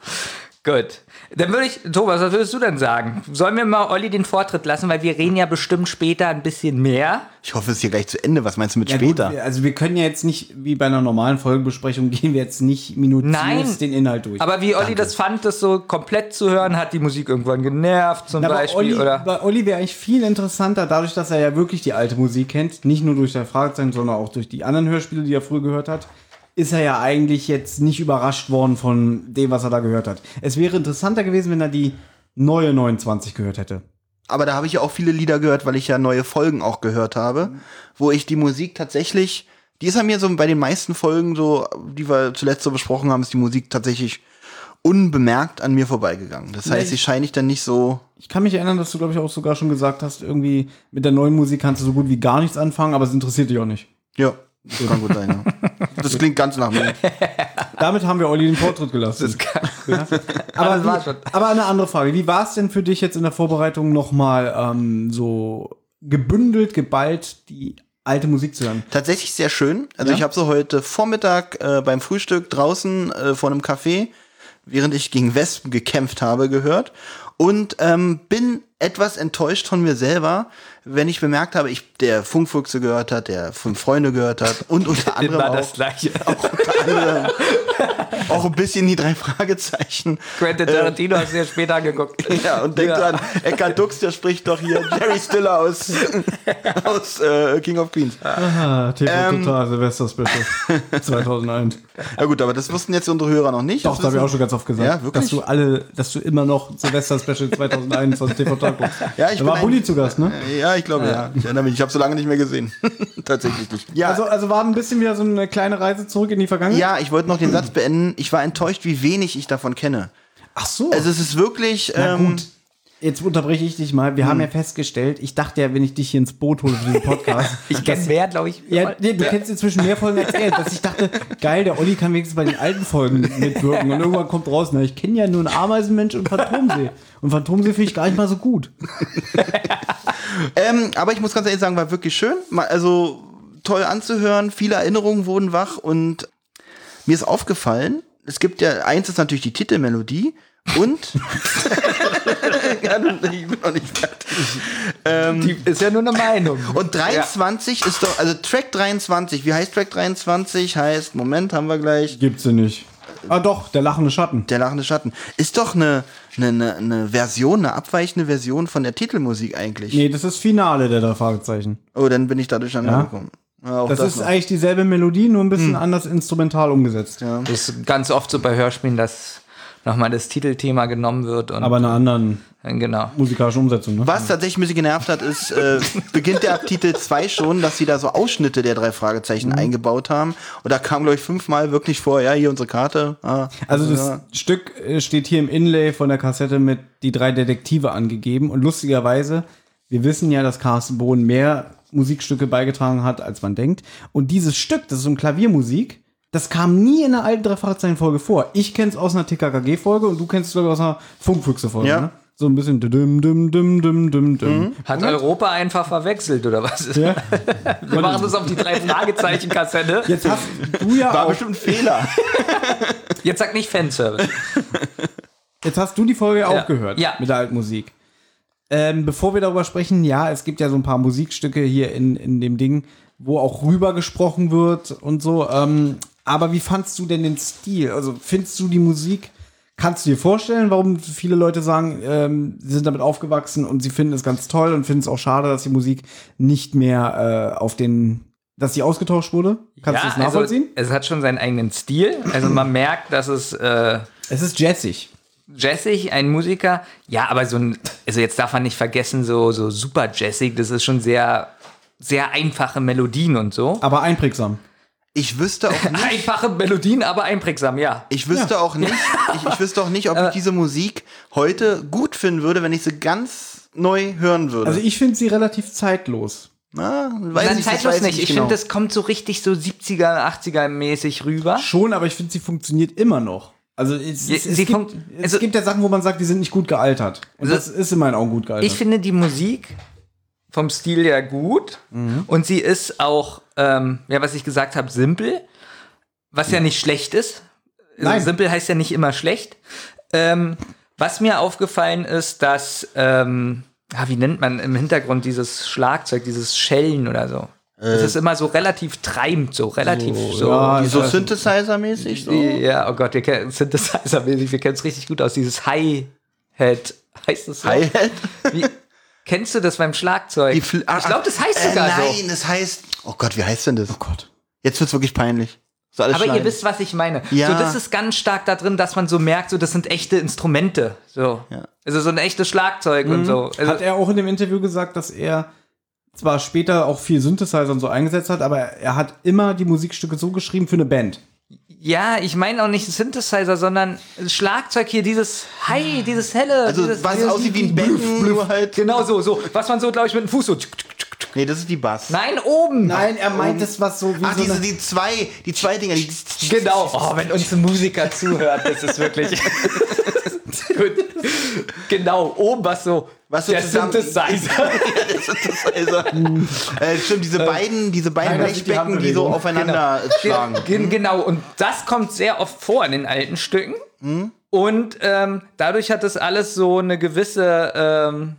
gut. Dann würde ich, Thomas, was würdest du denn sagen? Sollen wir mal Olli den Vortritt lassen, weil wir reden ja bestimmt später ein bisschen mehr. Ich hoffe, es ist hier gleich zu Ende. Was meinst du mit Ja, später? Gut, also wir können ja jetzt nicht, wie bei einer normalen Folgenbesprechung, gehen wir jetzt nicht minutiös den Inhalt durch. Aber wie Olli das fand, das so komplett zu hören, hat die Musik irgendwann genervt zum Na, Beispiel. Olli, oder? bei Olli wäre eigentlich viel interessanter, dadurch, dass er ja wirklich die alte Musik kennt, nicht nur durch sein Fragezeichen, sondern auch durch die anderen Hörspiele, die er früher gehört hat, ist er ja eigentlich jetzt nicht überrascht worden von dem, was er da gehört hat. Es wäre interessanter gewesen, wenn er die neue 29 gehört hätte. aber da habe ich ja auch viele Lieder gehört, weil ich ja neue Folgen auch gehört habe, wo ich die Musik tatsächlich, die ist an mir so bei den meisten Folgen so, die wir zuletzt so besprochen haben, ist die Musik tatsächlich unbemerkt an mir vorbeigegangen. Das heißt, Nee. sie scheine ich dann nicht so. Ich kann mich erinnern, dass du, glaube ich, auch sogar schon gesagt hast, irgendwie mit der neuen Musik kannst du so gut wie gar nichts anfangen, aber es interessiert dich auch nicht. Ja, das kann gut sein. Ja. Das klingt ganz nach mir. Damit haben wir Olli den Vortritt gelassen. Ja. Aber, das war's wie, schon. aber eine andere Frage. Wie war es denn für dich jetzt in der Vorbereitung nochmal ähm, so gebündelt, geballt die alte Musik zu hören? Tatsächlich sehr schön. Also Ja? ich habe so heute Vormittag äh, beim Frühstück draußen äh, vor einem Café, während ich gegen Wespen gekämpft habe, gehört und ähm, bin etwas enttäuscht von mir selber, wenn ich bemerkt habe, ich der Funkfuchse gehört hat, der Fünf Freunde gehört hat und unter anderem Immer auch, das gleiche. unter anderem auch ein bisschen die drei Fragezeichen. Quentin Tarantino hast du ja später angeguckt. Ja, und denk Ja. dran, Eckhard Dux, der spricht doch hier Jerry Stiller aus, aus äh, King of Queens. Ah, TV Ähm, Total Silvester Special 2001. Ja gut, aber das wussten jetzt unsere Hörer noch nicht. Doch, Das das habe ich auch schon ganz oft gesagt. Ja, wirklich? Dass du alle, dass du immer noch Silvester Special 2001 von TV Total guckst. Ja, ich da war Bulli zu Gast, ne? Ja, ich glaube, ja. Ich erinnere mich, ich habe so lange nicht mehr gesehen. Tatsächlich nicht. Ja, Also, also war ein bisschen wieder so eine kleine Reise zurück in die Vergangenheit? ja, ich wollte noch den Satz beenden. Ich war enttäuscht, wie wenig ich davon kenne. Ach so. Also es ist wirklich. Na Ähm, gut. Jetzt unterbreche ich dich mal. Wir haben ja festgestellt, ich dachte ja, wenn ich dich hier ins Boot hole für den Podcast. Ich kenne mehr, glaube ich. ja, nee, du kennst inzwischen mehr Folgen als er. Dass ich dachte, geil, der Olli kann wenigstens bei den alten Folgen mitwirken. Und irgendwann kommt raus, na, ich kenne ja nur einen Ameisenmensch und Phantomsee. Und Phantomsee finde ich gar nicht mal so gut. ähm, aber ich muss ganz ehrlich sagen, war wirklich schön. Also toll anzuhören, viele Erinnerungen wurden wach und mir ist aufgefallen, es gibt ja, eins ist natürlich die Titelmelodie und ja, ich bin noch nicht fertig. Die ist ja nur eine Meinung. Und 23 ist doch, also Track 23, wie heißt Track 23? Heißt, Moment, haben wir gleich. Gibt's sie nicht. Ah doch, der lachende Schatten. Der lachende Schatten. Ist doch eine, eine, eine, eine Version, eine abweichende Version von der Titelmusik eigentlich. Nee, das ist Finale der drei Fragezeichen. Oh, dann bin ich da durcheinander Ja. gekommen. Ja, auch Das, ist noch. eigentlich dieselbe Melodie, nur ein bisschen anders instrumental umgesetzt. Ja. Das ist ganz oft so bei Hörspielen, dass nochmal das Titelthema genommen wird. Und, Aber in einer anderen genau. musikalischen Umsetzung, ne? Was tatsächlich ein bisschen genervt hat, ist, äh, beginnt der ab Titel 2 schon, dass sie da so Ausschnitte der drei Fragezeichen Mhm. eingebaut haben. Und da kam, glaube ich, fünfmal wirklich vor, ja, hier unsere Karte. Ah, Also das ja. Stück äh, steht hier im Inlay von der Kassette mit die drei Detektive angegeben. Und lustigerweise, wir wissen ja, dass Carsten Bohn mehr Musikstücke beigetragen hat, als man denkt. Und dieses Stück, das ist so ein Klaviermusik, das kam nie in einer alten drei Fragezeichen-Folge vor. Ich kenn's aus einer TKKG-Folge und du kennst es, glaube ich, aus einer Funkfüchse-Folge. Ja. Ne? So ein bisschen dim, dim, dim, dim, dim, dim. Hat Europa einfach verwechselt, oder was? Ja. Wir machen das auf die drei Fragezeichen-Kassette. Jetzt hast du ja War auch, bestimmt ein Fehler. Jetzt sag nicht Fanservice. Jetzt hast du die Folge auch Ja. gehört Ja. mit der alten Musik. Ähm, bevor wir darüber sprechen, ja, es gibt ja so ein paar Musikstücke hier in, in dem Ding, wo auch rüber gesprochen wird und so. Ähm, aber wie fandst du denn den Stil? Also findest du die Musik, kannst du dir vorstellen, warum viele Leute sagen, ähm, sie sind damit aufgewachsen und sie finden es ganz toll und finden es auch schade, dass die Musik nicht mehr äh, auf den, dass sie ausgetauscht wurde? Kannst du das nachvollziehen? Also, es hat schon seinen eigenen Stil. Also man merkt, dass es äh, es ist jazzig. jazzig, ein Musiker. Ja, aber so ein, also jetzt darf man nicht vergessen, so, so super jazzig, das ist schon sehr, sehr einfache Melodien und so. Aber einprägsam. Ich wüsste auch nicht, Einfache Melodien, aber einprägsam, ja. ich wüsste auch nicht, ich, ich wüsste auch nicht, ob ich diese Musik heute gut finden würde, wenn ich sie ganz neu hören würde. Also ich finde sie relativ zeitlos. Na, weiß Nein, ich, zeitlos weiß nicht. Ich genau. finde, das kommt so richtig so 70er, 80er mäßig rüber. Schon, aber ich finde, sie funktioniert immer noch. Also es, Ja, es, sie es, gibt, funkt- es also- gibt ja Sachen, wo man sagt, die sind nicht gut gealtert. Und Also- das ist in meinen Augen gut gealtert. Ich finde die Musik vom Stil her gut Mhm. und sie ist auch, ähm, ja, was ich gesagt habe, simpel, was ja nicht schlecht ist. Also Nein. Simpel heißt ja nicht immer schlecht. Ähm, was mir aufgefallen ist, dass, ähm, ja, wie nennt man im Hintergrund dieses Schlagzeug, dieses Schellen oder so. Es ist immer so relativ treibend, so relativ so. ja, so Ja. Synthesizer-mäßig. So. Ja, oh Gott, ihr kennt Synthesizer-mäßig, wir kennen es richtig gut aus, dieses Hi-Hat. Heißt das so? Hi-Hat? Kennst du das beim Schlagzeug? Ah, ich glaube, das heißt äh, sogar Nein, so. das heißt. Oh Gott, wie heißt denn das? oh Gott. Jetzt wird's wirklich peinlich. So alles Aber ihr schneiden. wisst, was ich meine. Ja. So, das ist ganz stark da drin, dass man so merkt, so, das sind echte Instrumente. So. Ja. Also so ein echtes Schlagzeug und so. Also, Hat er auch in dem Interview gesagt, dass er zwar später auch viel Synthesizer und so eingesetzt hat, aber er hat immer die Musikstücke so geschrieben für eine Band. ja, ich meine auch nicht Synthesizer, sondern Schlagzeug hier, dieses Hi, dieses helle. Also dieses, was dieses, aussieht wie ein nur halt. Genau so, so. Was man so, glaube ich, mit dem Fuß so. Nee, das ist die Bass. Nein, oben. Nein, er meint es was so wie Ach, so diese, eine, die zwei, die zwei Dinger, die. Genau. Oh, wenn uns ein Musiker zuhört, das ist wirklich. Gut. Genau, oben was so. Was so der zusammen- Synthesizer. Also, äh, stimmt, diese beiden, diese beiden Keiner sieht die Blechbecken, die so aufeinander schlagen. Gen genau, und das kommt sehr oft vor in den alten Stücken. Und ähm, dadurch hat das alles so eine gewisse ähm,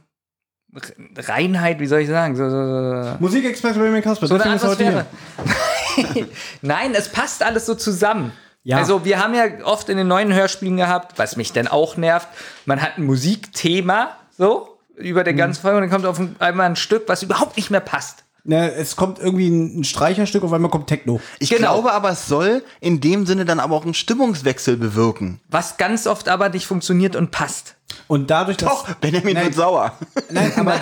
Reinheit, wie soll ich sagen? So, so, so, Musikexperte Benjamin Kasper. so eine deswegen ist heute Atmosphäre. hier. Nein, es passt alles so zusammen. Ja. Also wir haben ja oft in den neuen Hörspielen gehabt, was mich dann auch nervt, man hat ein Musikthema, so, über Mhm. der ganzen Folge und dann kommt auf einmal ein Stück, was überhaupt nicht mehr passt. Ne, es kommt irgendwie ein Streicherstück, auf einmal kommt Techno. Ich Genau. glaube aber, es soll in dem Sinne dann aber auch einen Stimmungswechsel bewirken. Was ganz oft aber nicht funktioniert und passt. Und dadurch, dass. Doch, Benjamin Nein. wird sauer. Nein, aber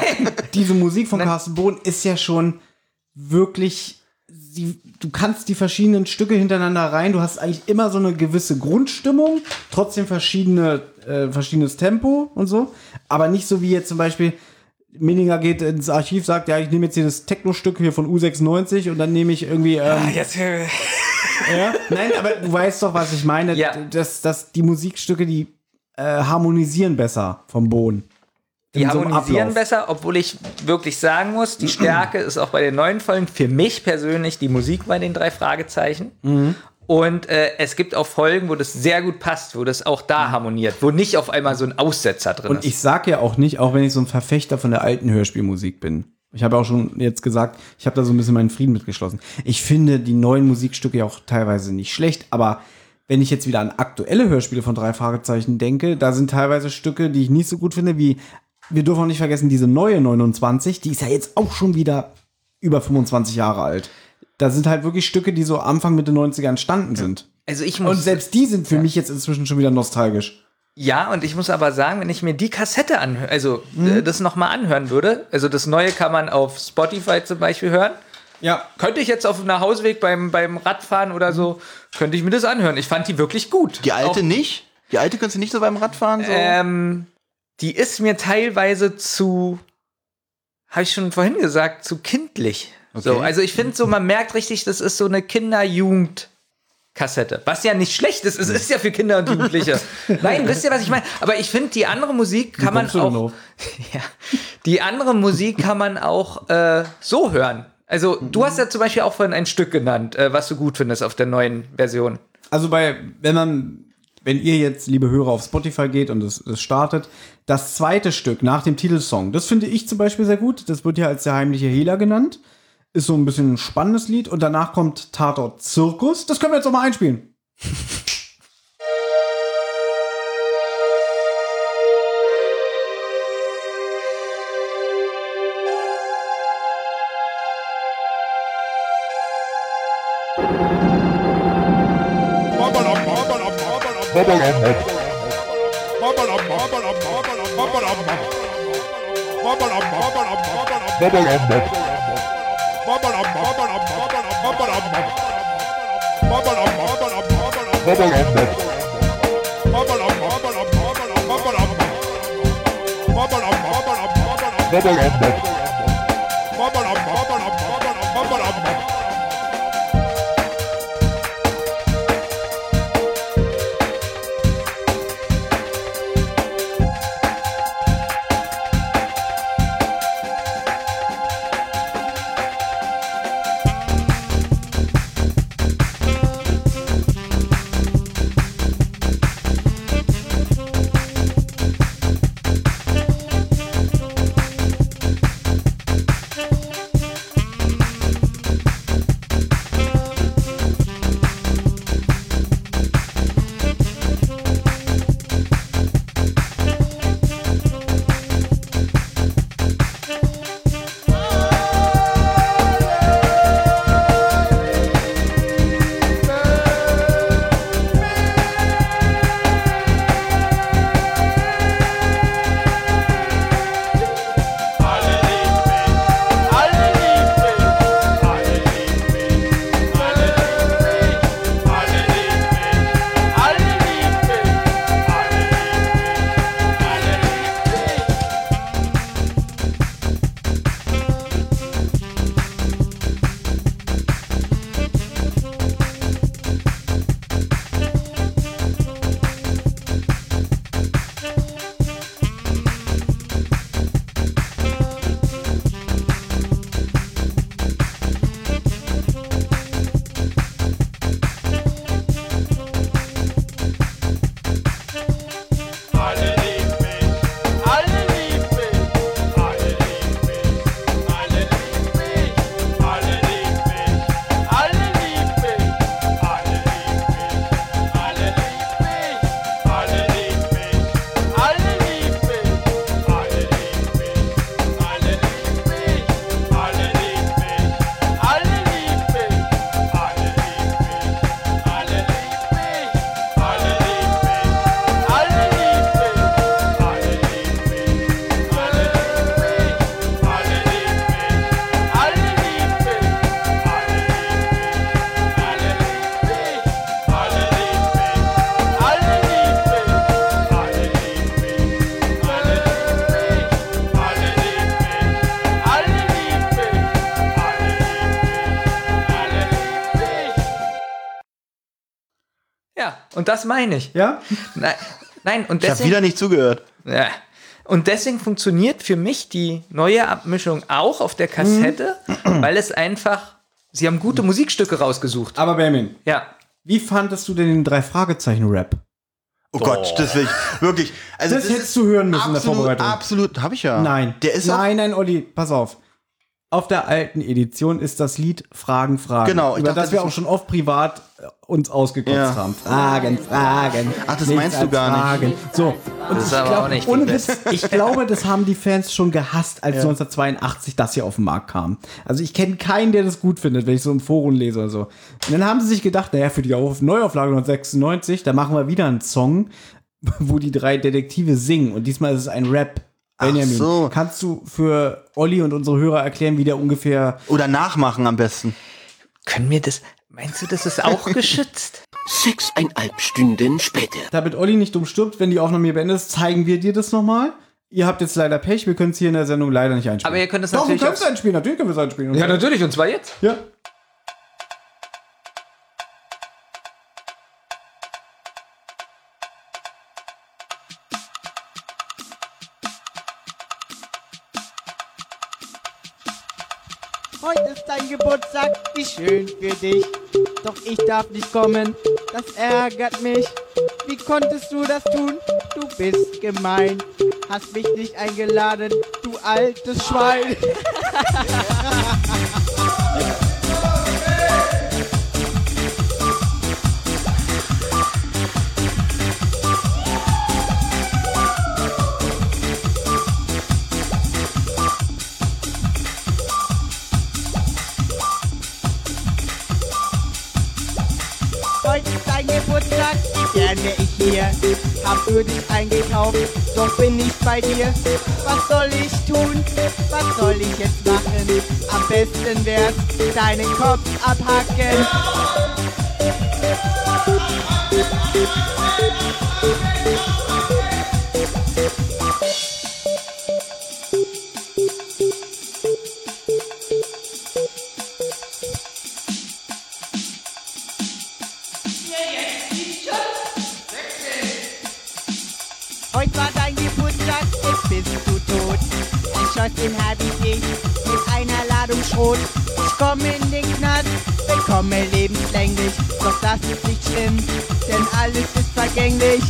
diese Musik von Carsten Bohn ist ja schon wirklich. Sie, du kannst die verschiedenen Stücke hintereinander rein. Du hast eigentlich immer so eine gewisse Grundstimmung, trotzdem verschiedene, äh, verschiedenes Tempo und so. Aber nicht so wie jetzt zum Beispiel. Minninger geht ins Archiv, sagt, ja, ich nehme jetzt hier das Techno-Stück hier von U96 und dann nehme ich irgendwie. Ähm, Jetzt, ja? Nein, aber du weißt doch, was ich meine. Ja. Dass, dass die Musikstücke, die äh, harmonisieren besser vom Boden. Die In so harmonisieren Ablauf. besser, obwohl ich wirklich sagen muss, die Stärke ist auch bei den neuen Folgen für mich persönlich die Musik bei den drei Fragezeichen. Mhm. Und äh, es gibt auch Folgen, wo das sehr gut passt, wo das auch da harmoniert, wo nicht auf einmal so ein Aussetzer drin Und ist. ich sag ja auch nicht, auch wenn ich so ein Verfechter von der alten Hörspielmusik bin. Ich habe auch schon jetzt gesagt, ich habe da so ein bisschen meinen Frieden mitgeschlossen. Ich finde die neuen Musikstücke ja auch teilweise nicht schlecht, aber wenn ich jetzt wieder an aktuelle Hörspiele von drei Fragezeichen denke, da sind teilweise Stücke, die ich nicht so gut finde, wie wir dürfen auch nicht vergessen, diese neue 29, die ist ja jetzt auch schon wieder über 25 Jahre alt. Da sind halt wirklich Stücke, die so Anfang Mitte 90er entstanden sind. also ich muss Und selbst die sind für mich jetzt inzwischen schon wieder nostalgisch. Ja, und ich muss aber sagen, wenn ich mir die Kassette anhöre, also Mhm. äh, das nochmal anhören würde, also das neue kann man auf Spotify zum Beispiel hören. Ja, Könnte ich jetzt auf dem Nachhauseweg beim, beim Radfahren oder so, könnte ich mir das anhören. Ich fand die wirklich gut. Die alte Auch, nicht? Die alte kannst du nicht so beim Radfahren so? ähm, die ist mir teilweise zu, habe ich schon vorhin gesagt, zu kindlich. So, Okay. also ich finde so, man merkt richtig, das ist so eine Kinder-Jugend-Kassette. Was ja nicht schlecht ist, es ist ja für Kinder und Jugendliche. Nein, wisst ihr, was ich meine? Aber ich finde, die andere Musik kann man auch. Ja, die andere Musik kann man auch äh, so hören. Also, du hast ja zum Beispiel auch vorhin ein Stück genannt, äh, was du gut findest auf der neuen Version. Also bei, wenn man, wenn ihr jetzt, liebe Hörer, auf Spotify geht und es, es startet, das zweite Stück nach dem Titelsong, das finde ich zum Beispiel sehr gut. Das wird ja als der heimliche Hehler genannt. Ist so ein bisschen ein spannendes Lied. Und danach kommt Tatort Zirkus. Das können wir jetzt noch mal einspielen. Bubble up, bubble up. Und das meine ich. Ja? Nein, nein und Ich habe deswegen, wieder nicht zugehört. ja. und deswegen funktioniert für mich die neue Abmischung auch auf der Kassette, weil es einfach, sie haben gute Musikstücke rausgesucht. Aber Benjamin, Ja, wie fandest du denn den Drei-Fragezeichen-Rap? Oh, Gott, das will ich wirklich. Also Das hättest du hören müssen in der absolut, Vorbereitung. Absolut, habe ich ja. Nein. Der ist Nein, nein, Olli, pass auf. Auf der alten Edition ist das Lied Fragen, Fragen. Genau, ich Über dachte, das wir das auch schon oft privat äh, uns ausgekotzt Ja. haben. Fragen, Fragen. Ach, das meinst du gar nicht. Fragen. So. Und ist ich aber glaub, auch nicht ohne Witz, ich glaube, das haben die Fans schon gehasst, als 1982 das hier auf den Markt kam. Also ich kenne keinen, der das gut findet, wenn ich so im Forum lese oder so. Und dann haben sie sich gedacht, naja, für die Auf Neuauflage 1996, da machen wir wieder einen Song, wo die drei Detektive singen. Und diesmal ist es ein Rap. Benjamin, so. kannst du für Olli und unsere Hörer erklären, wie der ungefähr. oder nachmachen am besten. können wir das, meinst du, das ist auch geschützt? Sechseinhalb Stunden später. Damit Olli nicht dumm stirbt, wenn die Aufnahme hier beendet ist, zeigen wir dir das nochmal. Ihr habt jetzt leider Pech, wir können es hier in der Sendung leider nicht einspielen. Aber ihr könnt es Doch, wir natürlich können es einspielen, natürlich können wir es einspielen. Ja, natürlich, und zwar jetzt. ja. Geburtstag, wie schön für dich. Doch ich darf nicht kommen, das ärgert mich. Wie konntest du das tun? Du bist gemein. Hast mich nicht eingeladen, du altes Schwein. hier. Hab für dich eingekauft, doch bin nicht bei dir. Was soll ich tun? Was soll ich jetzt machen? Am besten wär's, deinen Kopf abhacken. Heute bekomme lebenslänglich. Doch das ist nicht schlimm, denn alles ist vergänglich.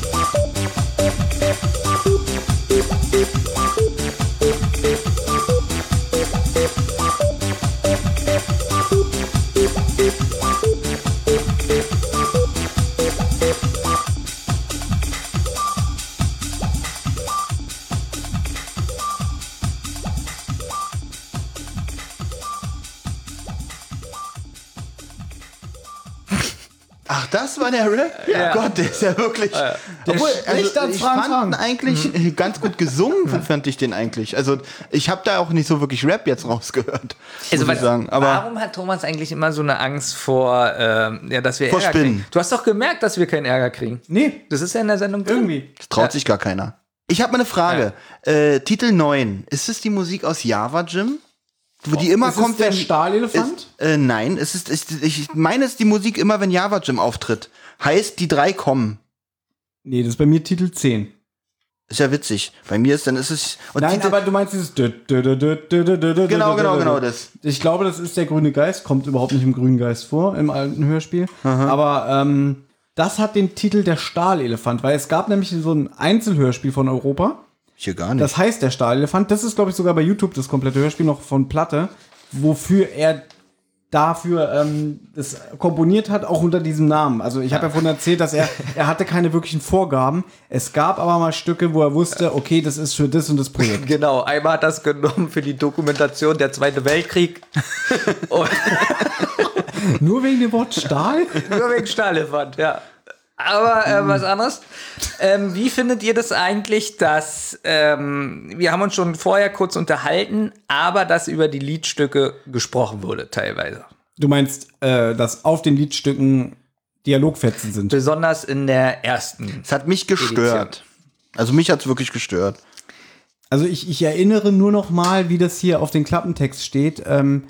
Rap? Ja. Gott, der ist ja wirklich. Obwohl, spricht als ich fand Frank. ihn eigentlich ganz gut gesungen, fand ich den eigentlich. Also ich habe da auch nicht so wirklich Rap jetzt rausgehört. Also, muss ich sagen. Aber warum hat Thomas eigentlich immer so eine Angst vor, ähm, ja, dass wir Vor Ärger Spinnen. kriegen? Du hast doch gemerkt, dass wir keinen Ärger kriegen. Nee, Das ist ja in der Sendung drin. irgendwie. das traut sich gar keiner. Ich habe mal eine Frage. Äh, Titel 9. Ist es die Musik aus Java Jim? Wo die immer Ist es kommt, der wenn. Stahlelefant? Ist, äh, nein, es ist, ist, ich meine, es ist die Musik immer, wenn Java Jim auftritt. Heißt, die drei kommen. Nee, das ist bei mir Titel 10. Ist ja witzig. Bei mir ist dann ist es. Nein, aber du meinst dieses. Genau, Genau, genau, genau, das. Ich glaube, das ist der grüne Geist, kommt überhaupt nicht im grünen Geist vor, im alten Hörspiel. Aber ähm, das hat den Titel der Stahlelefant, weil es gab nämlich so ein Einzelhörspiel von Europa. Hier gar nicht. Das heißt der Stahlelefant. Das ist, glaube ich, sogar bei YouTube das komplette Hörspiel noch von Platte, wofür er dafür ähm, das komponiert hat, auch unter diesem Namen. Also ich habe ja vorhin erzählt, dass er, er hatte keine wirklichen Vorgaben. Es gab aber mal Stücke, wo er wusste, okay, das ist für das und das Projekt. Genau, einmal hat das genommen für die Dokumentation der Zweite Weltkrieg. Nur wegen dem Wort Stahl? nur wegen Stahlelefant, ja. Aber äh, was anderes. Ähm, wie findet ihr das eigentlich, dass ähm, wir haben uns schon vorher kurz unterhalten, aber dass über die Liedstücke gesprochen wurde teilweise. Du meinst, äh, dass auf den Liedstücken Dialogfetzen sind. Besonders in der ersten. Es hat mich gestört. Also mich hat's wirklich gestört. Also ich, ich erinnere nur noch mal, wie das hier auf den Klappentext steht. Ähm,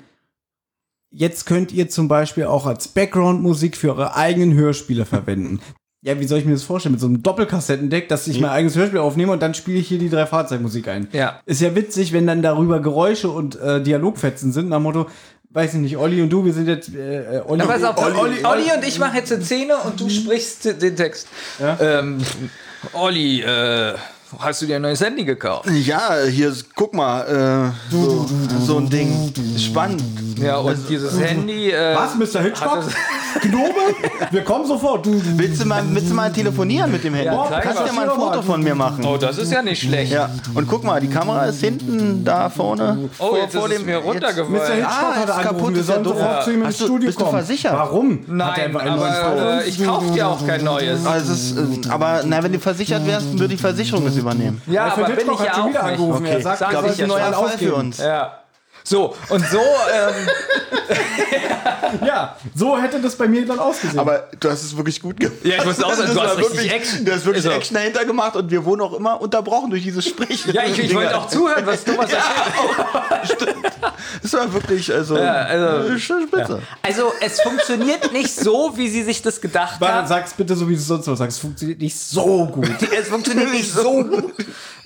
jetzt könnt ihr zum Beispiel auch als Background-Musik für eure eigenen Hörspiele verwenden. ja, wie soll ich mir das vorstellen? Mit so einem Doppelkassettendeck, dass ich mein eigenes Hörspiel aufnehme und dann spiele ich hier die drei Fahrzeugmusik ein. Ja. Ist ja witzig, wenn dann darüber Geräusche und äh, Dialogfetzen sind, nach dem Motto, weiß ich nicht, Olli und du, wir sind jetzt äh, äh, Olli, Na, pass auf, Olli, Olli, Olli, und ich machen jetzt eine Szene und du sprichst den Text. Ähm, Olli, äh, hast du dir ein neues Handy gekauft? Ja, hier, ist- guck mal, äh, so, so ein Ding. Spannend. Ja, und dieses Handy. Äh, Was, Mr. Hitchcock? Gnome? Wir kommen sofort. Willst du mal, willst du mal telefonieren mit dem Handy? Ja, Kannst du ja mal ein Foto von mir machen? Oh, das ist ja nicht schlecht. Ja, und guck mal, die Kamera ist hinten da vorne. Oh, jetzt ist es mir Mr. runtergefallen. Hitchcock Ah, hat ist kaputt, wir ist ja sollen doof. sofort zu ihm ins Hast du- Studio bist du versichert? Warum? Nein, aber äh, ich kaufe dir auch kein neues. Also es ist, äh, aber na, wenn du versichert wärst, würde die Versicherung es übernehmen. Ja, Alfred aber bin ich hat ja schon wieder auch nicht. angerufen. Er sagt, sag ja einen neuen schon. Fall für uns. Ja. So, und so, ähm, Ja, so hätte das bei mir dann ausgesehen. Aber du hast es wirklich gut gemacht. Ja, ich muss auch sagen, Das du hast richtig wirklich, Action. Du hast wirklich Also- Action dahinter gemacht und wir wurden auch immer unterbrochen durch dieses Sprechen. ja, ich, ich wollte auch zuhören, was Thomas erzählt. Das war wirklich, also, Ja, also- spitze. Also, es funktioniert nicht so, wie sie sich das gedacht Warte, haben. sag's bitte so, wie du es sonst was sagst. Es funktioniert nicht so gut. Es funktioniert nicht so gut.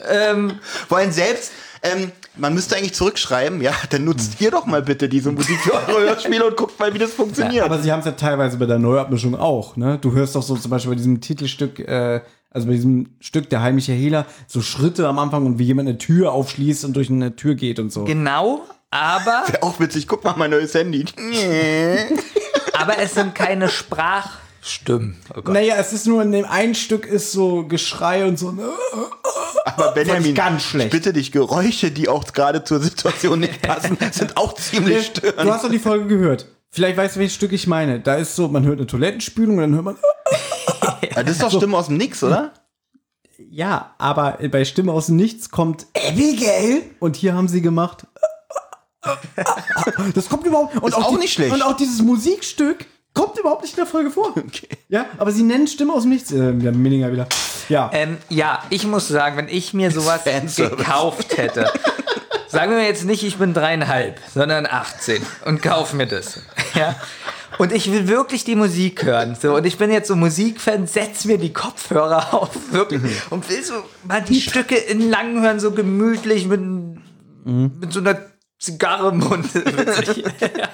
Ähm, Vor allem selbst, ähm, man müsste eigentlich zurückschreiben, ja, dann nutzt ihr doch mal bitte diese Musik für eure Hörspiele und guckt mal, wie das funktioniert. Aber sie haben es ja teilweise bei der Neuabmischung auch. Ne? Du hörst doch so zum Beispiel bei diesem Titelstück, äh, also bei diesem Stück der heimliche Hehler, so Schritte am Anfang und wie jemand eine Tür aufschließt und durch eine Tür geht und so. genau, aber, auch witzig, guck mal mein neues Handy. aber es sind keine Sprachstimmen. Oh. Naja, es ist nur in dem einen Stück ist so Geschrei und so. ne? Aber Benjamin, ganz schlecht. ich bitte dich, Geräusche, die auch gerade zur Situation nicht passen, sind auch ziemlich störend. Du hast doch die Folge gehört. Vielleicht weißt du, welches Stück ich meine. Da ist so, man hört eine Toilettenspülung und dann hört man. Ja, das ist doch Stimme aus dem Nix, oder? Ja, aber bei Stimme aus dem Nichts kommt Abigail. Und hier haben sie gemacht. Das kommt überhaupt. Und Ist auch die, nicht schlecht. Und auch dieses Musikstück kommt überhaupt nicht in der Folge vor. Ja, aber sie nennen Stimme aus dem Nichts. Äh, ja, Minninger wieder. Ja. Ähm, ja, ich muss sagen, wenn ich mir sowas gekauft hätte, sagen wir jetzt nicht, ich bin dreieinhalb, sondern 18 und kauf mir das. Ja. Und ich will wirklich die Musik hören. So, und ich bin jetzt so Musikfan, setz mir die Kopfhörer auf, wirklich. Und will so mal die Stücke in lang hören, so gemütlich mit, mit so einer Zigarre im Mund. Ja.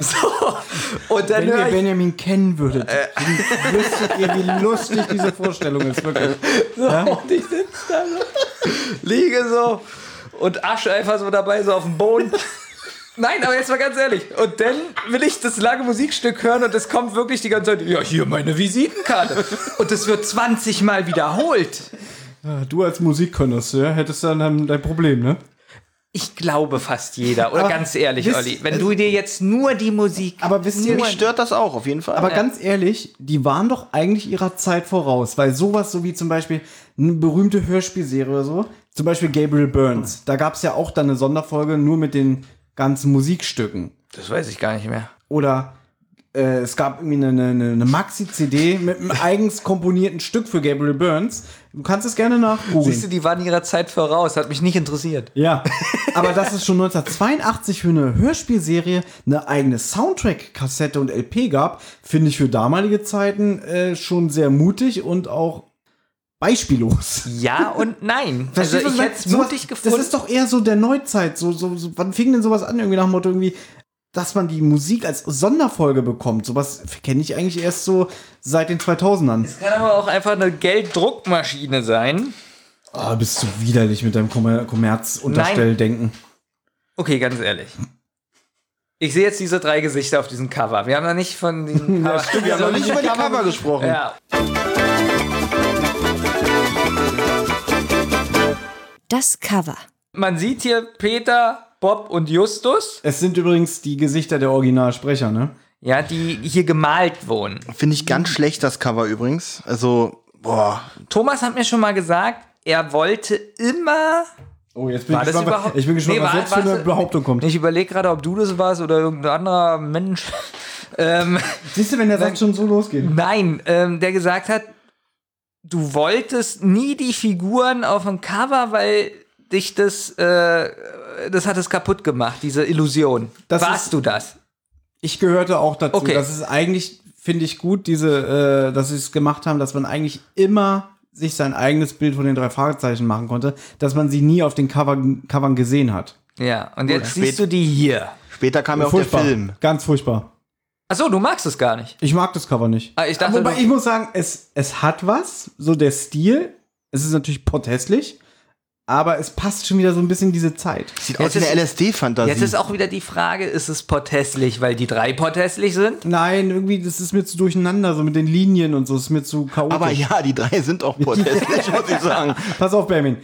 so. Und dann Wenn ihr ich Benjamin kennen würdet, dann wüsstet ihr, wie lustig diese Vorstellung ist. Wirklich. Und ich sitze da so, liege so und Asche einfach so dabei, so auf dem Boden. Nein, aber jetzt mal ganz ehrlich. Und dann will ich das lange Musikstück hören und es kommt wirklich die ganze Zeit, ja, hier meine Visitenkarte. Und es wird 20 Mal wiederholt. Du als Musikkonnoisseur hättest dann dein dein Problem, ne? Ich glaube fast jeder. Oder Aber ganz ehrlich, wisst- Olli, wenn du dir jetzt nur die Musik. Aber wisst ihr, Mich stört das auch, auf jeden Fall. Aber ganz ehrlich, die waren doch eigentlich ihrer Zeit voraus, weil sowas so wie zum Beispiel eine berühmte Hörspielserie oder so, zum Beispiel Gabriel Burns, da gab es ja auch dann eine Sonderfolge nur mit den ganzen Musikstücken. Das weiß ich gar nicht mehr. Oder äh, es gab irgendwie eine, eine, eine Maxi-CD mit einem eigens komponierten Stück für Gabriel Burns. Du kannst es gerne Siehst du, die waren ihrer Zeit voraus, hat mich nicht interessiert. Ja, aber dass es schon 1982 für eine Hörspielserie eine eigene Soundtrack-Kassette und LP gab, finde ich für damalige Zeiten äh, schon sehr mutig und auch beispiellos. Ja und nein. Also ich hätte es mutig gefunden. Das ist doch eher so der Neuzeit. So, so, so, wann fing denn sowas an? Irgendwie nach dem Motto irgendwie, dass man die Musik als Sonderfolge bekommt. Sowas kenne ich eigentlich erst so seit den 2000ern. Kann aber auch einfach eine Gelddruckmaschine sein. Ah, bist du widerlich mit deinem Kommer Kommerzunterstelldenken. Okay, ganz ehrlich. Ich sehe jetzt diese drei Gesichter auf diesem Cover. Wir haben noch nicht von diesem Cover. wir haben noch nicht über die Cover gesprochen. ja. Das Cover. Man sieht hier Peter, Bob und Justus, Es sind übrigens die Gesichter der Originalsprecher, ne? ja, die hier gemalt wohnen. Finde ich ganz schlecht, das Cover übrigens. Also, boah. Thomas hat mir schon mal gesagt, er wollte immer. Oh, jetzt bin War ich gespannt, überhaupt- ich bin gespannt Nee, was war- jetzt für eine Behauptung kommt. Ich überlege gerade, ob du das warst oder irgendein anderer Mensch. ähm, Siehst du, wenn der Satz schon so losgeht? Nein, ähm, der gesagt hat, du wolltest nie die Figuren auf dem Cover, weil dich das, äh, das hat es kaputt gemacht, diese Illusion. Das Warst ist- du das? Ich gehörte auch dazu. Okay. Das ist eigentlich, finde ich gut, diese, äh, dass sie es gemacht haben, dass man eigentlich immer sich sein eigenes Bild von den drei Fragezeichen machen konnte, dass man sie nie auf den Cover, Covern gesehen hat. Ja, und jetzt spät- siehst du die hier. Später kam ja auch der furchtbar. Film. Ganz furchtbar. Achso, du magst es gar nicht. Ich mag das Cover nicht. Ah, ich dachte, Wobei ich muss sagen, es, es hat was, so der Stil. Es ist natürlich potthässlich, aber es passt schon wieder so ein bisschen in diese Zeit. Sieht Jetzt aus wie eine ist- LSD-Fantasie. Jetzt ist auch wieder die Frage, ist es potthässlich, weil die drei potthässlich sind? Nein, irgendwie, das ist mir zu durcheinander, so mit den Linien und so, das ist mir zu chaotisch. Aber ja, die drei sind auch potentiell, muss ich sagen. Pass auf, Benjamin.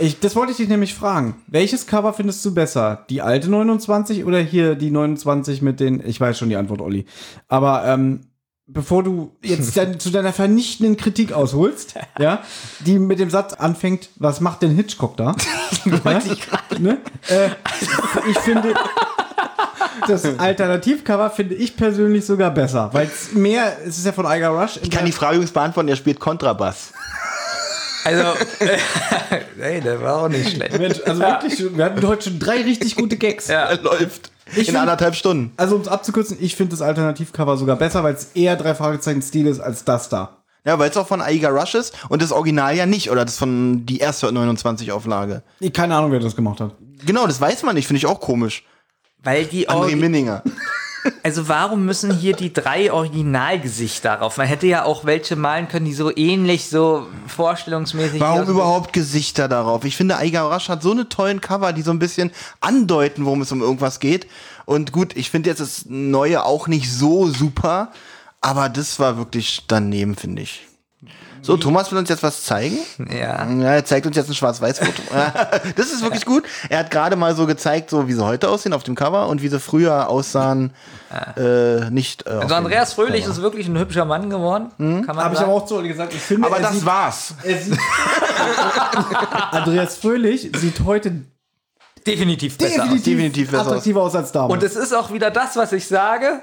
Ich, das wollte ich dich nämlich fragen. Welches Cover findest du besser? Die alte 29 oder hier die 29 mit den, ich weiß schon die Antwort, Olli. Aber ähm, bevor du jetzt dann zu deiner vernichtenden Kritik ausholst, ja, die mit dem Satz anfängt, was macht denn Hitchcock da? ja? ne? äh, ich finde, das Alternativcover finde ich persönlich sogar besser, weil es mehr, es ist ja von Iger Rush. Ich kann die Frage übrigens beantworten, er spielt Kontrabass. Also, ey, der war auch nicht schlecht. Mensch, also wirklich, wir hatten heute schon drei richtig gute Gags. Ja. Er läuft. Ich in find- anderthalb Stunden. Also um es abzukürzen, ich finde das Alternativcover sogar besser, weil es eher drei Fragezeichen Stil ist als das da. Ja, weil es auch von Aiga Rush ist und das Original ja nicht, oder das von die erste 29 Auflage. Ich keine Ahnung, wer das gemacht hat. Genau, das weiß man nicht, finde ich auch komisch. Weil die André Orgi- Minninger. Also warum müssen hier die drei Originalgesichter drauf? Man hätte ja auch welche malen können, die so ähnlich, so vorstellungsmäßig. Warum überhaupt Gesichter darauf? Ich finde, Aiga Rush hat so eine tollen Cover, die so ein bisschen andeuten, worum es um irgendwas geht. Und gut, ich finde jetzt das Neue auch nicht so super, aber das war wirklich daneben, finde ich. So, Thomas will uns jetzt was zeigen. Ja. Ja, er zeigt uns jetzt ein Schwarz-Weiß-Foto. das ist wirklich gut. Er hat gerade mal so gezeigt, so wie sie heute aussehen auf dem Cover und wie sie früher aussahen, äh, nicht. Äh, Also Andreas Fröhlich Cover. ist wirklich ein hübscher Mann geworden. Kann man Habe ich aber auch zu Olli gesagt. Ich finde, Aber er das sieht, war's. Andreas Fröhlich sieht heute definitiv besser aus. definitiv, Definitiv besser attraktiver aus als damals. Und es ist auch wieder das, was ich sage.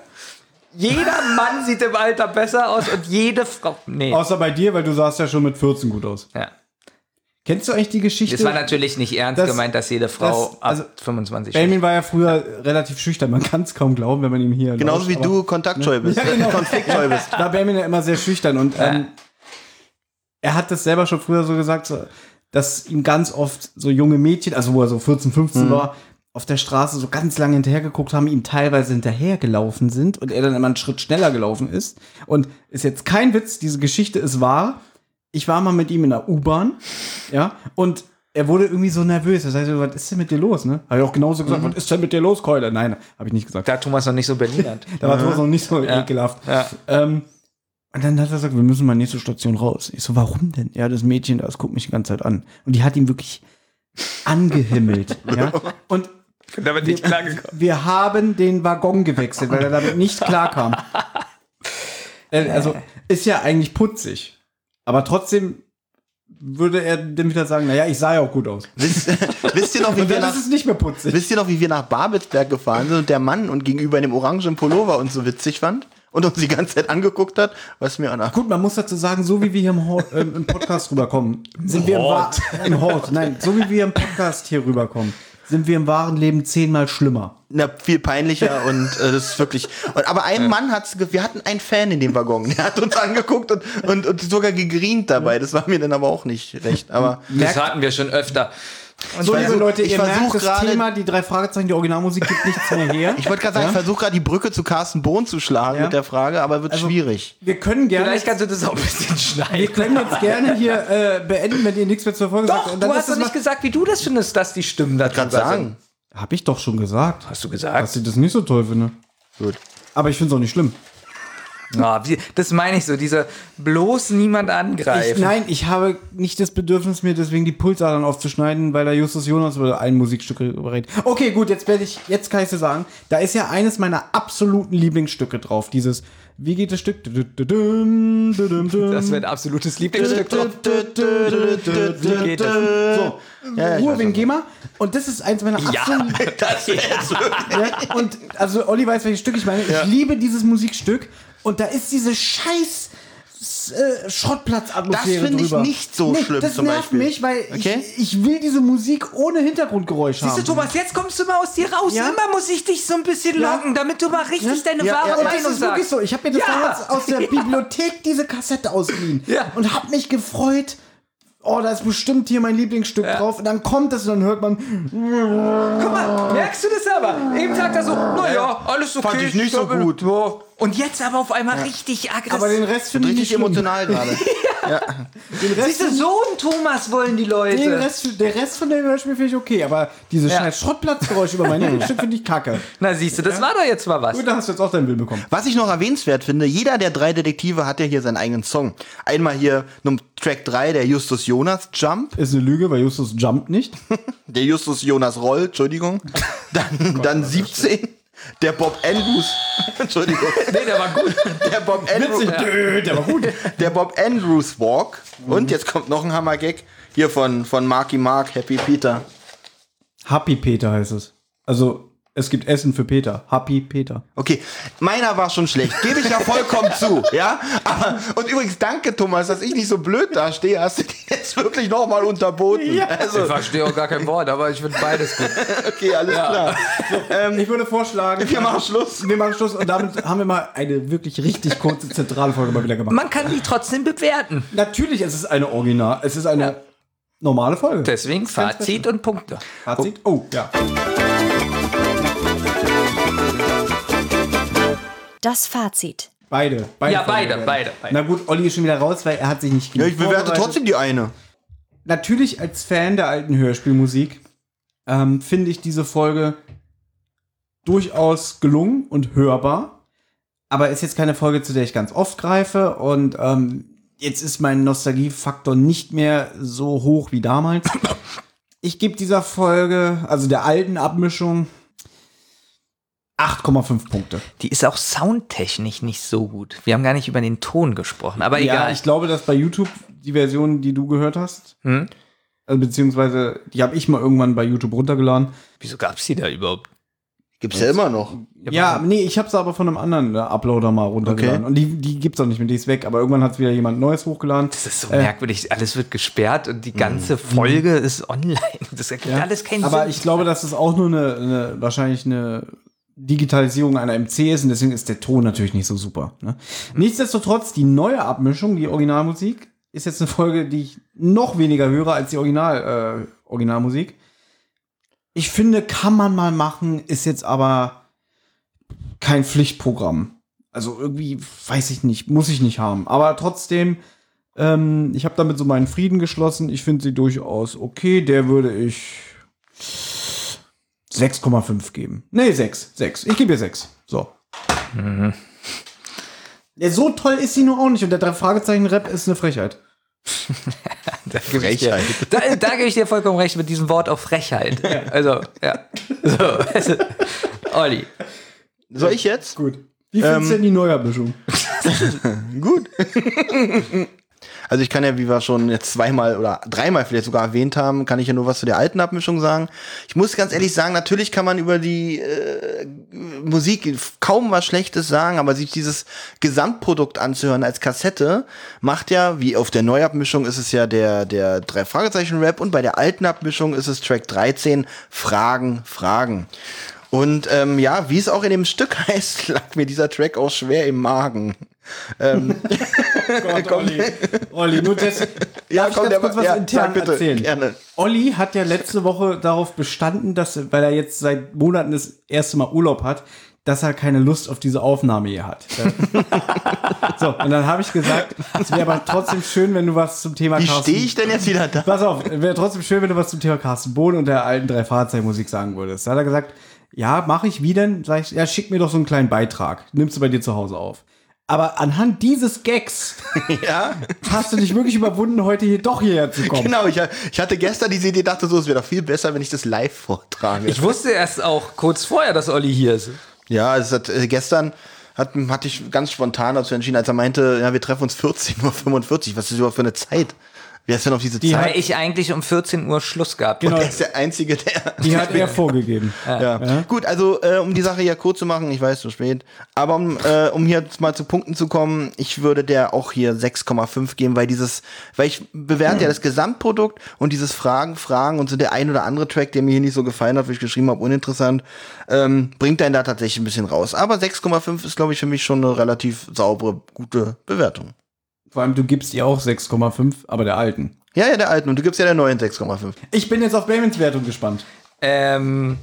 Jeder Mann sieht im Alter besser aus und jede Frau. Nee. Außer bei dir, weil du sahst ja schon mit 14 gut aus. Ja. Kennst du eigentlich die Geschichte? Das war natürlich nicht ernst Das- gemeint, dass jede Frau das- also- ab 25 Benjamin war ja früher relativ schüchtern. Man kann es kaum glauben, wenn man ihm hier Genauso lauscht, wie aber- du kontaktscheu bist, Ja, genau. konfliktscheu bist. war Benjamin ja immer sehr schüchtern und ähm, er hat das selber schon früher so gesagt, so, dass ihm ganz oft so junge Mädchen, also wo er so 14, 15 war, auf der Straße so ganz lange hinterhergeguckt haben, ihm teilweise hinterhergelaufen sind und er dann immer einen Schritt schneller gelaufen ist. Und ist jetzt kein Witz, diese Geschichte ist wahr. Ich war mal mit ihm in der U-Bahn, ja, und er wurde irgendwie so nervös. Er sagte, was ist denn mit dir los, ne? Habe ich auch genauso gesagt, was ist denn mit dir los, Keule? Nein, habe ich nicht gesagt. Da Thomas noch nicht so Berlin hat. Da war Thomas noch nicht so Ja. ekelhaft. Ja. Ähm, und dann hat er gesagt, wir müssen mal nächste Station raus. Ich so, warum denn? Ja, das Mädchen, das guckt mich die ganze Zeit an. Und die hat ihn wirklich angehimmelt. ja? Und Damit nicht klargekommen. wir haben den Waggon gewechselt, weil er damit nicht klarkam. Äh, also, ist ja eigentlich putzig. Aber trotzdem würde er dem wieder sagen, naja, ich sah ja auch gut aus. Wisst, wisst, ihr noch, wie Und wir nach, ist es nicht mehr putzig. wisst ihr noch, wie wir nach Babelsberg gefahren sind und der Mann und gegenüber in dem orangen Pullover uns so witzig fand und uns die ganze Zeit angeguckt hat, was mir an Gut, man muss dazu sagen, so wie wir hier im, Hort, ähm, im Podcast rüberkommen, sind wir im, Wa- im Hort, nein, so wie wir im Podcast hier rüberkommen, sind wir im wahren Leben zehnmal schlimmer. na, viel peinlicher und äh, das ist wirklich. Und, aber ein Mann hat's, wir hatten einen Fan in dem Waggon, der hat uns angeguckt und, und, und sogar gegrient dabei. Das war mir dann aber auch nicht recht. Aber Das hatten wir schon öfter. So, liebe Leute, ich ihr merkt, das Thema, die drei Fragezeichen, die Originalmusik gibt nichts mehr her. ich wollte gerade sagen, ich versuche gerade die Brücke zu Carsten Bohn zu schlagen Ja. mit der Frage, aber wird Also, schwierig. Wir können gerne, Vielleicht kannst du das auch ein bisschen wir schneiden. können jetzt gerne hier äh, beenden, wenn ihr nichts mehr zur Folge Doch, sagt. Und du hast doch es nicht gesagt, wie du das findest, dass die Stimmen da Gerade sagen. Hab ich doch schon gesagt, Hast du dass gesagt? ich das nicht so toll finde. Gut. Aber ich finde es auch nicht schlimm. Ja, wie, das meine ich so, diese bloß niemand Ich, angreifen. nein, ich habe nicht das Bedürfnis, mir deswegen die Pulsadern aufzuschneiden, weil da Justus Jonas über ein Musikstück überredet. Okay, gut, jetzt werde ich, jetzt kann ich dir sagen, da ist ja eines meiner absoluten Lieblingsstücke drauf. Dieses, wie geht das Stück? das wäre ein absolutes Lieblingsstück drauf. Wie geht das? So, Ja, ich Ruhe wegen. GEMA. Und das ist eins meiner Ja, absoluten Das wär's. Ja, und also Olli weiß, welches Stück ich meine. Ich liebe dieses Musikstück. Und da ist diese scheiß äh, Schrottplatzatmosphäre Das finde ich drüber. nicht so schlimm Das zum nervt Beispiel. mich, weil Okay. ich, ich will diese Musik ohne Hintergrundgeräusch Siehst du, haben. Thomas, jetzt kommst du mal aus dir raus. Ja? Immer muss ich dich so ein bisschen Ja. locken, damit du mal richtig deine Ja, wahre ja, Meinung das ist wirklich sagst. so. Ich habe mir das Ja. damals aus der Bibliothek diese Kassette ausgeliehen Ja. und habe mich gefreut. Oh, da ist bestimmt hier mein Lieblingsstück drauf. Und dann kommt es und dann hört man, Guck mal, merkst du das aber? Eben sagt er so, naja, alles okay. Fand ich nicht so glaube, gut. Ja. Und jetzt aber auf einmal richtig aggressiv. aber den Rest finde ich Richtig emotional gerade. Den Rest, Siehst du, so ein Thomas wollen die Leute. den Rest, der Rest von dem Hörspiel finde ich okay, aber diese Ja. scheiß Schrottplatzgeräusche über mein Lieblingsstück finde ich kacke. Na siehst du, das war doch jetzt mal was. Gut, da hast du jetzt auch deinen Bild bekommen. Was ich noch erwähnenswert finde, jeder der drei Detektive hat ja hier seinen eigenen Song. Einmal hier Num Track 3, der Justus Jonas Jump, Ist eine Lüge, weil Justus jumpt nicht. der Justus Jonas Roll, Entschuldigung. Dann, dann 17, der Bob Andrews, Entschuldigung, Nee, der war gut. der Bob Andrews, Dö, der war gut. der Bob Andrews Walk. Und jetzt kommt noch ein Hammer-Gag hier von, von Marky Mark, Happy Peter. Happy Peter heißt es. Also, es gibt Essen für Peter. Happy Peter. Okay, meiner war schon schlecht, gebe ich ja vollkommen zu, ja. Aber, und übrigens, danke Thomas, dass ich nicht so blöd dastehe, hast du die jetzt wirklich nochmal unterboten. Ich Also, verstehe auch gar kein Wort, aber ich finde beides gut. okay, alles klar. ich würde vorschlagen, Wir machen Schluss. wir machen Schluss und damit haben wir mal eine wirklich richtig kurze zentrale Folge mal wieder gemacht. Man kann die trotzdem bewerten. Natürlich ist es eine Original, es ist eine normale Folge. Deswegen Fazit und Punkte. Fazit. Oh, ja. Das Fazit. Beide. beide Ja, beide, beide, beide. Na gut, Olli ist schon wieder raus, weil er hat sich nicht Ja, genug ich bewerte trotzdem die eine. Natürlich als Fan der alten Hörspielmusik ähm, finde ich diese Folge durchaus gelungen und hörbar. Aber ist jetzt keine Folge, zu der ich ganz oft greife. Und ähm, jetzt ist mein Nostalgiefaktor nicht mehr so hoch wie damals. Ich gebe dieser Folge, also der alten Abmischung, 8,5 Punkte. Die ist auch soundtechnisch nicht so gut. Wir haben gar nicht über den Ton gesprochen, aber Ja, egal. ich glaube, dass bei YouTube die Version, die du gehört hast, Hm? also beziehungsweise die habe ich mal irgendwann bei YouTube runtergeladen. Wieso gab's die da überhaupt? Gibt's ja immer noch. Ja, nee, ich habe es aber von einem anderen äh, Uploader mal runtergeladen. Okay. Und die, die gibt's auch nicht mehr, die ist weg. Aber irgendwann hat wieder jemand Neues hochgeladen. Das ist so Äh, merkwürdig. Alles wird gesperrt und die ganze Folge ist online. Das ergibt Ja. alles keinen aber Sinn. ich glaube, dass es auch nur eine, eine wahrscheinlich eine Digitalisierung einer MC ist und deswegen ist der Ton natürlich nicht so super. Ne? Nichtsdestotrotz, die neue Abmischung, die Originalmusik, ist jetzt eine Folge, die ich noch weniger höre als die Original, äh, Originalmusik. Ich finde, kann man mal machen, ist jetzt aber kein Pflichtprogramm. Also irgendwie, weiß ich nicht, muss ich nicht haben. Aber trotzdem, ähm, ich habe damit so meinen Frieden geschlossen. Ich finde sie durchaus okay. Der würde ich 6,5 geben. Nee, 6. 6. Ich gebe ihr 6. So. Ja, so toll ist sie nur auch nicht. Und der drei Fragezeichen Rap ist eine Frechheit. da, gebe ich dir, da, da gebe ich dir vollkommen recht mit diesem Wort auf Frechheit. Also, ja. So, also, Olli. Soll ich jetzt? Gut. Wie findest du denn die Neuabmischung? Gut. Also ich kann ja, wie wir schon jetzt zweimal oder dreimal vielleicht sogar erwähnt haben, kann ich ja nur was zu der alten Abmischung sagen. Ich muss ganz ehrlich sagen, natürlich kann man über die äh, Musik kaum was Schlechtes sagen, aber sich dieses Gesamtprodukt anzuhören als Kassette macht ja, wie auf der Neuabmischung ist es ja der, der drei Fragezeichen Rap und bei der alten Abmischung ist es Track 13, Fragen, Fragen. Und ähm, ja, wie es auch in dem Stück heißt, lag mir dieser Track auch schwer im Magen. Ähm, Gott, Olli. Olli, nur das. Ja, Darf ich komm, ganz der kurz was ja, intern bitte, erzählen? gerne. Olli hat ja letzte Woche darauf bestanden, dass, weil er jetzt seit Monaten das erste Mal Urlaub hat, dass er keine Lust auf diese Aufnahme hier hat. so, und dann habe ich gesagt, es wäre aber trotzdem schön, wenn du was zum Thema wie Carsten- stehe ich denn jetzt wieder da? Pass auf, wäre trotzdem schön, wenn du was zum Thema Carsten Bohn und der alten drei Fahrzeugmusik sagen würdest. Da hat er gesagt, ja, mache ich wie denn? Sag ich, ja, schick mir doch so einen kleinen Beitrag. Nimmst du bei dir zu Hause auf. Aber anhand dieses Gags Ja, hast du dich wirklich überwunden, heute hier doch hierher zu kommen. genau. Ich, ich hatte gestern diese Idee, dachte so, es wäre doch viel besser, wenn ich das live vortrage. Ich wusste erst auch kurz vorher, dass Olli hier ist. ja, es hat, äh, gestern hat, hatte ich ganz spontan dazu entschieden, als er meinte, ja, wir treffen uns 14.45 Uhr. Was ist das überhaupt für eine Zeit? Wer ist denn auf diese Die Zeit? Weil ich eigentlich um 14 Uhr Schluss gehabt Genau. Er ist der Einzige, der. Die hat er vorgegeben. Ja. Gut, also äh, um die Sache hier kurz zu machen, ich weiß, zu spät, aber um, äh, um hier jetzt mal zu Punkten zu kommen, ich würde der auch hier 6,5 geben, weil dieses, weil ich bewerte ja das Gesamtprodukt und dieses Fragen, Fragen und so der ein oder andere Track, der mir hier nicht so gefallen hat, wo ich geschrieben habe, uninteressant, ähm, bringt einen da tatsächlich ein bisschen raus. Aber 6,5 ist, glaube ich, für mich schon eine relativ saubere, gute Bewertung. Vor allem, du gibst ihr auch 6,5, aber der alten. Ja, ja, der alten. Und du gibst ja der neuen 6,5. Ich bin jetzt auf Bamens Wertung gespannt. Ähm,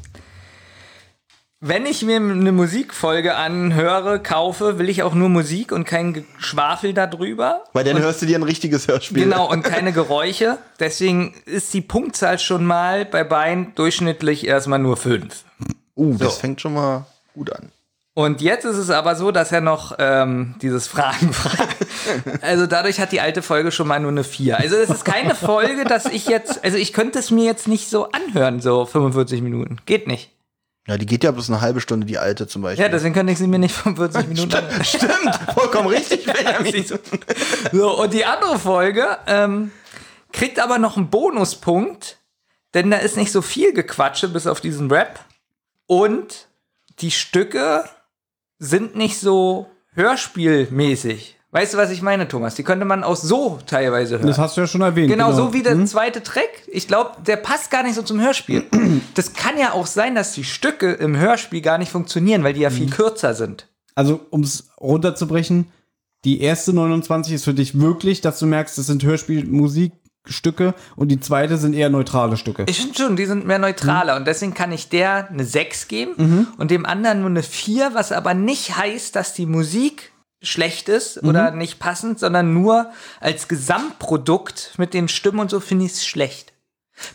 wenn ich mir eine Musikfolge anhöre, kaufe, will ich auch nur Musik und kein Geschwafel darüber. Weil dann hörst du dir ein richtiges Hörspiel. Genau, und keine Geräusche. Deswegen ist die Punktzahl schon mal bei beiden durchschnittlich erstmal nur 5. Uh, das So. fängt schon mal gut an. Und jetzt ist es aber so, dass er noch ähm, dieses Fragen fragt. Also dadurch hat die alte Folge schon mal nur eine 4. Also es ist keine Folge, dass ich jetzt, also ich könnte es mir jetzt nicht so anhören, so 45 Minuten. Geht nicht. Ja, die geht ja bloß eine halbe Stunde, die alte zum Beispiel. Ja, deswegen könnte ich sie mir nicht 45 Minuten anhören. Stimmt, vollkommen richtig, Benjamin. So, und die andere Folge ähm, kriegt aber noch einen Bonuspunkt, denn da ist nicht so viel Gequatsche bis auf diesen Rap. Und die Stücke sind nicht so hörspielmäßig. Weißt du, was ich meine, Thomas? Die könnte man auch so teilweise hören. Das hast du ja schon erwähnt. Genau, so wie der zweite Track. Ich glaube, der passt gar nicht so zum Hörspiel. Das kann ja auch sein, dass die Stücke im Hörspiel gar nicht funktionieren, weil die ja viel kürzer sind. Also, um es runterzubrechen, die erste 29 ist für dich wirklich, dass du merkst, das sind Hörspielmusikstücke und die zweite sind eher neutrale Stücke. Ich finde schon, die sind mehr neutraler und deswegen kann ich der eine 6 geben und dem anderen nur eine 4, was aber nicht heißt, dass die Musik schlecht ist oder nicht passend, sondern nur als Gesamtprodukt mit den Stimmen und so finde ich es schlecht.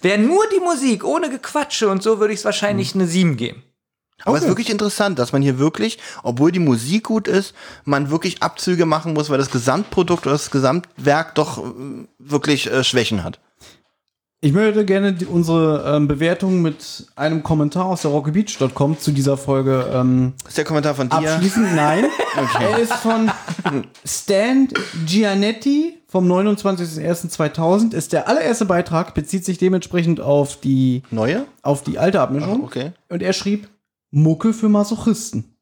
Wäre nur die Musik ohne Gequatsche und so würde ich es wahrscheinlich eine 7 geben. Aber es ist wirklich interessant, dass man hier wirklich, obwohl die Musik gut ist, man wirklich Abzüge machen muss, weil das Gesamtprodukt oder das Gesamtwerk doch äh, wirklich äh, Schwächen hat. Ich möchte gerne die, unsere ähm, Bewertung mit einem Kommentar aus der rockybeach.com zu dieser Folge ähm, Ist der Kommentar von dir? abschließen. Nein, er ist von Stan Gianetti vom 29.01.2000. Ist der allererste Beitrag, bezieht sich dementsprechend auf die, Neue? auf die alte Abmischung. Ach, okay. Und er schrieb Mucke für Masochisten.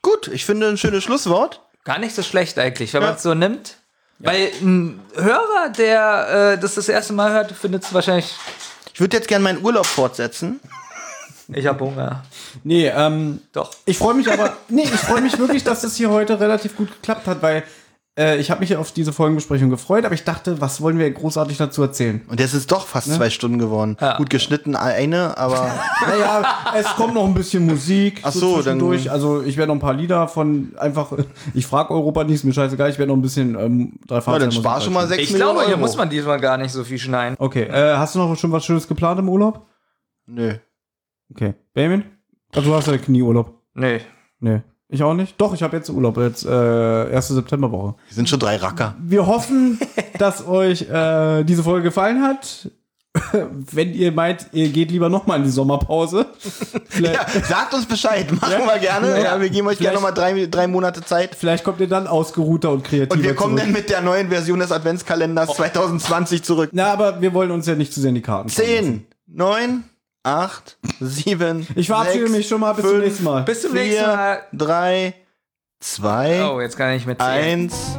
Gut, ich finde ein schönes Schlusswort. Gar nicht so schlecht eigentlich, wenn man es so nimmt. Weil ein Hörer, der äh, das das erste Mal hört, findet es wahrscheinlich. Ich würde jetzt gerne meinen Urlaub fortsetzen. Ich habe Hunger. Nee, ähm, Doch. Ich freue mich aber, nee, ich freue mich wirklich, dass das hier heute relativ gut geklappt hat, weil äh, ich habe mich auf diese Folgenbesprechung gefreut, aber ich dachte, was wollen wir großartig dazu erzählen? Und jetzt ist doch fast zwei Stunden geworden. Ja. Gut geschnitten, eine, aber Naja, es kommt noch ein bisschen Musik. Ach so, dann- Also ich werde noch ein paar Lieder von einfach, ich frage Europa nicht, ist mir scheißegal, ich werde noch ein bisschen ähm, drei ja, dann spar schon mal sechs Ich Millionen glaube, hier Euro. muss man diesmal gar nicht so viel schneiden. Okay, äh, hast du noch schon was Schönes geplant im Urlaub? Nö. Okay. Damien? Ach, du hast ja Knieurlaub. Nee. Nee. Ich auch nicht? Doch, ich habe jetzt Urlaub, jetzt äh, erste Septemberwoche. Wir sind schon drei Racker. Wir hoffen, dass euch äh, diese Folge gefallen hat. Wenn ihr meint, ihr geht lieber noch mal in die Sommerpause. Ja, sagt uns Bescheid, machen Ja? wir gerne. Ja. Wir geben euch gerne Vielleicht- noch mal drei, drei Monate Zeit. vielleicht kommt ihr dann ausgeruhter und kreativer Und wir kommen zurück. dann mit der neuen Version des Adventskalenders 2020 zurück. Na, aber wir wollen uns ja nicht zu sehr in die Karten schauen lassen. 10, 9, 8, 7. Ich verabschiede mich schon mal. Bis zum nächsten Mal. Bis zum nächsten Mal. 3, 2, Oh, jetzt kann ich mitzählen. 1.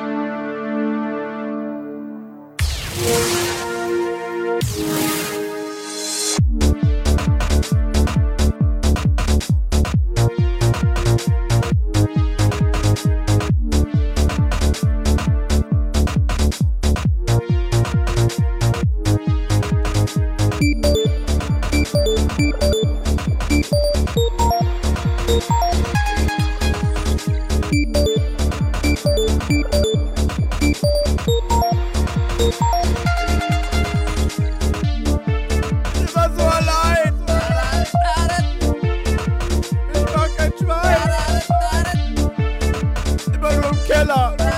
Ich Immer